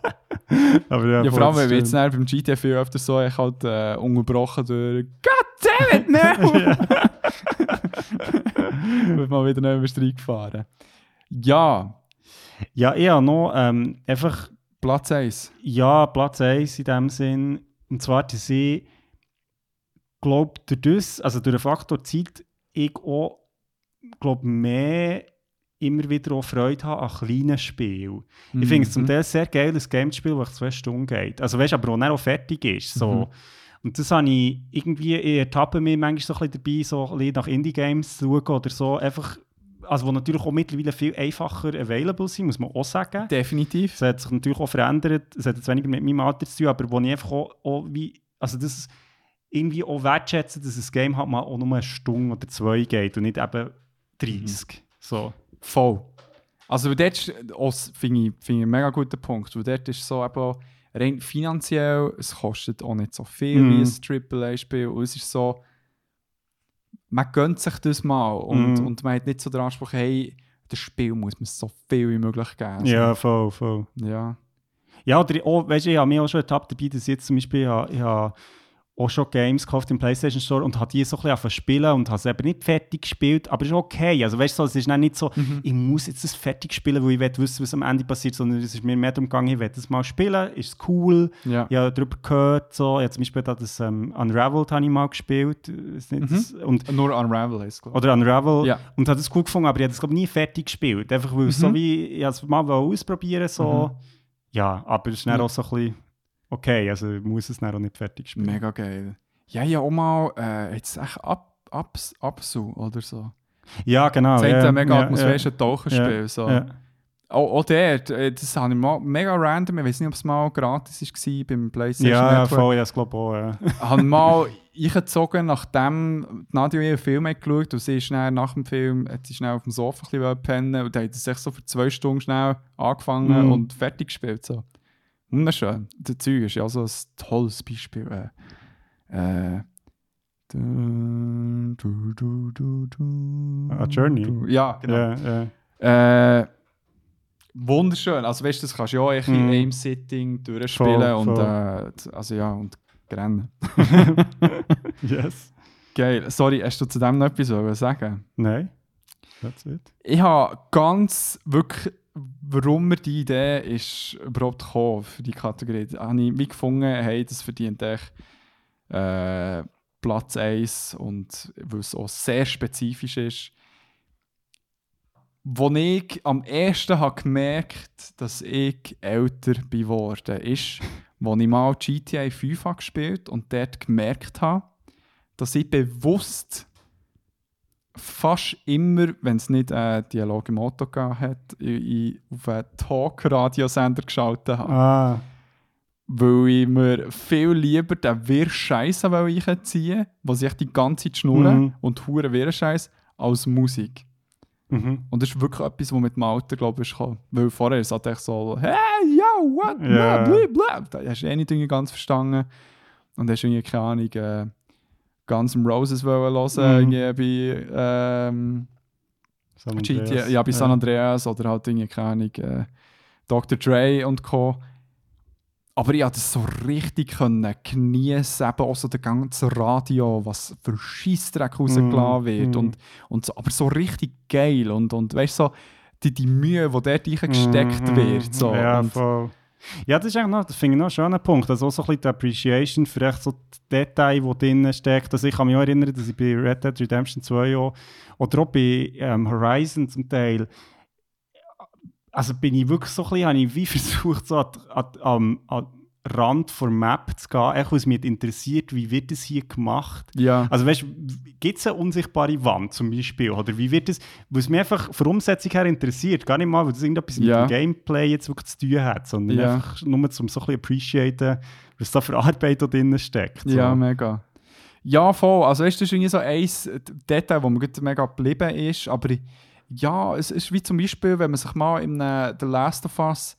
Aber ja, Ja, vor allem, wenn jetzt dann beim GTA öfter so ich halt äh, unterbrochen durch God damn it, no! Wird mal wieder neu über Streik gefahren. Ja, Ja, ich habe noch ähm, einfach Platz 1. Ja, Platz 1 in dem Sinn. Und zwar, dass ich glaube, durch das, also durch den Faktor Zeit, ich auch glaube, mehr immer wieder auch Freude habe an kleinen Spielen. Ich finde es zum Teil sehr geil, ein Game zu spielen, das zwei Stunden geht. Also weißt du, aber auch dann auch fertig ist. So. Mhm. Und das habe ich irgendwie, ich ertappe mich manchmal so ein bisschen dabei, so ein bisschen nach Indie-Games zu schauen oder so, einfach, also wo natürlich auch mittlerweile viel einfacher available sind, muss man auch sagen. Definitiv. Es hat sich natürlich auch verändert. Es hat jetzt weniger mit meinem Alter zu tun, aber wo ich einfach auch, auch wie, also das irgendwie auch wertschätze, dass ein Game halt mal auch nur eine Stunde oder zwei geht und nicht eben 30. So. Voll. Also dort das finde ich, finde ich einen mega guten Punkt, weil dort ist so eben rein finanziell, es kostet auch nicht so viel Mhm. wie ein AAA-Spiel und es ist so, man gönnt sich das mal und, Mhm. und man hat nicht so den Anspruch, hey, das Spiel muss man so viel wie möglich geben. So, Ja, voll, voll. ja. Ja, oder auch, weißt du, ich habe mich auch schon ertappt dabei, dass jetzt zum Beispiel, ich habe, ich habe auch schon Games gekauft im PlayStation Store und habe die so ein bisschen angefangen spielen und habe es eben nicht fertig gespielt, aber es ist okay. Also weißt du, es ist nicht so, ich muss jetzt das fertig spielen, weil ich will wissen, was am Ende passiert, sondern es ist mir mehr darum gegangen, ich will das mal spielen, ist es cool, Ja. ich habe darüber gehört, so. ich habe zum Beispiel da das ähm, Unraveled habe ich mal gespielt, ist nicht, das- und, Nur Unravel heisst es, oder Unravel Ja. und habe das cool gefunden, aber ich habe das glaube ich nie fertig gespielt, einfach weil es so Mhm. wie, ich es mal ausprobieren so, ja, aber es ist dann Ja. auch so ein bisschen okay, also ich muss es dann auch nicht fertig spielen. Mega geil. Ja, ja, auch mal, äh, jetzt echt ab, abs, Absu oder so. Ja, genau. Das hat ja, ein mega ja, atmosphärisches Taucherspiel. Ja, so. ja. Auch, auch der, äh, das habe ich mal mega random, ich weiß nicht, ob es mal gratis war beim PlayStation Ja, ja, Network. voll, ja, das glaube ich auch, ja. habe mal eingezogen, nachdem die Nadia ihren Film hat geschaut und sie ist schnell nach dem Film hat sie schnell auf dem Sofa ein bisschen pennen und dann hat sie sich so für zwei Stunden schnell angefangen Mhm. und fertig gespielt. So. Wunderschön. Der Zeug ist ja so ein tolles Beispiel. Äh, äh, du, du, du, A Journey? du. Ja, genau. ja, ja. Äh, wunderschön. Also weißt du, das kannst du ja auch Mhm. in einem Sitting durchspielen Voll, und voll. äh, also ja und rennen. Yes. Geil. Sorry, hast du zu dem noch etwas sagen? Nein. That's it. Ich habe ganz wirklich, warum mir die Idee ist überhaupt gekommen für die Kategorie, habe ich wie gefunden, hey, das verdient echt äh, Platz 1 und weil es auch sehr spezifisch ist. Wo ich am ersten habe gemerkt, dass ich älter bin geworden, ist, wo ich mal GTA 5 habe gespielt und dort gemerkt habe, dass ich bewusst fast immer, wenn es nicht äh, Dialog im Auto gegeben hat, ich, ich auf einen Talk-Radiosender geschaltet habe. Ah, Weil ich mir viel lieber den Wirr-Scheiß einziehen wo sich die ganze Zeit schnurren Mhm. und hure Wirr-Scheiß, als Musik. mhm. Und das ist wirklich etwas, was mit dem Alter, glaube ich, gekommen. Weil vorher ist es halt so, hey, yo, what, Ja. bla, bla, bla. Da hast du eh nicht ganz verstanden. Und hast irgendwie, keine Ahnung, äh, Guns N' Roses wollen hören, Mhm. irgendwie bei, ähm, San GTA, Andreas. ja, bei San Andreas oder halt irgendwie, keine Ahnung, äh, Dr. Dre und Co. Aber ich konnte das so richtig können geniessen, eben auch so das ganze Radio, was für Scheissdreck rausgelassen Mm, wird. mm. Und, und so, aber so richtig geil. Und, und weißt du, so, die, die Mühe, die dort gesteckt Mhm. wird. So. Ja, und, voll. Ja, das ist eigentlich noch, das finde ich noch ein schöner Punkt. Also auch so ein bisschen die Appreciation für echt so die Details, die drin steckt. Also ich kann mich auch erinnern, dass ich bei Red Dead Redemption 2 auch, oder auch bei ähm, Horizon zum Teil, also bin ich wirklich so ein bisschen, habe ich wie versucht, so an, an, an Rand der Map zu gehen, echt, weil es mich interessiert, wie wird das hier gemacht. ja. Also weißt gibt es eine unsichtbare Wand zum Beispiel? Oder wie wird das, was mich einfach von Umsetzung her interessiert, gar nicht mal, weil das irgendetwas Ja. mit dem Gameplay jetzt wirklich zu tun hat, sondern Ja. einfach nur, um so ein bisschen appreciaten, was da für Arbeit da drin steckt. So. Ja, mega. Ja, voll. Also, weißt du, das ist irgendwie so ein Detail, wo mir mega geblieben ist. Aber ja, es ist wie zum Beispiel, wenn man sich mal in The Last of Us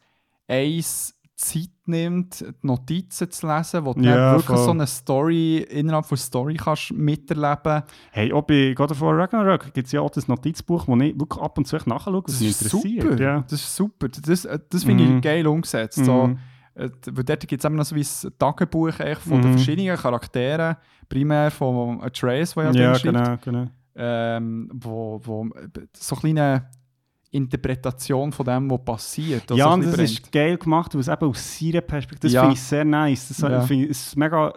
1 Zeit nimmt, die Notizen zu lesen, wo du Ja, wirklich voll. so eine Story innerhalb von Story kannst miterleben Hey, auch bei God of War Ragnarok gibt es ja auch das Notizbuch, wo ich wirklich ab und zu nachschaue, was mich interessiert. super. Ja. Das ist super. Das, äh, das finde Mhm. ich geil umgesetzt. So, Mhm. äh, weil dort gibt es noch so wie ein Tagebuch von Mhm. den verschiedenen Charakteren, primär von Atreus, der ja, Ja, schreibt. genau, genau. ähm, wo, wo so eine kleine Interpretation von dem, was passiert. ja, und das bisschen ist geil gemacht, weil es eben aus seiner Perspektive, das Ja. finde ich sehr nice. Das Ja. ich, es ist mega,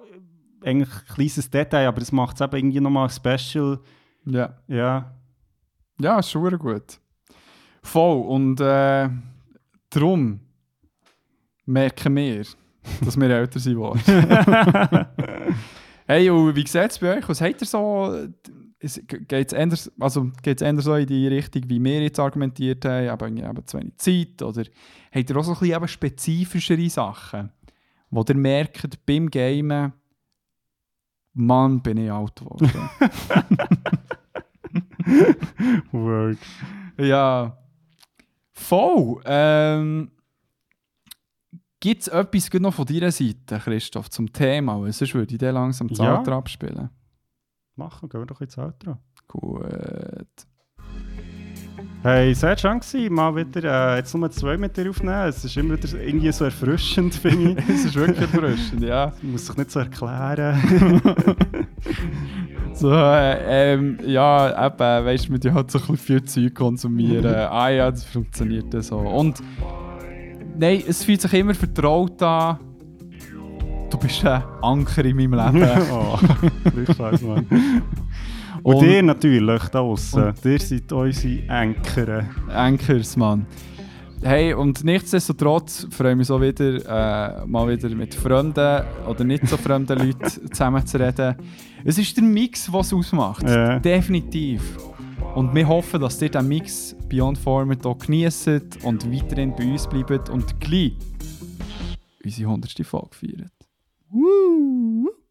eigentlich ein kleines Detail, aber das macht es eben irgendwie nochmal special. Ja, Ja, ja ist schon gut. Voll. Und äh, darum merken wir, dass wir älter sind hey, und wie sieht es bei euch aus? Habt ihr so... Geht es also geht's eher so in die Richtung, wie wir jetzt argumentiert haben, aber eben zu wenig Zeit? Oder habt ihr auch so ein bisschen eben spezifischere Sachen, wo ihr merkt beim Gamen, Mann, bin ich alt geworden. Word. ja. Voll. Ähm, Gibt es etwas noch von deiner Seite, Christoph, zum Thema? Sonst würde ich den langsam das Ja. Abspielen. Machen, gehen wir doch ins Outro. Gut. Hey, sehr schön gewesen, mal wieder äh, jetzt nur zwei mit dir aufnehmen. Es ist immer wieder irgendwie so erfrischend, finde ich. Es ist wirklich erfrischend, ja. Man muss sich nicht so erklären. So, äh, ähm, ja, eben, weißt du, dir halt so ein bisschen viel Zeug konsumieren. ah ja, das funktioniert so. Und nein, es fühlt sich immer vertraut an. Du bist ein Anker in meinem Leben. oh, wirklich scheiße, Mann. Und, Und- ihr natürlich da außen. Ihr seid unsere Anker. Ankers, Mann. Hey, und nichtsdestotrotz freue ich mich so wieder, äh, mal wieder mit Freunden oder nicht so fremden Leuten zusammen zu reden. Es ist der Mix, was ausmacht. Ja. Definitiv. Und wir hoffen, dass ihr den Mix Beyond Format auch genießt und weiterhin bei uns bleibt und gleich unsere 100. Folge feiert. Woo!